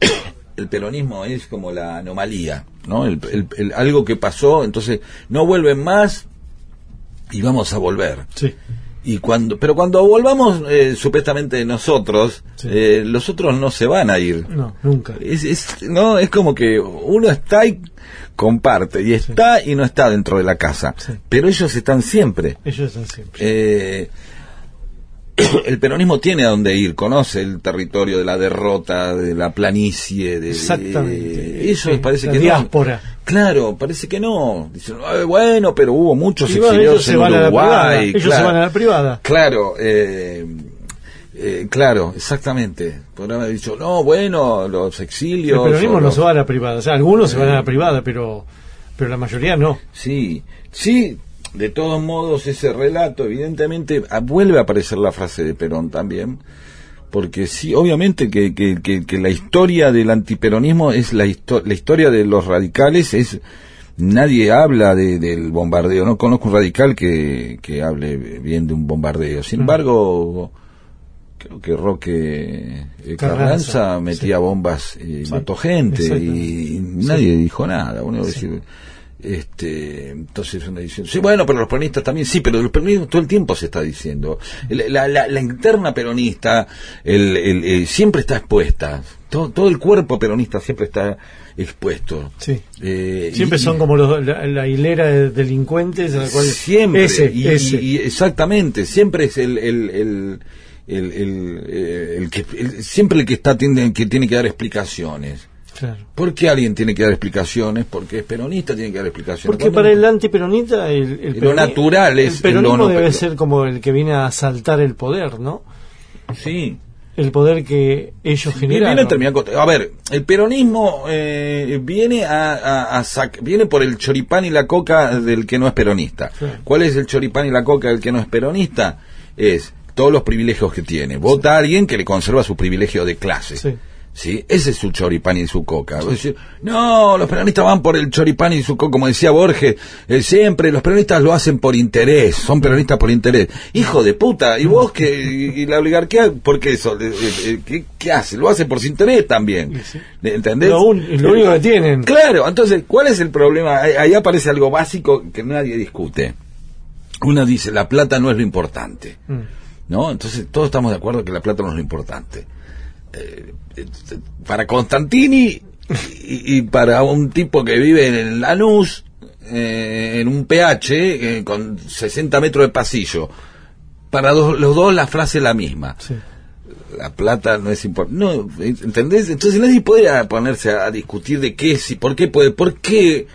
el peronismo es como la anomalía, ¿no? El- el- el- algo que pasó, entonces no vuelven más y vamos a volver. Sí. Y cuando, pero cuando volvamos eh, supuestamente nosotros, Sí. eh, los otros no se van a ir. No, nunca. Es, es- no, es como que uno está y comparte, y está y no está dentro de la casa. Sí. Pero ellos están siempre. Ellos están siempre. Eh, el peronismo tiene a dónde ir, conoce el territorio de la derrota, de la planicie, de, Exactamente. eso Sí, parece la que diáspora. no. Claro, parece que no. Dicen, "Ay, bueno, pero hubo muchos exiliados en. Uruguay. Ellos claro. se van a la privada. Claro, eh, eh, claro, exactamente. Podrían haber dicho, no, bueno, los El exilios. peronismo o no se va a la privada. O sea, algunos se van a la privada, pero, pero la mayoría no. Sí, sí, de todos modos ese relato, evidentemente, ah, vuelve a aparecer la frase de Perón también, porque sí, obviamente que, que, que, que la historia del antiperonismo es la, histo- la historia de los radicales, es nadie habla de, del bombardeo, no conozco un radical que, que hable bien de un bombardeo, sin embargo... Creo que Roque eh, Carranza, Carranza metía bombas y Sí, mató gente y nadie dijo nada. Uno decir, este, entonces uno dice, sí, bueno, pero los peronistas también, sí, pero los peronistas todo el tiempo se está diciendo. La, la- la interna peronista el, el- el- siempre está expuesta. Todo, todo el cuerpo peronista siempre está expuesto. Sí. Eh, Siempre y- son como los- la, la hilera de delincuentes a la cual siempre ese, y, ese. y- exactamente siempre es el el, el, el, eh, el que el- siempre el que está tiene que tiene que dar explicaciones Claro. ¿Por qué alguien tiene que dar explicaciones? Porque es peronista, tiene que dar explicaciones. Porque para el antiperonista el, el Lo natural es el peronismo lo no- debe ser como el que viene a asaltar el poder, ¿no? Sí. El poder que ellos Viene generan. a con- A ver, el peronismo eh, viene a, a- a sac- viene por el choripán y la coca del que no es peronista. Sí. ¿Cuál es el choripán y la coca del que no es peronista? Es todos los privilegios que tiene. Vota a alguien que le conserva su privilegio de clase. Sí. Ese es su choripán y su coca. Decís, no, los peronistas van por el choripán y su coca, como decía Borges, eh, siempre los peronistas lo hacen por interés, son peronistas por interés. Hijo de puta, ¿y vos que y, y la oligarquía, por qué eso? Eh, eh, ¿Qué, qué hace? Lo hace por su interés también. ¿Entendés? Lo, un- lo único que tienen. Claro, entonces, ¿cuál es el problema? Ahí, aparece algo básico que nadie discute. Uno dice, la plata no es lo importante. Mm. ¿no? Entonces todos estamos de acuerdo que la plata no es lo importante. Eh, para Constantini y, y para un tipo que vive en Lanús, eh, en un PH, eh, con 60 metros de pasillo, para dos- los dos la frase es la misma. Sí. La plata no es importante. No, ¿entendés? Entonces nadie puede ponerse a, a discutir de qué es y por qué puede, por qué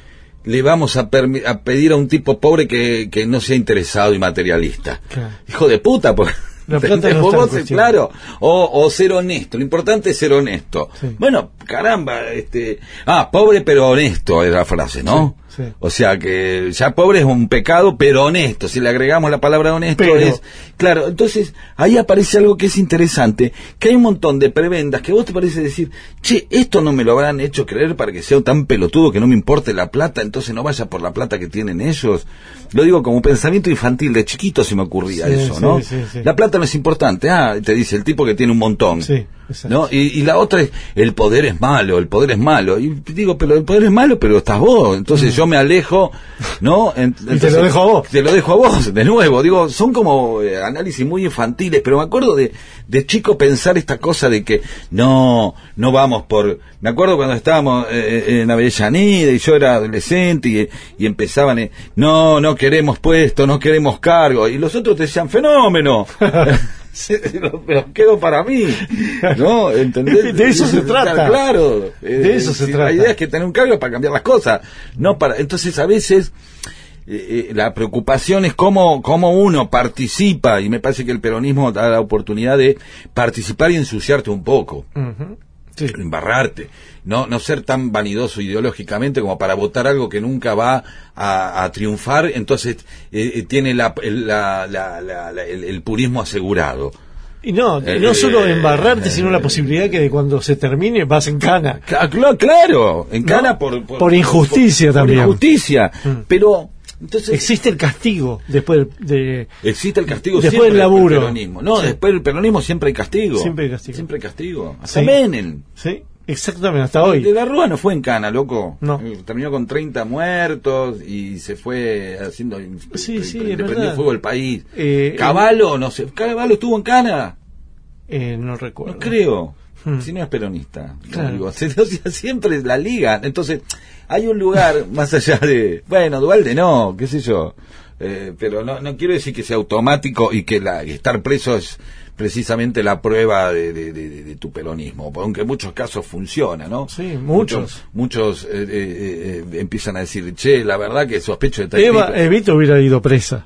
le vamos a, a pedir a un tipo pobre que, que no sea interesado y materialista. Claro. Hijo de puta, porque La plata no vos, claro, o, o ser honesto, lo importante es ser honesto. Sí. Bueno, caramba, este, ah, pobre pero honesto es la frase, ¿no? Sí, sí. O sea que ya pobre es un pecado, pero honesto. Si le agregamos la palabra honesto Pero. es claro. Entonces ahí aparece algo que es interesante, que hay un montón de prebendas que vos te parece decir, che, esto no me lo habrán hecho creer para que sea tan pelotudo que no me importe la plata, entonces no vaya por la plata que tienen ellos. Lo digo como pensamiento infantil, de chiquito se me ocurría Sí, eso, ¿no? sí, sí. La plata no es importante, ah, te dice el tipo que tiene un montón. Sí. ¿No? Y, y la otra es, el poder es malo, el poder es malo. Y digo, pero el poder es malo, pero estás vos. Entonces yo me alejo, ¿no? En- Mm. lo entonces, dejo a vos. Te lo dejo a vos, de nuevo. Digo, son como eh, análisis muy infantiles, pero me acuerdo de, de chico pensar esta cosa de que no, no vamos por... Me acuerdo cuando estábamos eh, en Avellaneda y yo era adolescente y, y empezaban, eh, no, no queremos puesto, no queremos cargo. Y los otros te decían, fenómeno. lo, me lo quedo para mí, ¿no? ¿Entendés? De eso se trata. Claro. eh, De eso se si trata. La idea es que tener un es para cambiar las cosas, no para. Entonces a veces eh, eh, la preocupación es cómo, cómo uno participa y me parece que el peronismo da la oportunidad de participar y ensuciarte un poco. Sí. embarrarte, no, no ser tan vanidoso ideológicamente como para votar algo que nunca va a, a triunfar, entonces eh, eh, tiene la, el, la- la- la- la- el- el purismo asegurado. Y no, no solo eh, embarrarte, sino la posibilidad que de cuando se termine vas en cana. Cla- cla- Claro, en No, cana por, por injusticia por- también. Por injusticia, Mm. pero entonces Existe el castigo después de... existe el castigo Después siempre del laburo. del peronismo. No, Sí. después del peronismo siempre hay castigo. Siempre hay castigo. Siempre hay castigo. Hasta Sí. Menem. Sí, exactamente, hasta De hoy. la Rúa no fue en cana, loco. No. Eh, Terminó con 30 muertos y se fue haciendo. Sí, sí, le es prendió fuego el país. Eh, Caballo, no sé. Caballo estuvo en cana. Eh, no recuerdo. No creo. Hmm. Si no es peronista. Claro. digo, se- o sea, siempre la liga. Entonces, hay un lugar más allá de. Bueno, Dualde no, qué sé yo. Eh, pero no, no quiero decir que sea automático y que la, estar preso es precisamente la prueba de, de- de- de tu peronismo, aunque en muchos casos funciona, ¿no? Sí, muchos. Muchos eh, eh, eh, empiezan a decir, che, la verdad que sospecho de tal Eva, tipo". Evita hubiera ido presa.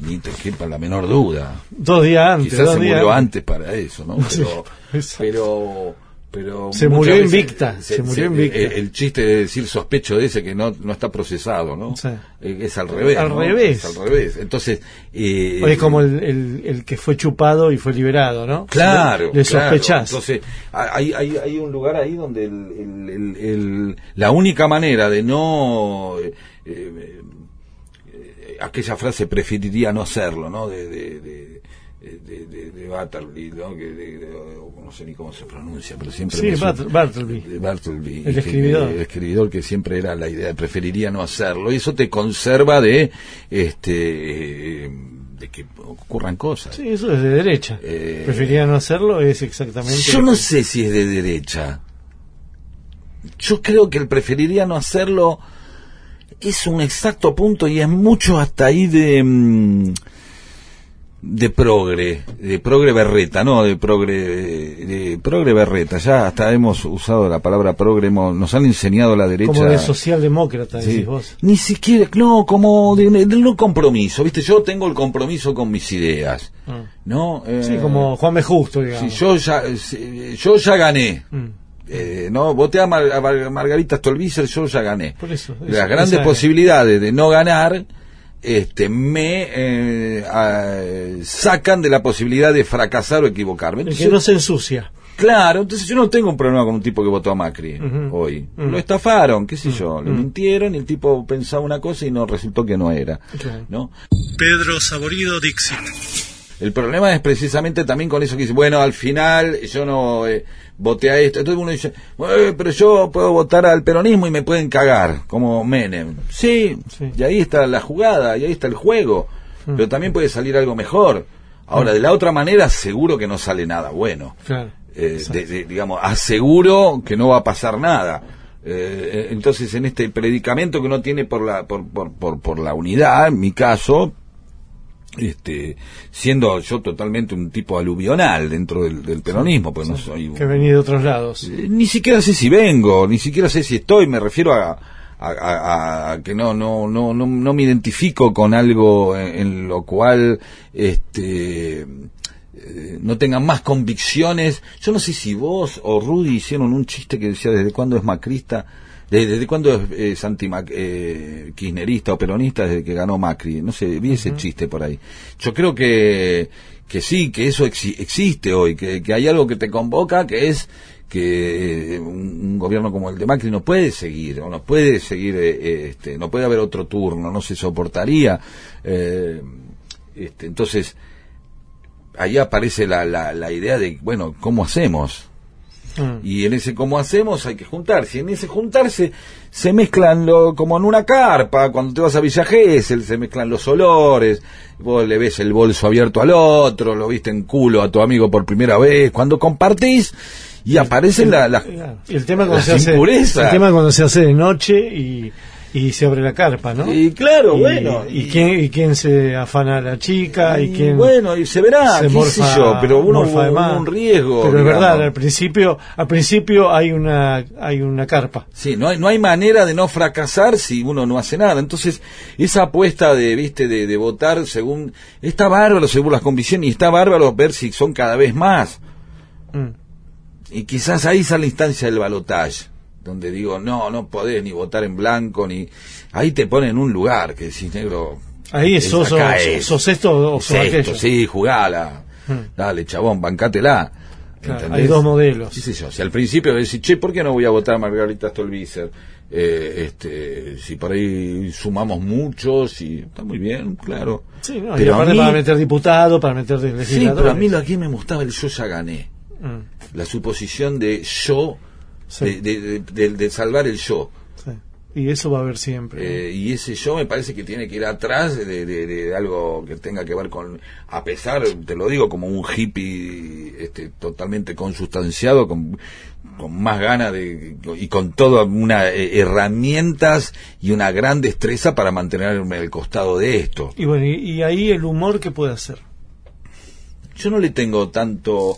Ni te quepa la menor duda. Dos días antes. Quizás dos se días murió antes para eso, ¿no? Sí, Pero, exacto. pero, pero Se murió veces invicta, se murió invicta. El, el chiste de decir sospecho de ese que no, no está procesado, ¿no? Sí. Eh, Es al revés. Al ¿no? revés. Es al revés. Entonces, eh, es como el, el, el que fue chupado y fue liberado, ¿no? Claro, Le sospechás. Entonces, hay, hay, hay un lugar ahí donde la única manera de no... eh, eh, eh, aquella frase preferiría no hacerlo, ¿no? De, de, de, de, de- de Bartleby, ¿no? Que de- no sé ni cómo se pronuncia, pero siempre... Sí, Bartleby. El que- escribidor. el escribidor que siempre era la idea de preferiría no hacerlo y eso te conserva de este eh, de que ocurran cosas Sí, eso es de derecha. Eh, Prefería no hacerlo, es exactamente. yo no que- sé si es de derecha yo creo que el preferiría no hacerlo es un exacto punto y es mucho hasta ahí de mm, de progre, de progre berreta, no de progre, de progre berreta. Ya hasta hemos usado la palabra progre, hemos- nos han enseñado la derecha. Como de socialdemócrata, Sí. decís vos. Ni siquiera, no, como de, de- de no compromiso, ¿viste? Yo tengo el compromiso con mis ideas, ¿no? Eh, Sí, como Juan B. Justo, digamos. si yo ya, yo ya gané. Mm. Eh, no, voté a, Mar- a Mar- Margarita Stolbizer, yo ya gané. Por eso, Las eso, grandes esa es. posibilidades de no ganar este, me eh, a- sacan de la posibilidad de fracasar o equivocarme. El que Entonces, no se ensucia. Claro, entonces yo no tengo un problema con un tipo que votó a Macri hoy. Lo estafaron, qué sé yo, le Mm. mintieron y el tipo pensaba una cosa y no resultó que no era. ¿no? Pedro Saborido Dixit. El problema es precisamente también con eso que dice, bueno, al final yo no eh, voté a esto. Entonces uno dice, "Eh, pero yo puedo votar al peronismo y me pueden cagar, como Menem. Sí, Sí. y ahí está la jugada, y ahí está el juego. Pero también puede salir algo mejor. Ahora, de la otra manera, seguro que no sale nada bueno. Claro. Eh, de- de- digamos, aseguro que no va a pasar nada. Eh, entonces, en este predicamento que uno tiene por la, por, por, por, por la unidad, en mi caso, este, siendo yo totalmente un tipo aluvional dentro del, del peronismo, pues no soy un- Que venía de otros lados. eh, ni siquiera sé si vengo, ni siquiera sé si estoy, me refiero a, a- a- a que no, no, no, no, no me identifico con algo en, en lo cual este eh, no tengan más convicciones. Yo no sé si vos o Rudy hicieron un chiste que decía desde cuándo es macrista, desde cuándo es, es anti eh, kirchnerista o peronista desde que ganó Macri. No sé, vi ese chiste por ahí. Yo creo que que sí, que eso exi- existe hoy, que, que hay algo que te convoca, que es que eh, un, un gobierno como el de Macri no puede seguir, o no puede seguir, eh, este, no puede haber otro turno, no se soportaría. eh, este, entonces, ahí aparece la, la, la idea de, bueno, ¿cómo hacemos? Mm. Y en ese cómo hacemos hay que juntarse. Y en ese juntarse se mezclan lo, como en una carpa. Cuando te vas a Villa Gesell se mezclan los olores. Vos le ves el bolso abierto al otro, lo viste en culo a tu amigo por primera vez. Cuando compartís y aparecen la- las Claro. Y el tema cuando las se hace impurezas. el tema cuando se hace de noche y, y se abre la carpa, ¿no? Y claro, Y- bueno. Y, quién y quién se afana a la chica y, quién bueno, y se verá, se qué morfa, sé yo, pero uno morfa un riesgo, Pero es verdad, al principio al principio hay una hay una carpa. Sí, no hay, no hay manera de no fracasar si uno no hace nada. Entonces, esa apuesta de, viste, de, de votar según, está bárbaro según las convicciones y está bárbaro ver si son cada vez más. Mm. Y quizás ahí está la instancia del balotaje, donde digo, no, no podés ni votar en blanco, ni, ahí te ponen en un lugar que decís, negro, Ahí es- sos, es. sos esto o es sos esto, aquello. sí, jugala, Mm. dale, chabón, bancátela. Hay dos modelos. Sí, sí, yo. Si al principio decís, che, ¿por qué no voy a votar a Margarita Stolbizer? Eh, este, si por ahí sumamos muchos y está muy bien, claro. Sí, no, pero aparte mí, para meter diputado, para meter de sí, pero a mí lo que me gustaba el yo ya gané. Mm, La suposición de yo, sí, de, de- de- de- de salvar el yo. sí. Y eso va a haber siempre. Eh, y ese yo me parece que tiene que ir atrás de, de- de algo que tenga que ver con, a pesar, te lo digo, como un hippie este, totalmente consustanciado, con, con más ganas de, y con todas unas herramientas y una gran destreza para mantenerme al costado de esto. Y bueno, y, y ahí el humor que puede hacer. Yo no le tengo tanto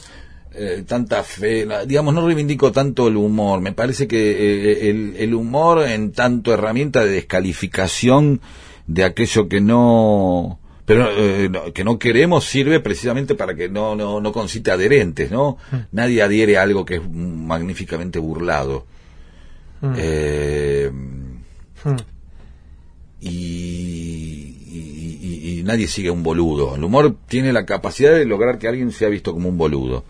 eh, tanta fe, digamos, no reivindico tanto el humor. Me parece que eh, el, el humor en tanto herramienta de descalificación de aquello que no pero eh, no- que no queremos sirve precisamente para que no no no concite adherentes, ¿no? Nadie adhiere a algo que es magníficamente burlado. Mm, Eh, mm. y, y- y- y nadie sigue un boludo. El humor tiene la capacidad de lograr que alguien sea visto como un boludo.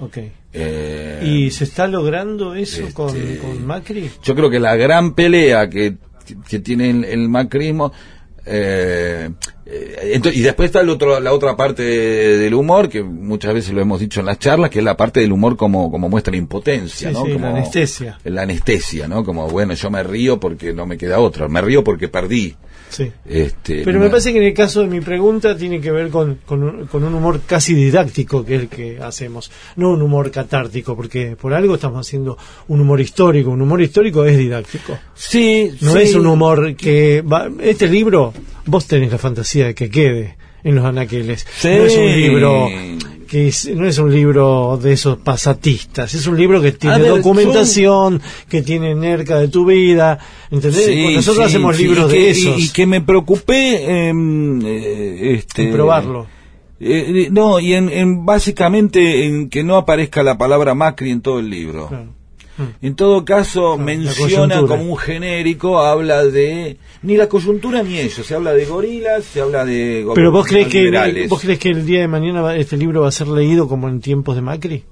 Ok. Eh, ¿Y se está logrando eso este, con, con Macri? Yo creo que la gran pelea que, que tiene el, el macrismo. Eh, eh, ento- y después está el otro, la otra parte de- del humor, que muchas veces lo hemos dicho en las charlas, que es la parte del humor como, como muestra impotencia, Sí, ¿no? sí, la anestesia. La anestesia, ¿no? Como, bueno, yo me río porque no me queda otra. Me río porque perdí. Sí. Este, Pero me parece que en el caso de mi pregunta tiene que ver con, con, un, con un humor casi didáctico que es el que hacemos, no un humor catártico, porque por algo estamos haciendo un humor histórico. Un humor histórico es didáctico. Sí, No sí. es un humor que... va- este libro, vos tenés la fantasía de que quede en los anaqueles. Sí. No es un libro que es- no es un libro de esos pasatistas, es un libro que tiene ver, documentación, que tiene nerca de tu vida, ¿entendés? Sí, Pues nosotros sí, hacemos libros y de que- esos. Y, y que me preocupé eh, este, En probarlo. eh, no, y en, en básicamente en que no aparezca la palabra Macri en todo el libro. Claro. En todo caso, la menciona como un genérico, habla de ni la coyuntura ni eso, se habla de gorilas, se habla de Pero vos crees que vos crees que el día de mañana va- este libro va a ser leído como en tiempos de Macri?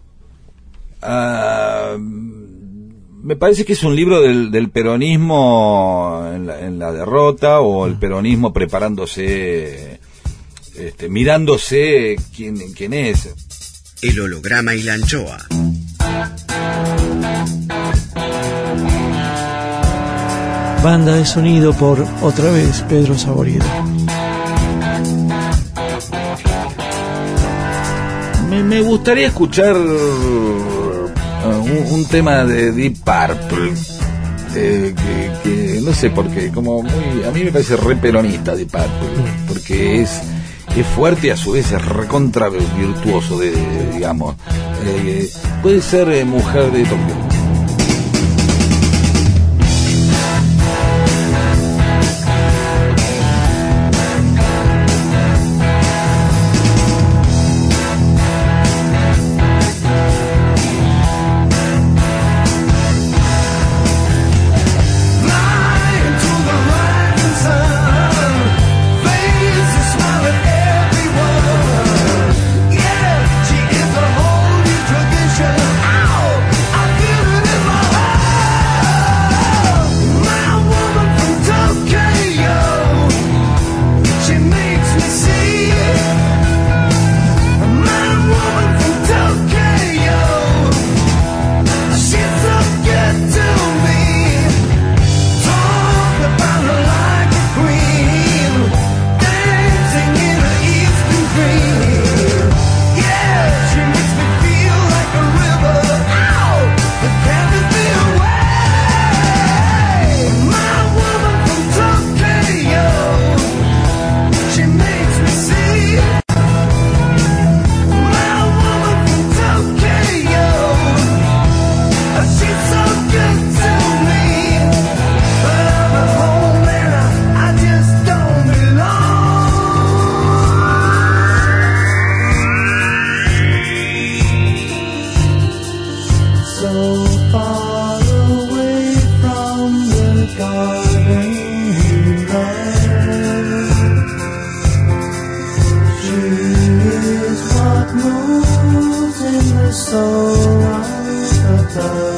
Ah, me parece que es un libro del, del peronismo en la, en la derrota o el peronismo preparándose, este, mirándose quién, quién es. El holograma y la anchoa. Banda de sonido por otra vez Pedro Saborido. Me, me gustaría escuchar uh, un, un tema de Deep Purple. eh, que, que no sé por qué, como muy, a mí me parece re peronista Deep Purple, porque es, es fuerte y a su vez es recontra virtuoso, de, de- digamos. Eh, puede ser eh, mujer de Tokio. so wonderful.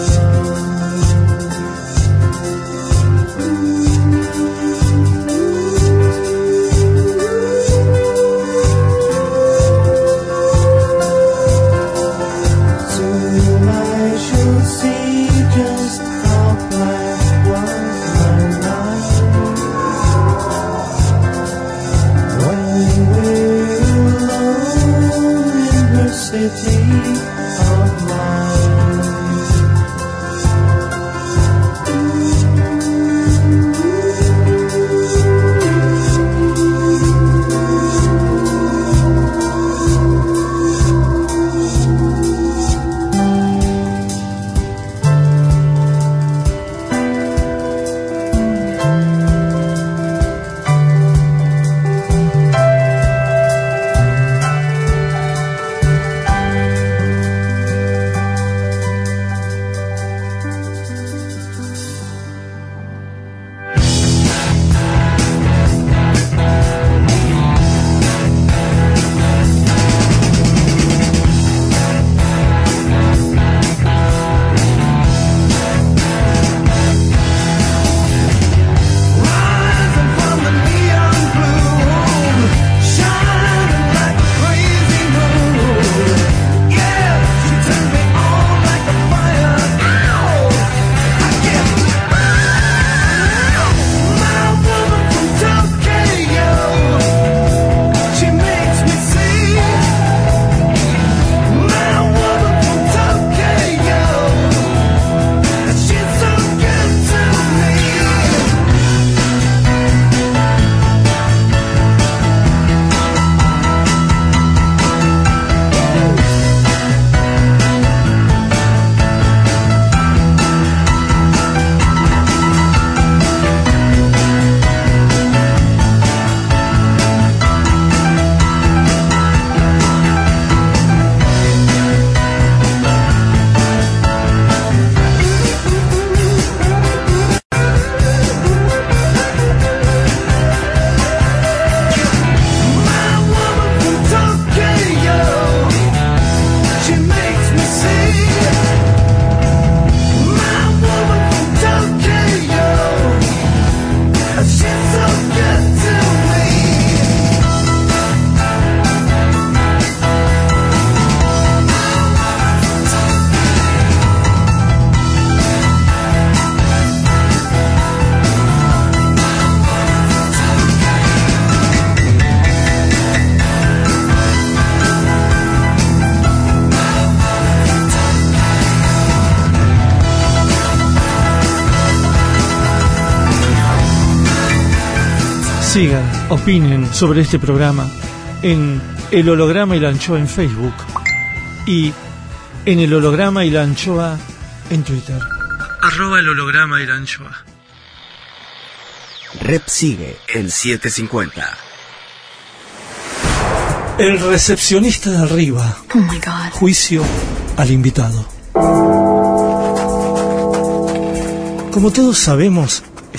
Sigan, opinen sobre este programa en El Holograma y la Anchoa en Facebook y en El Holograma y la Anchoa en Twitter. Arroba el holograma y la anchoa. Rep sigue en 750. El recepcionista de arriba. Oh my god. Juicio al invitado. Como todos sabemos,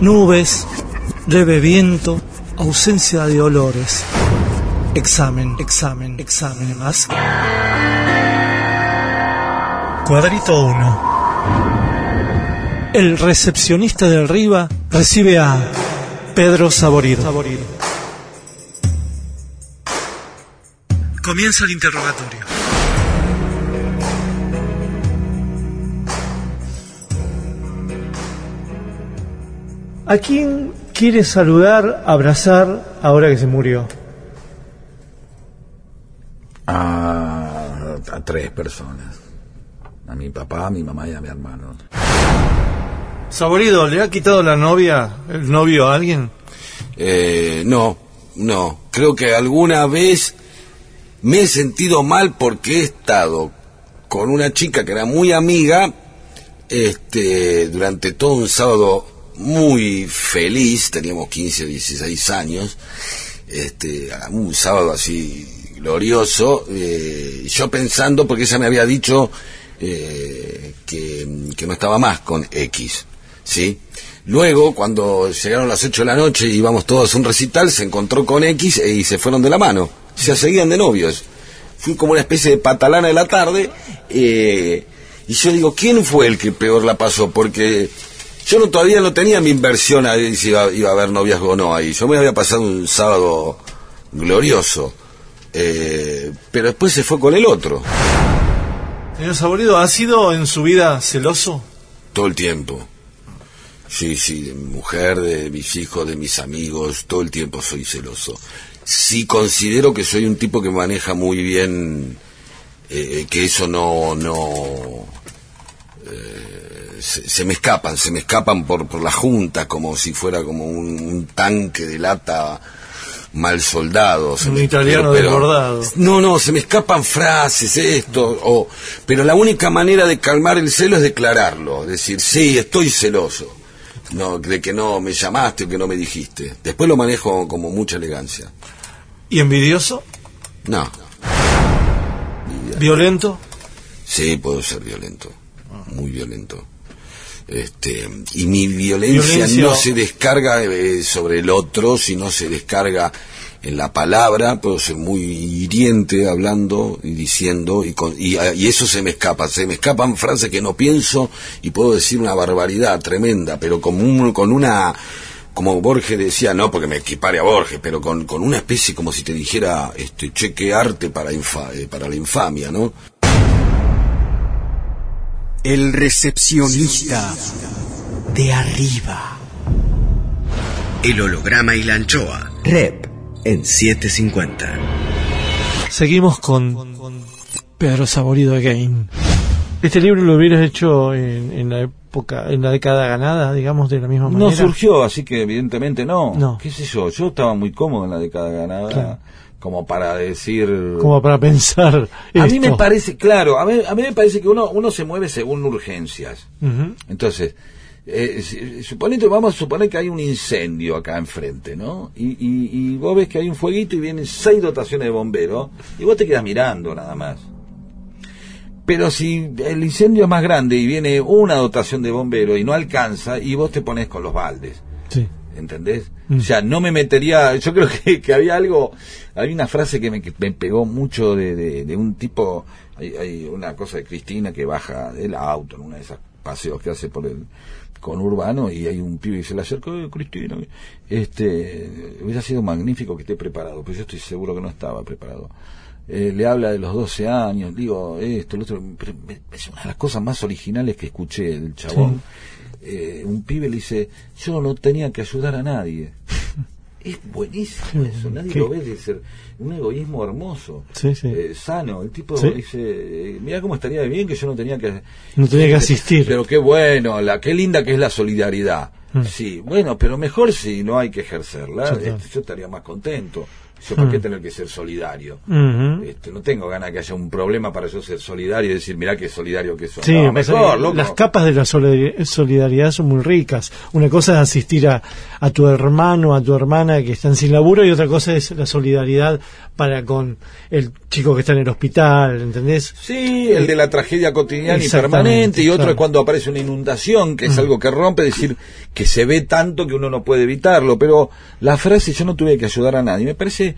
Nubes, leve viento, ausencia de olores. Examen, examen, examen más. Cuadrito 1. El recepcionista de arriba recibe a Pedro Saborido. Comienza el interrogatorio. ¿A quién quiere saludar, abrazar ahora que se murió? A, a tres personas. A mi papá, a mi mamá y a mi hermano. Saborido, ¿le ha quitado la novia, el novio a alguien? Eh, no, no. Creo que alguna vez me he sentido mal porque he estado con una chica que era muy amiga este, durante todo un sábado muy feliz, teníamos 15, 16 años, este, un sábado así glorioso, eh, yo pensando, porque ella me había dicho eh, que, que no estaba más con X, ¿sí? Luego, cuando llegaron las 8 de la noche y íbamos todos a un recital, se encontró con X y se fueron de la mano. Se seguían de novios. Fui como una especie de patalana de la tarde. eh, y yo digo, ¿quién fue el que peor la pasó? Porque yo no, todavía no tenía mi inversión a ver si iba, iba a haber noviazgo o no ahí. Yo me había pasado un sábado glorioso. Eh, pero después se fue con el otro. Señor Saborido, ¿ha sido en su vida celoso? Todo el tiempo. Sí, sí, de mi mujer, de mis hijos, de mis amigos, todo el tiempo soy celoso. Sí considero que soy un tipo que maneja muy bien, eh, que eso no, no, eh, se, se me escapan, se me escapan por, por la junta, como si fuera como un, un tanque de lata mal soldado. se Un me- italiano desbordado. No, no, se me escapan frases, esto, o, pero la única manera de calmar el celo es declararlo, decir, sí, estoy celoso, no, de que no me llamaste o que no me dijiste. Después lo manejo como mucha elegancia. ¿Y envidioso? No, ¿Violento? sí, puedo ser violento, muy violento. Este, y mi violencia, Violencia- no se descarga eh, sobre el otro, sino se descarga en la palabra, puedo ser muy hiriente hablando y diciendo, y, con- y, ah, y eso se me escapa, se me escapan frases que no pienso y puedo decir una barbaridad tremenda, pero con, un- con una, como Borges decía, no porque me equipare a Borges, pero con, con una especie como si te dijera, este, cheque arte para, infa- eh, para la infamia, ¿no? El recepcionista de arriba. El holograma y la anchoa. Rep en 750. Seguimos con Pedro Saborido Again. ¿Este libro lo hubieras hecho en, en la época, en la década ganada, digamos, de la misma manera? No surgió, así que evidentemente no. No. ¿Qué sé yo? Yo estaba muy cómodo en la década ganada, Claro. Como para decir... Como para pensar. A mí me parece, claro, a mí, a mí me parece que uno, uno se mueve según urgencias. Entonces, eh, suponete, vamos a suponer que hay un incendio acá enfrente, ¿no? Y, y, y vos ves que hay un fueguito y vienen seis dotaciones de bomberos y vos te quedas mirando nada más. Pero si el incendio es más grande y viene una dotación de bomberos y no alcanza y vos te pones con los baldes. Sí. ¿Entendés? Mm. O sea, no me metería, yo creo que, que había algo, hay una frase que me, que me pegó mucho de, de, de un tipo, hay, hay una cosa de Cristina que baja del auto en una de esas paseos que hace por el con Urbano y hay un pibe que se le acercó, "Eh, Cristina, este, hubiera sido magnífico que esté preparado, pero yo estoy seguro que no estaba preparado. Eh, le habla de los 12 años, digo, esto, lo otro, pero me- es una de las cosas más originales que escuché del chabón. Eh, un pibe le dice, yo no tenía que ayudar a nadie. Es buenísimo eso, nadie ¿Qué? lo ve, de ser un egoísmo hermoso, Sí, sí. eh, sano. El tipo Sí. dice, eh, mira cómo estaría bien que yo no tenía que... No tenía que asistir. Pero qué bueno, la qué linda que es la solidaridad. Mm. Sí, bueno, pero mejor si no hay que ejercerla. Este, yo estaría más contento. Yo, ¿para Mm. qué tener que ser solidario? Este, no tengo ganas que haya un problema para yo ser solidario y decir, mirá qué solidario que soy. Sí, No, me parece mejor, que loco. las capas de la solidari- solidaridad son muy ricas. Una cosa es asistir a, a tu hermano, a tu hermana que están sin laburo y otra cosa es la solidaridad para con el chico que está en el hospital, ¿entendés? Sí, el de la tragedia cotidiana y permanente, y otro claro. es cuando aparece una inundación, que es Mm. algo que rompe, decir que se ve tanto que uno no puede evitarlo, pero la frase yo no tuve que ayudar a nadie, me parece,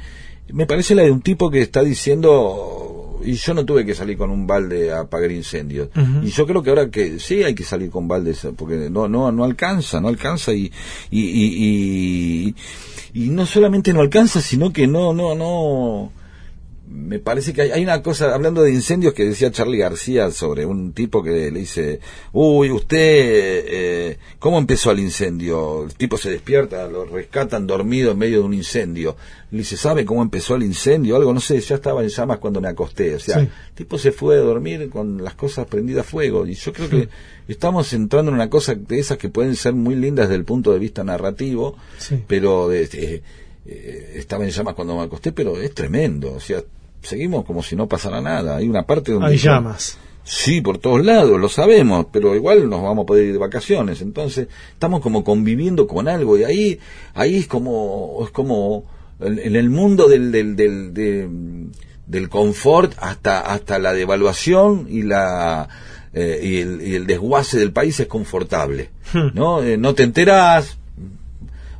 me parece la de un tipo que está diciendo y yo no tuve que salir con un balde a apagar incendios. Y yo creo que ahora que sí hay que salir con baldes, porque no, no, no alcanza, no alcanza y, y, y, y, y no solamente no alcanza, sino que no, no, no, me parece que hay, hay una cosa, hablando de incendios, que decía Charlie García sobre un tipo que le dice, uy, usted, eh, ¿cómo empezó el incendio? El tipo se despierta, lo rescatan dormido en medio de un incendio. Le dice, ¿sabe cómo empezó el incendio? Algo, no sé, ya estaba en llamas cuando me acosté. O sea, Sí. el tipo se fue a dormir con las cosas prendidas a fuego. Y yo creo que estamos entrando en una cosa de esas que pueden ser muy lindas desde el punto de vista narrativo, Sí. pero de- de- eh, estaba en llamas cuando me acosté, pero es tremendo. O sea, seguimos como si no pasara nada. Hay una parte donde... Hay llamas. Sí, por todos lados, lo sabemos, pero igual nos vamos a poder ir de vacaciones. Entonces, estamos como conviviendo con algo y ahí, ahí es como, es como en, el mundo del, del, del, de- del confort hasta, hasta la devaluación y la, eh, y, el, y el desguace del país es confortable. Hmm. ¿No? Eh, no te enterás,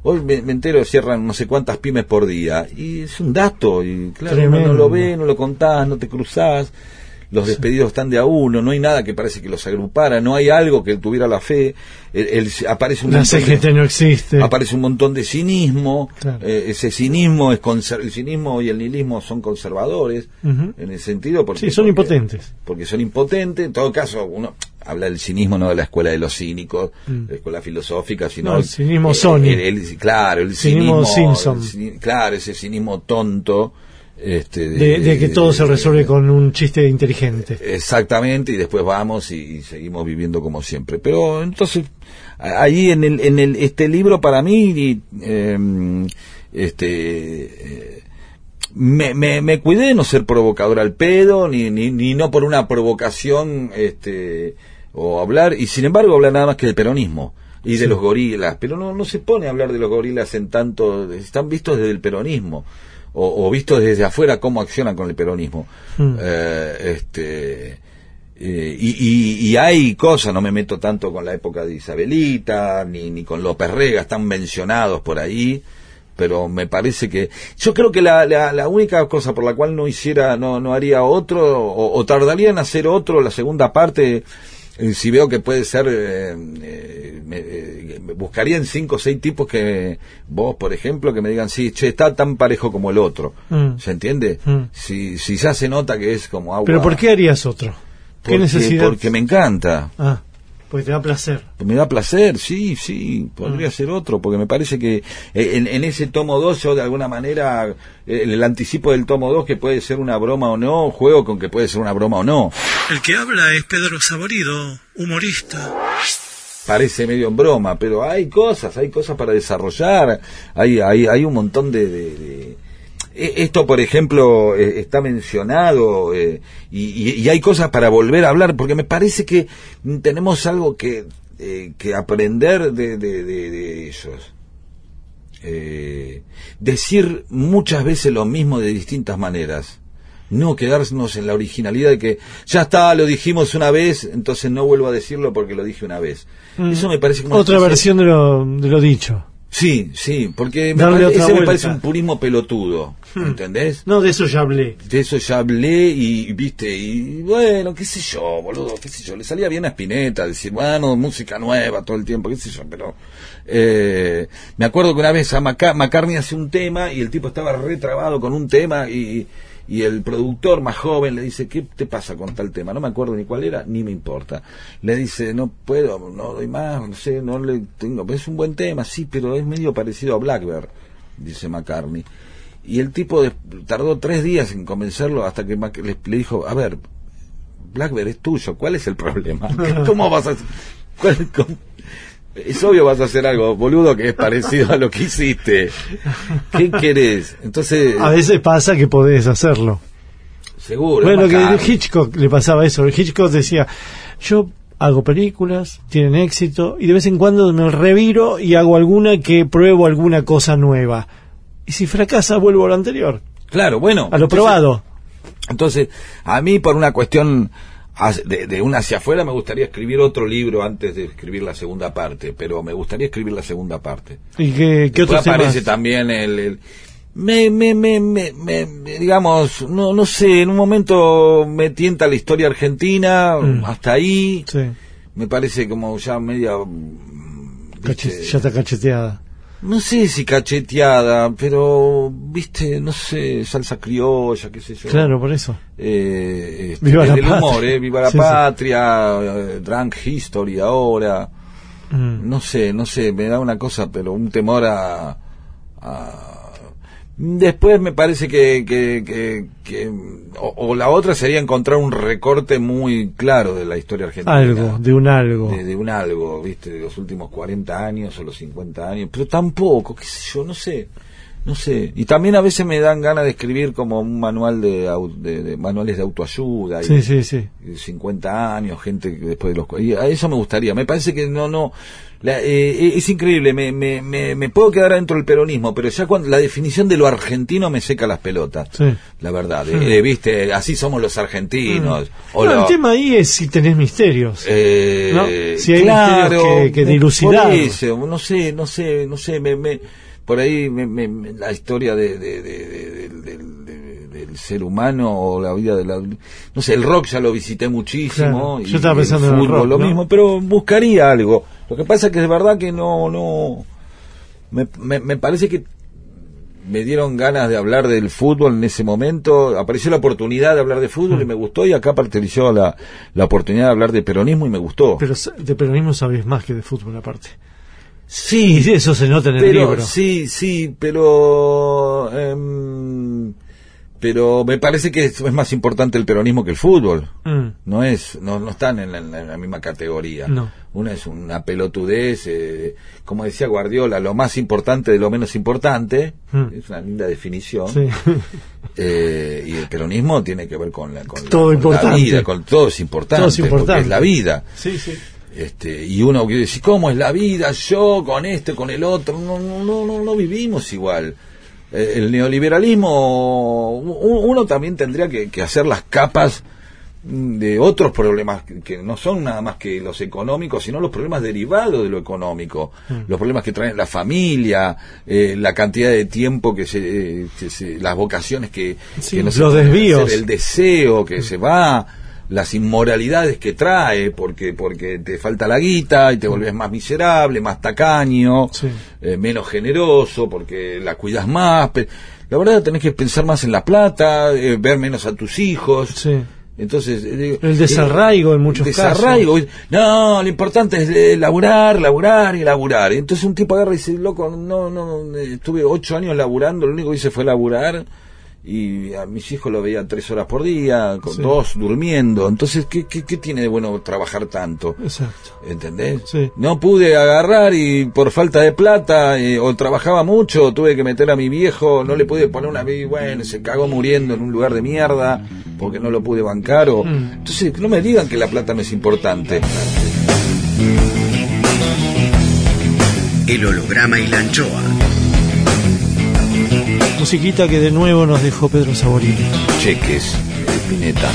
Hoy me, me entero, cierran no sé cuántas pymes por día. Y es un dato. Y claro, uno no Tremendo. lo ve, no lo contás, no te cruzás. Los despedidos están de a uno. No hay nada que parece que los agrupara. No hay algo que tuviera la fe. El- el- aparece un La montón de- CGT no existe. aparece un montón de cinismo. Claro. Eh, ese cinismo es el cinismo y el nihilismo son conservadores en el sentido porque Sí, son porque- impotentes. porque son impotentes. En todo caso, uno habla del cinismo no de la escuela de los cínicos, Mm. la escuela filosófica, sino No, el cinismo Sony. el- el- claro, el Cinismo cinismo, Simpson. el claro, ese cinismo tonto. Este, De, de que todo se de- resuelve con un chiste inteligente. Exactamente, y después vamos y, y seguimos viviendo como siempre. Pero entonces, ahí en el, en el, este libro para mí, y, eh, este, eh, me, me, me cuidé de no ser provocador al pedo, ni, ni, ni no por una provocación, este, o hablar, y sin embargo hablar nada más que del peronismo y de Sí. los gorilas, pero no, no se pone a hablar de los gorilas en tanto, están vistos desde el peronismo, o, o vistos desde afuera cómo accionan con el peronismo. Mm. Eh, este, eh, y, y, y hay cosas, no me meto tanto con la época de Isabelita, ni, ni con López Rega, están mencionados por ahí, pero me parece que yo creo que la, la, la única cosa por la cual no hiciera no no haría otro o, o tardaría en hacer otro la segunda parte si veo que puede ser eh, eh, me, eh, me buscaría en cinco o seis tipos que vos por ejemplo que me digan sí che está tan parejo como el otro Mm. se entiende Mm. si si ya se nota que es como agua Pero ¿por qué harías otro? ¿Qué porque, necesidad? porque me encanta Ah, porque te da placer. me da placer, sí, sí, podría Mm. ser otro, porque me parece que eh, en, en ese tomo 2 yo de alguna manera, eh, el anticipo del tomo 2 que puede ser una broma o no, juego con que puede ser una broma o no. El que habla es Pedro Saborido, humorista. Parece medio en broma, pero hay cosas, hay cosas para desarrollar, hay, hay, hay un montón de... de- de- Esto, por ejemplo, eh, está mencionado eh, y, y- hay cosas para volver a hablar, porque me parece que tenemos algo que, eh, que aprender de, de- de- de ellos. Eh, decir muchas veces lo mismo de distintas maneras. No quedarnos en la originalidad de que ya está, lo dijimos una vez, entonces no vuelvo a decirlo porque lo dije una vez. Mm. Eso me parece como Otra versión de lo, de lo dicho. Sí, sí, porque me, parece, ese me parece un purismo pelotudo, Hmm. ¿entendés? No, de eso ya hablé. De eso ya hablé y, viste, y bueno, qué sé yo, boludo, qué sé yo, le salía bien a Spinetta decir, bueno, música nueva todo el tiempo, qué sé yo, pero eh, me acuerdo que una vez a Maca- McCartney hace un tema y el tipo estaba retrabado con un tema y, y el productor más joven le dice, ¿qué te pasa con tal tema? No me acuerdo ni cuál era, ni me importa. Le dice, no puedo, no doy más, no sé, no le tengo, es un buen tema, sí, pero es medio parecido a Blackbird, dice McCartney. Y el tipo tardó tres días en convencerlo hasta que Mac- le, dijo, a ver, Blackbird es tuyo, ¿cuál es el problema? ¿Cómo vas a...? cuál- es obvio vas a hacer algo, boludo, que es parecido a lo que hiciste. ¿Qué querés? Entonces, A veces pasa que podés hacerlo. seguro. Bueno, que. Hitchcock le pasaba eso. Hitchcock decía, yo hago películas, tienen éxito, y de vez en cuando me reviro y hago alguna que pruebo alguna cosa nueva. Y si fracasa, vuelvo a lo anterior, Claro, bueno. a lo entonces- probado. Entonces, a mí por una cuestión de, de una hacia afuera me gustaría escribir otro libro antes de escribir la segunda parte, pero me gustaría escribir la segunda parte. ¿Y qué, qué otros aparece temas? también el, el- me, me, me, me, me- me- digamos, no, no sé, en un momento me tienta la historia argentina, Mm. hasta ahí, Sí, me parece como ya media, mm, cache- ya está cacheteada. No sé si cacheteada, pero, viste, no sé, salsa criolla, qué sé yo. Claro, por eso. Eh, este, Viva la del humor, patria. eh, viva la Sí, sí. patria, eh, drunk history ahora, Mm. no sé, no sé, me da una cosa, pero un temor a... a- Después me parece que, que, que, que- o, o la otra sería encontrar un recorte muy claro de la historia argentina. Algo, de un algo. De, de un algo, viste, de los últimos 40 años o los 50 años, pero tampoco, qué sé yo, no sé, no sé. Y también a veces me dan ganas de escribir como un manual de, de, de manuales de autoayuda. y- Sí, sí, sí. y 50 años, gente que después de los... Y a eso me gustaría, me parece que no, no... la- eh, es increíble, me, me, me, me puedo quedar adentro del peronismo, pero ya cuando la definición de lo argentino me seca las pelotas, Sí. la verdad. de, viste, así somos los argentinos. o No, lo- el tema ahí es si tenés misterios. eh, ¿No? Si hay misterios que- que dilucidar. no sé, no sé, no sé, me, me- por ahí me- me- la historia de, de- de- de- del- del- de- del ser humano o la vida de la... No sé, el rock ya lo visité muchísimo. Claro, y yo estaba pensando el en el fútbol, rock, lo ¿no? mismo, pero buscaría algo. Lo que pasa es que de verdad que no... no me, me, me parece que me dieron ganas de hablar del fútbol en ese momento, apareció la oportunidad de hablar de fútbol y Mm. me gustó y acá apareció la, la oportunidad de hablar de peronismo y me gustó. Pero de peronismo sabés más que de fútbol aparte. Sí, eso se nota en el pero libro. sí, sí, pero em, pero me parece que es, es más importante el peronismo que el fútbol. Mm. No es, no, no están en la, en la misma categoría. No. Una es una pelotudez, eh, como decía Guardiola, lo más importante de lo menos importante. Mm. Es una linda definición. Sí. Eh, y el peronismo tiene que ver con la, con la- con vida, con todo es importante, Todo es importante. porque es la vida. sí, sí. Este, y uno quiere decir, ¿cómo es la vida? Yo con este, con el otro, no, no, no, no, vivimos igual. Eh, El neoliberalismo, uno también tendría que, que hacer las capas mm, de otros problemas que- no son nada más que los económicos, sino los problemas derivados de lo económico, los problemas que traen la familia, eh, la cantidad de tiempo que se, eh, que se- las vocaciones que, Sí, que no se los desvíos. hacer, el deseo que se va, las inmoralidades que trae, porque porque te falta la guita y te volvés más miserable, más tacaño, Sí. eh, menos generoso, porque la cuidas más. La verdad tenés que pensar más en la plata, eh, ver menos a tus hijos. Sí. Entonces, eh, El desarraigo en muchos desarraigo. No, lo importante es laburar, laburar y laburar. Entonces un tipo agarra y dice, loco, no, no, estuve ocho años laburando, lo único que hice fue laburar y a mis hijos lo veía tres horas por día, con Sí. dos durmiendo. Entonces, ¿qué, qué, qué tiene de bueno trabajar tanto? Exacto. ¿Entendés? Sí. No pude agarrar y por falta de plata, eh, o trabajaba mucho, tuve que meter a mi viejo, no le pude poner una y bueno, se cagó muriendo en un lugar de mierda porque no lo pude bancar. O... Mm. Entonces, no me digan que la plata no es importante. El holograma y la anchoa. Musiquita que de nuevo nos dejó Pedro Saborini. Cheques, Pineta.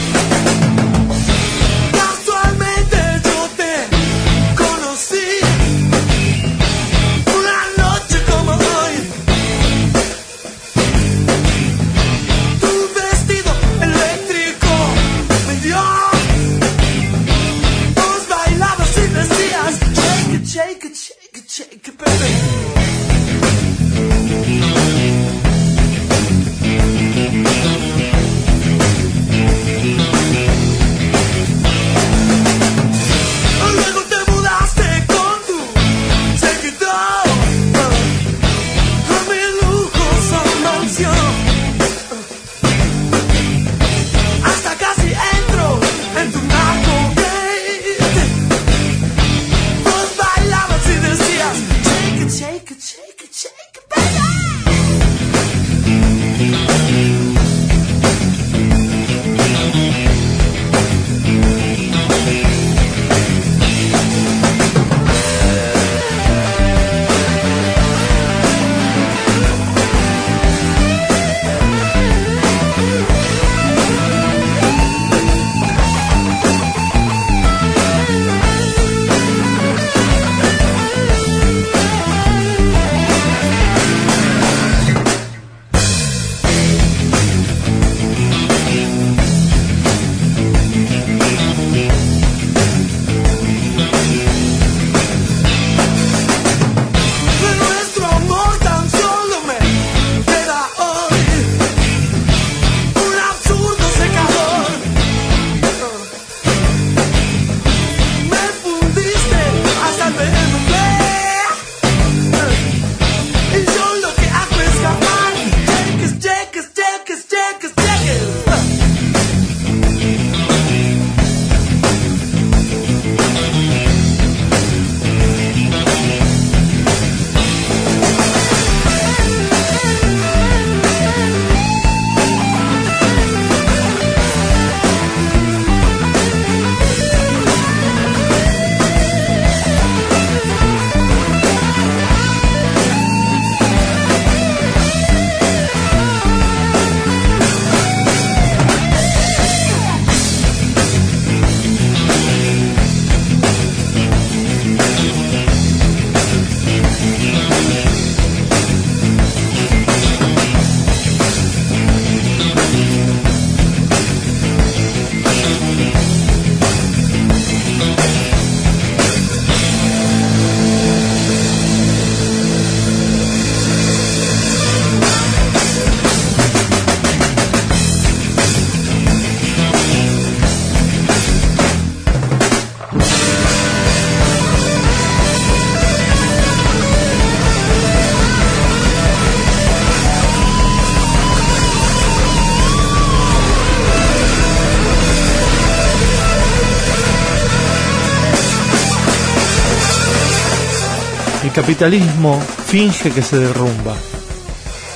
Capitalismo finge que se derrumba.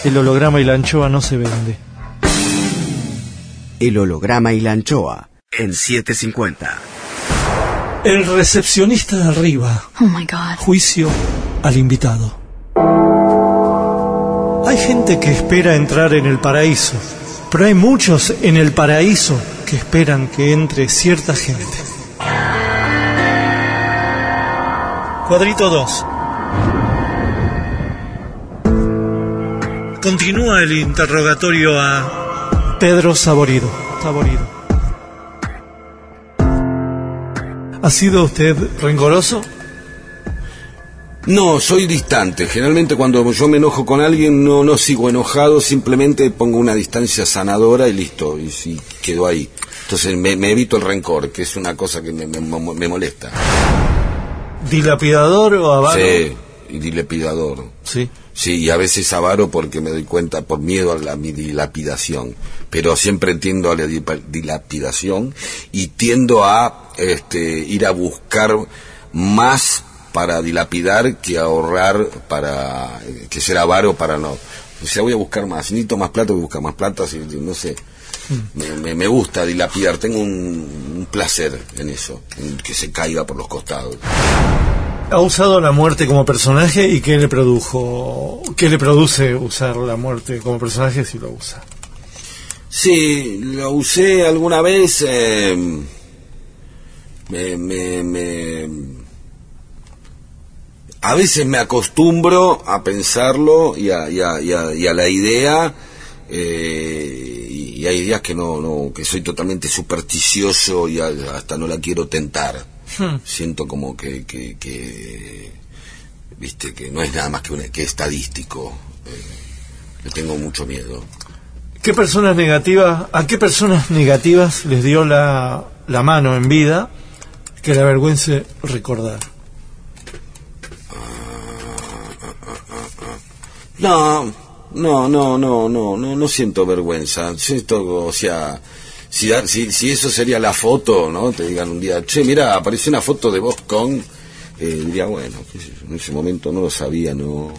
El holograma y la anchoa no se vende. El holograma y la anchoa en 750. El recepcionista de arriba. Oh my God. Juicio al invitado. Hay gente que espera entrar en el paraíso, pero hay muchos en el paraíso que esperan que entre cierta gente. Cuadrito 2. Continúa el interrogatorio a Pedro Saborido. Saborido. ¿Ha sido usted rencoroso? No, soy distante. Generalmente cuando yo me enojo con alguien no, no sigo enojado, simplemente pongo una distancia sanadora y listo, y sí, quedo ahí. Entonces me, me evito el rencor, que es una cosa que me, me- me molesta. ¿Dilapidador o avaro? Sí, y dilapidador. Sí. Sí, y a veces avaro porque me doy cuenta por miedo a la mi dilapidación. Pero siempre tiendo a la di- dilapidación y tiendo a este, ir a buscar más para dilapidar que ahorrar para eh, que ser avaro para no. O sea, voy a buscar más. Si necesito más plata, voy a buscar más plata. Si, no sé. Me, me- me gusta dilapidar. Tengo un, un placer en eso, en que se caiga por los costados. ¿Ha usado la muerte como personaje y qué le produjo? ¿Qué le produce usar la muerte como personaje si lo usa? Sí, lo usé alguna vez. eh, me, me- me- a veces me acostumbro a pensarlo y a, y a- y a- y a la idea. eh, y hay días que no, no, que soy totalmente supersticioso y hasta no la quiero tentar. Siento como que, que, que, viste, que no es nada más que, un, que estadístico. eh, le tengo mucho miedo. ¿Qué personas negativas, a qué personas negativas les dio la, la mano en vida que le avergüence recordar? No, no, no, no, no, no, no siento vergüenza. Siento, o sea, si, si, si eso sería la foto, ¿no? Te digan un día, che, mira, apareció una foto de vos con, eh, diría, bueno, qué sé yo, en ese momento no lo sabía, no.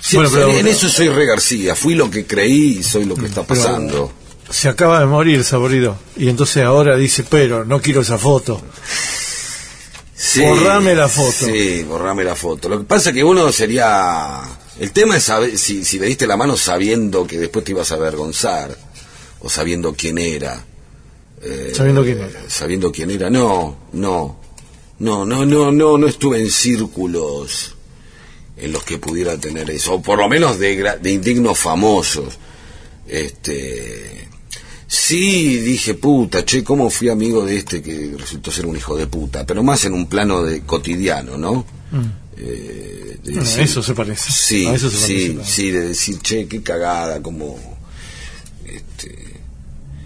Sí, Bueno, pero- en eso soy Re García, fui lo que creí y soy lo que está pasando. Se acaba de morir Saborido y entonces ahora dice, pero no quiero esa foto. Sí, Borrame la foto. Sí, borrame la foto. Lo que pasa es que uno sería... El tema es saber, si, si le diste la mano sabiendo que después te ibas a avergonzar, o sabiendo quién era. Eh, Sabiendo quién era. Sabiendo quién era. No, no. No, no, no, no, no estuve en círculos en los que pudiera tener eso, o por lo menos de, de indignos famosos. Este, sí dije, puta, che, ¿cómo fui amigo de este que resultó ser un hijo de puta? Pero más en un plano de cotidiano, ¿no? Eh, de Mm. Decir- eso se parece. Sí, A eso se sí, parece. sí, de decir, che, qué cagada, como... Este,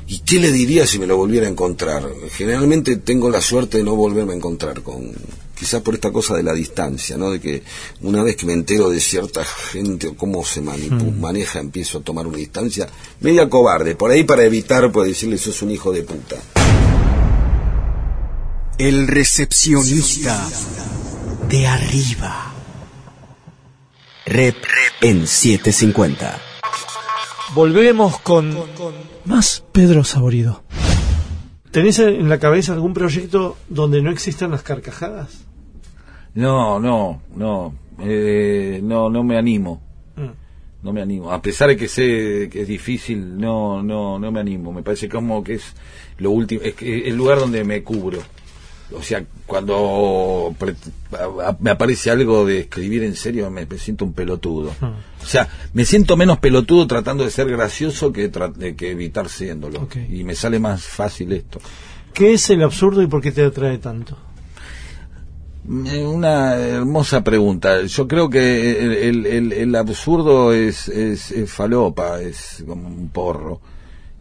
¿Y qué le diría si me lo volviera a encontrar? Generalmente tengo la suerte de no volverme a encontrar con... Quizás por esta cosa de la distancia, ¿no? De que una vez que me entero de cierta gente o cómo se manipu- Mm. maneja, empiezo a tomar una distancia media cobarde. Por ahí para evitar, pues decirle, sos un hijo de puta. El recepcionista de arriba. Rep en 750. Volvemos con más Pedro Saborido. ¿Tenés en la cabeza algún proyecto donde no existan las carcajadas? No, no, no, eh, no, no me animo. Mm. No me animo. A pesar de que sé que es difícil, no, no, no me animo. Me parece como que es lo último, es que el lugar donde me cubro. O sea, cuando me aparece algo de escribir en serio, me, siento un pelotudo. O sea, me siento menos pelotudo tratando de ser gracioso que, tra- de que evitar siéndolo. Y me sale más fácil esto. ¿Qué es el absurdo y por qué te atrae tanto? Eh, Una hermosa pregunta. Yo creo que el, el- el- el absurdo es, es, es falopa, es como un porro.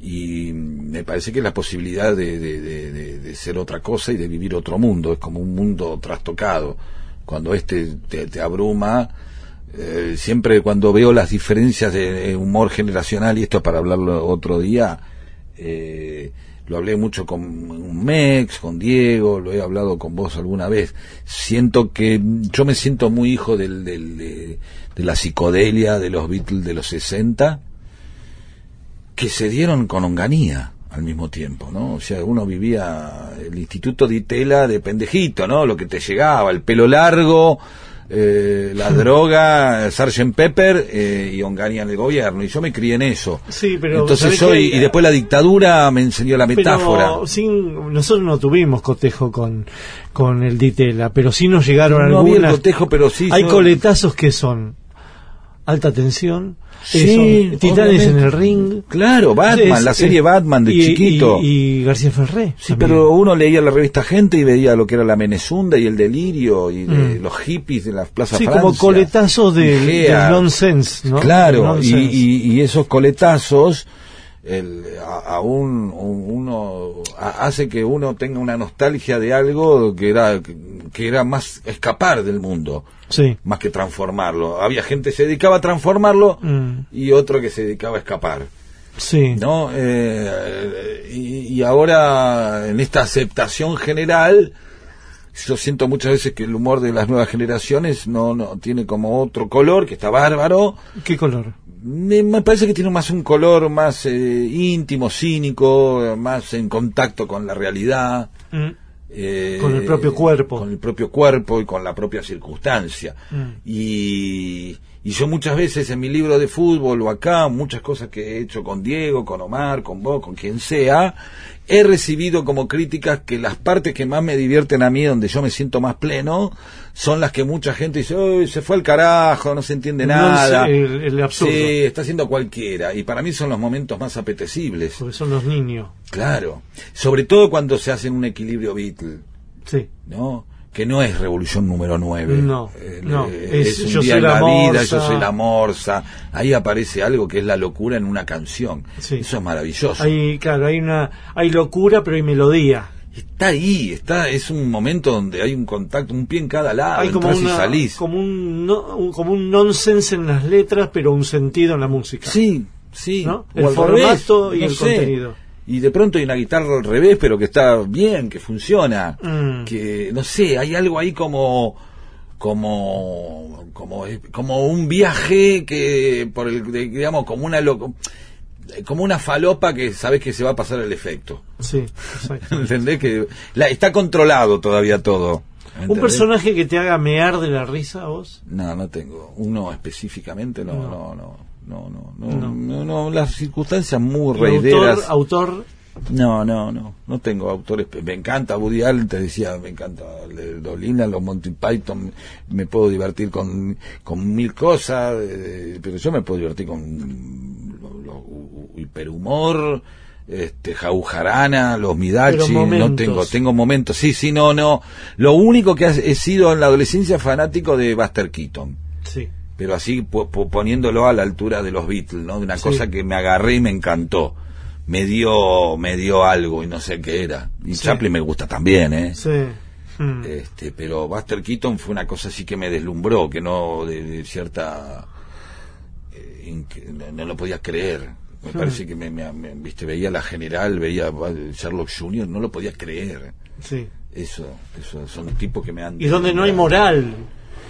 Y me parece que la posibilidad de, de- de- ser otra cosa y de vivir otro mundo. Es como un mundo trastocado. Cuando este te, abruma, eh, siempre cuando veo las diferencias de, humor generacional, y esto es para hablarlo otro día, eh, lo hablé mucho con un Mex, con Diego, lo he hablado con vos alguna vez. Siento que yo me siento muy hijo del, del- de, de la psicodelia de los Beatles de los 60, que se dieron con onganía al mismo tiempo, ¿no? O sea, uno vivía el Instituto de Itela de pendejito, ¿no? Lo que te llegaba, el pelo largo, eh, la droga, Sgt. Pepper eh, y onganía en el gobierno. Y yo me crié en eso. Sí, pero Entonces ¿sabés soy, qué? y después la dictadura me enseñó la metáfora. Pero sin, nosotros no tuvimos cotejo con, con el Ditela, pero sí nos llegaron No había el algunas. cotejo, pero sí. Hay coletazos que son alta tensión, Sí, eh, titanes obviamente. en el ring. Claro, Batman, Es- la serie Batman de y- chiquito. Y, y García Ferré. Sí, también. pero uno leía la revista Gente y veía lo que era la Menezunda y el delirio y de Mm. los hippies de las plazas Sí, Francia. como coletazos del nonsense, ¿no? Claro, nonsense. y esos coletazos el, a, a un, un- uno a- hace que uno tenga una nostalgia de algo que era que era más escapar del mundo Sí. más que transformarlo. Había gente que se dedicaba a transformarlo Mm. y otro que se dedicaba a escapar. Sí. ¿no? Eh, y, y ahora, en esta aceptación general, yo siento muchas veces que el humor de las nuevas generaciones no, no tiene como otro color, que está bárbaro. ¿Qué color? Me, me parece que tiene más un color más eh, íntimo, cínico, más en contacto con la realidad. Mm. eh, Con el propio cuerpo. Con el propio cuerpo y con la propia circunstancia. Mm. Y, y yo muchas veces en mi libro de fútbol o acá, muchas cosas que he hecho con Diego, con Omar, con vos, con quien sea, he recibido como críticas que las partes que más me divierten a mí, donde yo me siento más pleno, son las que mucha gente dice, "Uy, se fue al carajo, no se entiende No nada. sé, el, el absurdo. Sí, está haciendo cualquiera. Y para mí son los momentos más apetecibles. Porque son los niños. Claro. Sobre todo cuando se hace en un equilibrio Beatle, Sí. ¿no? Que no es revolución número 9. No, no, es un Yo día soy en la vida, yo soy la morsa. Ahí aparece algo que es la locura en una canción. Sí. Eso es maravilloso. Hay, claro, hay una, hay locura, pero hay melodía. Está ahí, está, es un momento donde hay un contacto, un pie en cada lado, hay como y salís. como un, no- un- como un nonsense en las letras, pero un sentido en la música. Sí, sí. ¿No? El formato y no el sé. contenido. Y de pronto hay una guitarra al revés, pero que está bien, que funciona. Mm. Que, no sé, hay algo ahí como como como como un viaje que por el digamos como una loco- como una falopa que sabes que se va a pasar el efecto Sí, exacto. ¿entendés? que la, está controlado todavía todo ¿Un personaje que te haga mear de la risa vos? no no tengo uno específicamente no No. no no no no no, No. no, las circunstancias muy ¿Y autor, reideras autor, No, no, no, no tengo autores. Me encanta Woody Allen, te decía, me encanta Dolina, los Monty Python, me puedo divertir con, con mil cosas, eh, pero yo me puedo divertir con lo- lo- hiperhumor, este, Jaujarana, los Midachi, no tengo, tengo momentos, sí, sí, no, no. Lo único que he sido en la adolescencia fanático de Buster Keaton. Pero así po- po- poniéndolo a la altura de los Beatles, ¿no? De una Sí. cosa que me agarré y me encantó. Me dio, me dio algo y no sé qué era. Y Sí. Chaplin me gusta también, ¿eh? Sí. Mm. Este, pero Buster Keaton fue una cosa así que me deslumbró, que no de, de cierta eh, no, no lo podía creer. Me Hmm. parece que me, me- me- viste veía la general, veía Sherlock Jr., no lo podía creer. Sí. Eso, eso son tipos que me han Y donde no hay moral,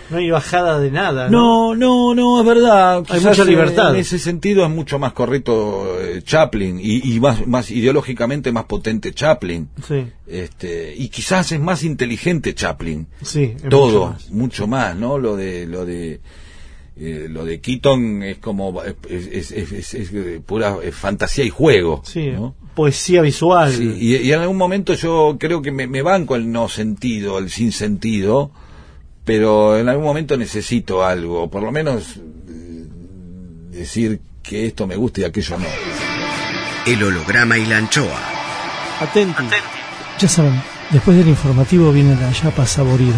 no hay bajada de nada. No, no, no, es verdad. Hay mucha libertad. En ese sentido es mucho más correcto eh, Chaplin y, y más, más ideológicamente más potente Chaplin. Sí, Este, y quizás es más inteligente Chaplin. sí. mucho Todo, más. mucho más, ¿no? Lo de, lo de, eh, lo de Keaton es como, es, es, es- es- es, eh, pura fantasía y juego. Sí, ¿no? poesía visual. Sí, y, y en algún momento yo creo que me, me banco el no sentido, el sin sentido, pero en algún momento necesito algo, por lo menos eh, decir que esto me gusta y aquello no. El holograma y la anchoa. Atenti. Ya saben, después del informativo viene la yapa saborido.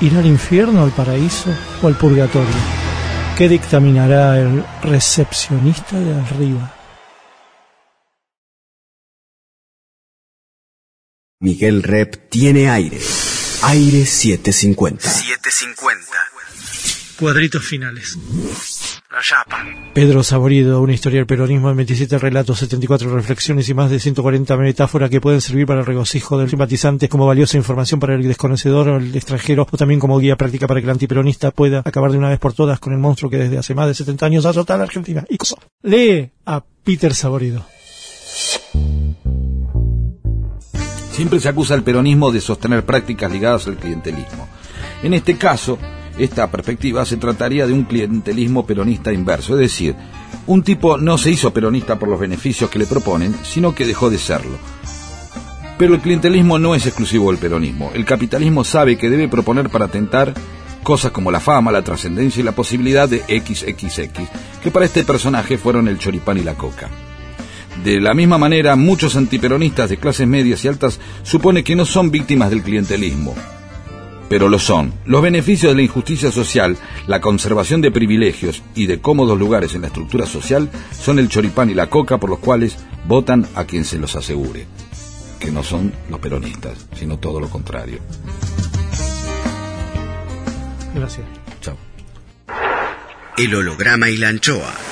¿Irá al infierno, al paraíso o al purgatorio? ¿Qué dictaminará el recepcionista de arriba? Miguel Rep tiene aire. Aire 750. 750. Cuadritos finales. La chapa. Pedro Saborido, una historia del peronismo en 27 relatos, 74 reflexiones y más de 140 metáforas que pueden servir para el regocijo del simpatizante como valiosa información para el desconocedor o el extranjero o también como guía práctica para que el antiperonista pueda acabar de una vez por todas con el monstruo que desde hace más de 70 años azota a la Argentina. Y coso. Lee a Peter Saborido. Siempre se acusa al peronismo de sostener prácticas ligadas al clientelismo. En este caso, esta perspectiva se trataría de un clientelismo peronista inverso, es decir, un tipo no se hizo peronista por los beneficios que le proponen, sino que dejó de serlo. Pero el clientelismo no es exclusivo del peronismo. El capitalismo sabe que debe proponer para tentar cosas como la fama, la trascendencia y la posibilidad de XXX, que para este personaje fueron el choripán y la coca. De la misma manera, muchos antiperonistas de clases medias y altas supone que no son víctimas del clientelismo, pero lo son. Los beneficios de la injusticia social, la conservación de privilegios y de cómodos lugares en la estructura social son el choripán y la coca por los cuales votan a quien se los asegure, que no son los peronistas, sino todo lo contrario. Gracias. Chao. El holograma y la anchoa.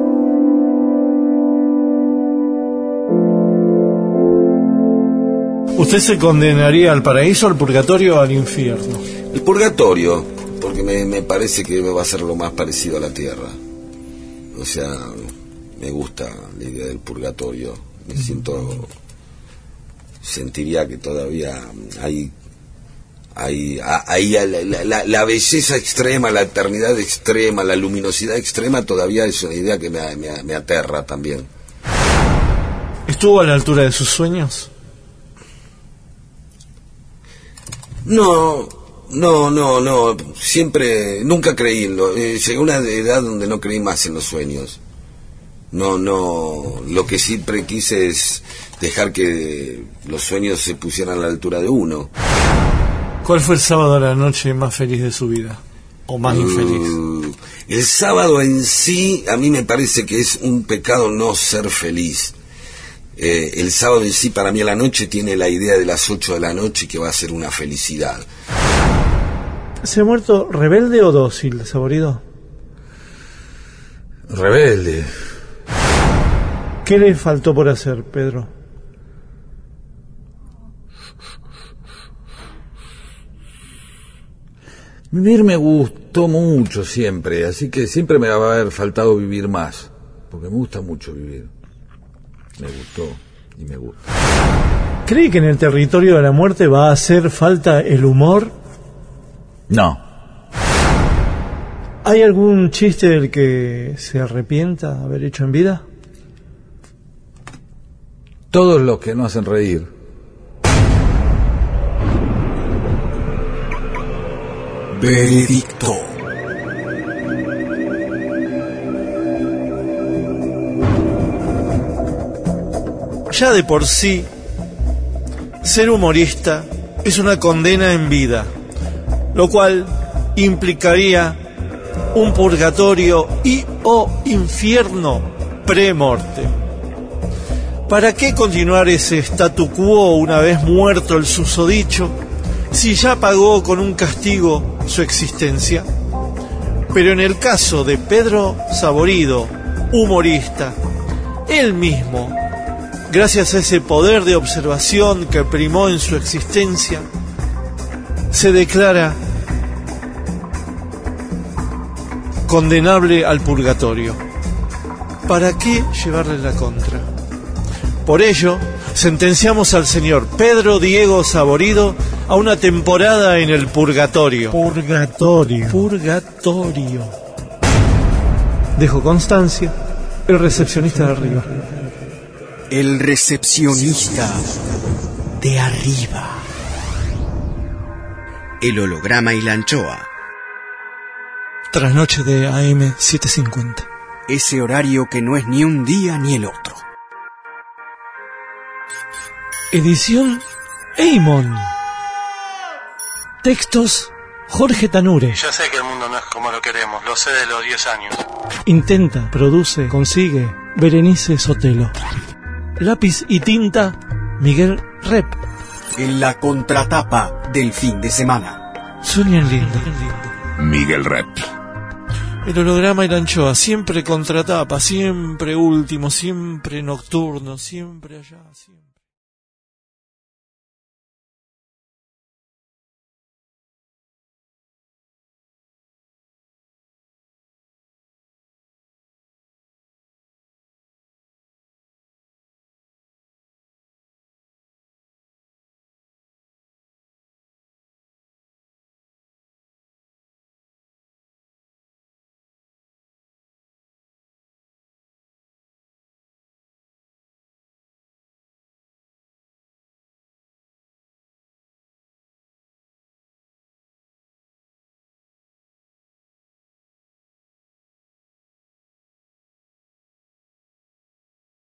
¿Usted se condenaría al paraíso, al purgatorio o al infierno? El purgatorio, porque me, me parece que va a ser lo más parecido a la tierra. O sea, me gusta la idea del purgatorio. Me siento. Sentiría que todavía hay. Hay, a- hay a- la, la- la- la belleza extrema, la eternidad extrema, la luminosidad extrema, todavía es una idea que me, me- me aterra también. ¿Estuvo a la altura de sus sueños? No, no, no, no. Siempre, nunca creí en lo. eh, llegué a una edad donde no creí más en los sueños. No, no. Lo que siempre quise es dejar que los sueños se pusieran a la altura de uno. ¿Cuál fue el sábado a la noche más feliz de su vida? ¿O más infeliz? Uh, el sábado en sí, a mí me parece que es un pecado no ser feliz. Eh, el sábado en sí, para mí a la noche, tiene la idea de las 8 de la noche que va a ser una felicidad. ¿Se ha muerto rebelde o dócil, saborido? Rebelde. ¿Qué le faltó por hacer, Pedro? Vivir me gustó mucho siempre, así que siempre me va a haber faltado vivir más, porque me gusta mucho vivir. Me gustó y me gusta. ¿Cree que en el territorio de la muerte va a hacer falta el humor? No, ¿Hay algún chiste del que se arrepienta haber hecho en vida? todos los que no hacen reír. Veredicto. Ya de por sí, ser humorista es una condena en vida, lo cual implicaría un purgatorio y o infierno pre-morte. ¿Para qué continuar ese statu quo una vez muerto el susodicho si ya pagó con un castigo su existencia? Pero en el caso de Pedro Saborido, humorista, él mismo, gracias a ese poder de observación que primó en su existencia, se declara condenable al purgatorio. ¿Para qué llevarle la contra? Por ello, sentenciamos al señor Pedro Diego Saborido a una temporada en el purgatorio. Purgatorio. Purgatorio. Dejo constancia, el recepcionista de arriba. El recepcionista de arriba. El holograma y la anchoa. Trasnoche de AM 750. ese horario que no es ni un día ni el otro. Edición Eimon. Textos Jorge Tanure. Yo sé que el mundo no es como lo queremos, lo sé de los 10 años. Intenta, produce, consigue Berenice Sotelo. Lápiz y tinta Miguel Rep. En la contratapa del fin de semana. Sueñan lindo. Miguel Rep. El holograma y la anchoa, siempre contratapa, siempre último, siempre nocturno, siempre allá, siempre.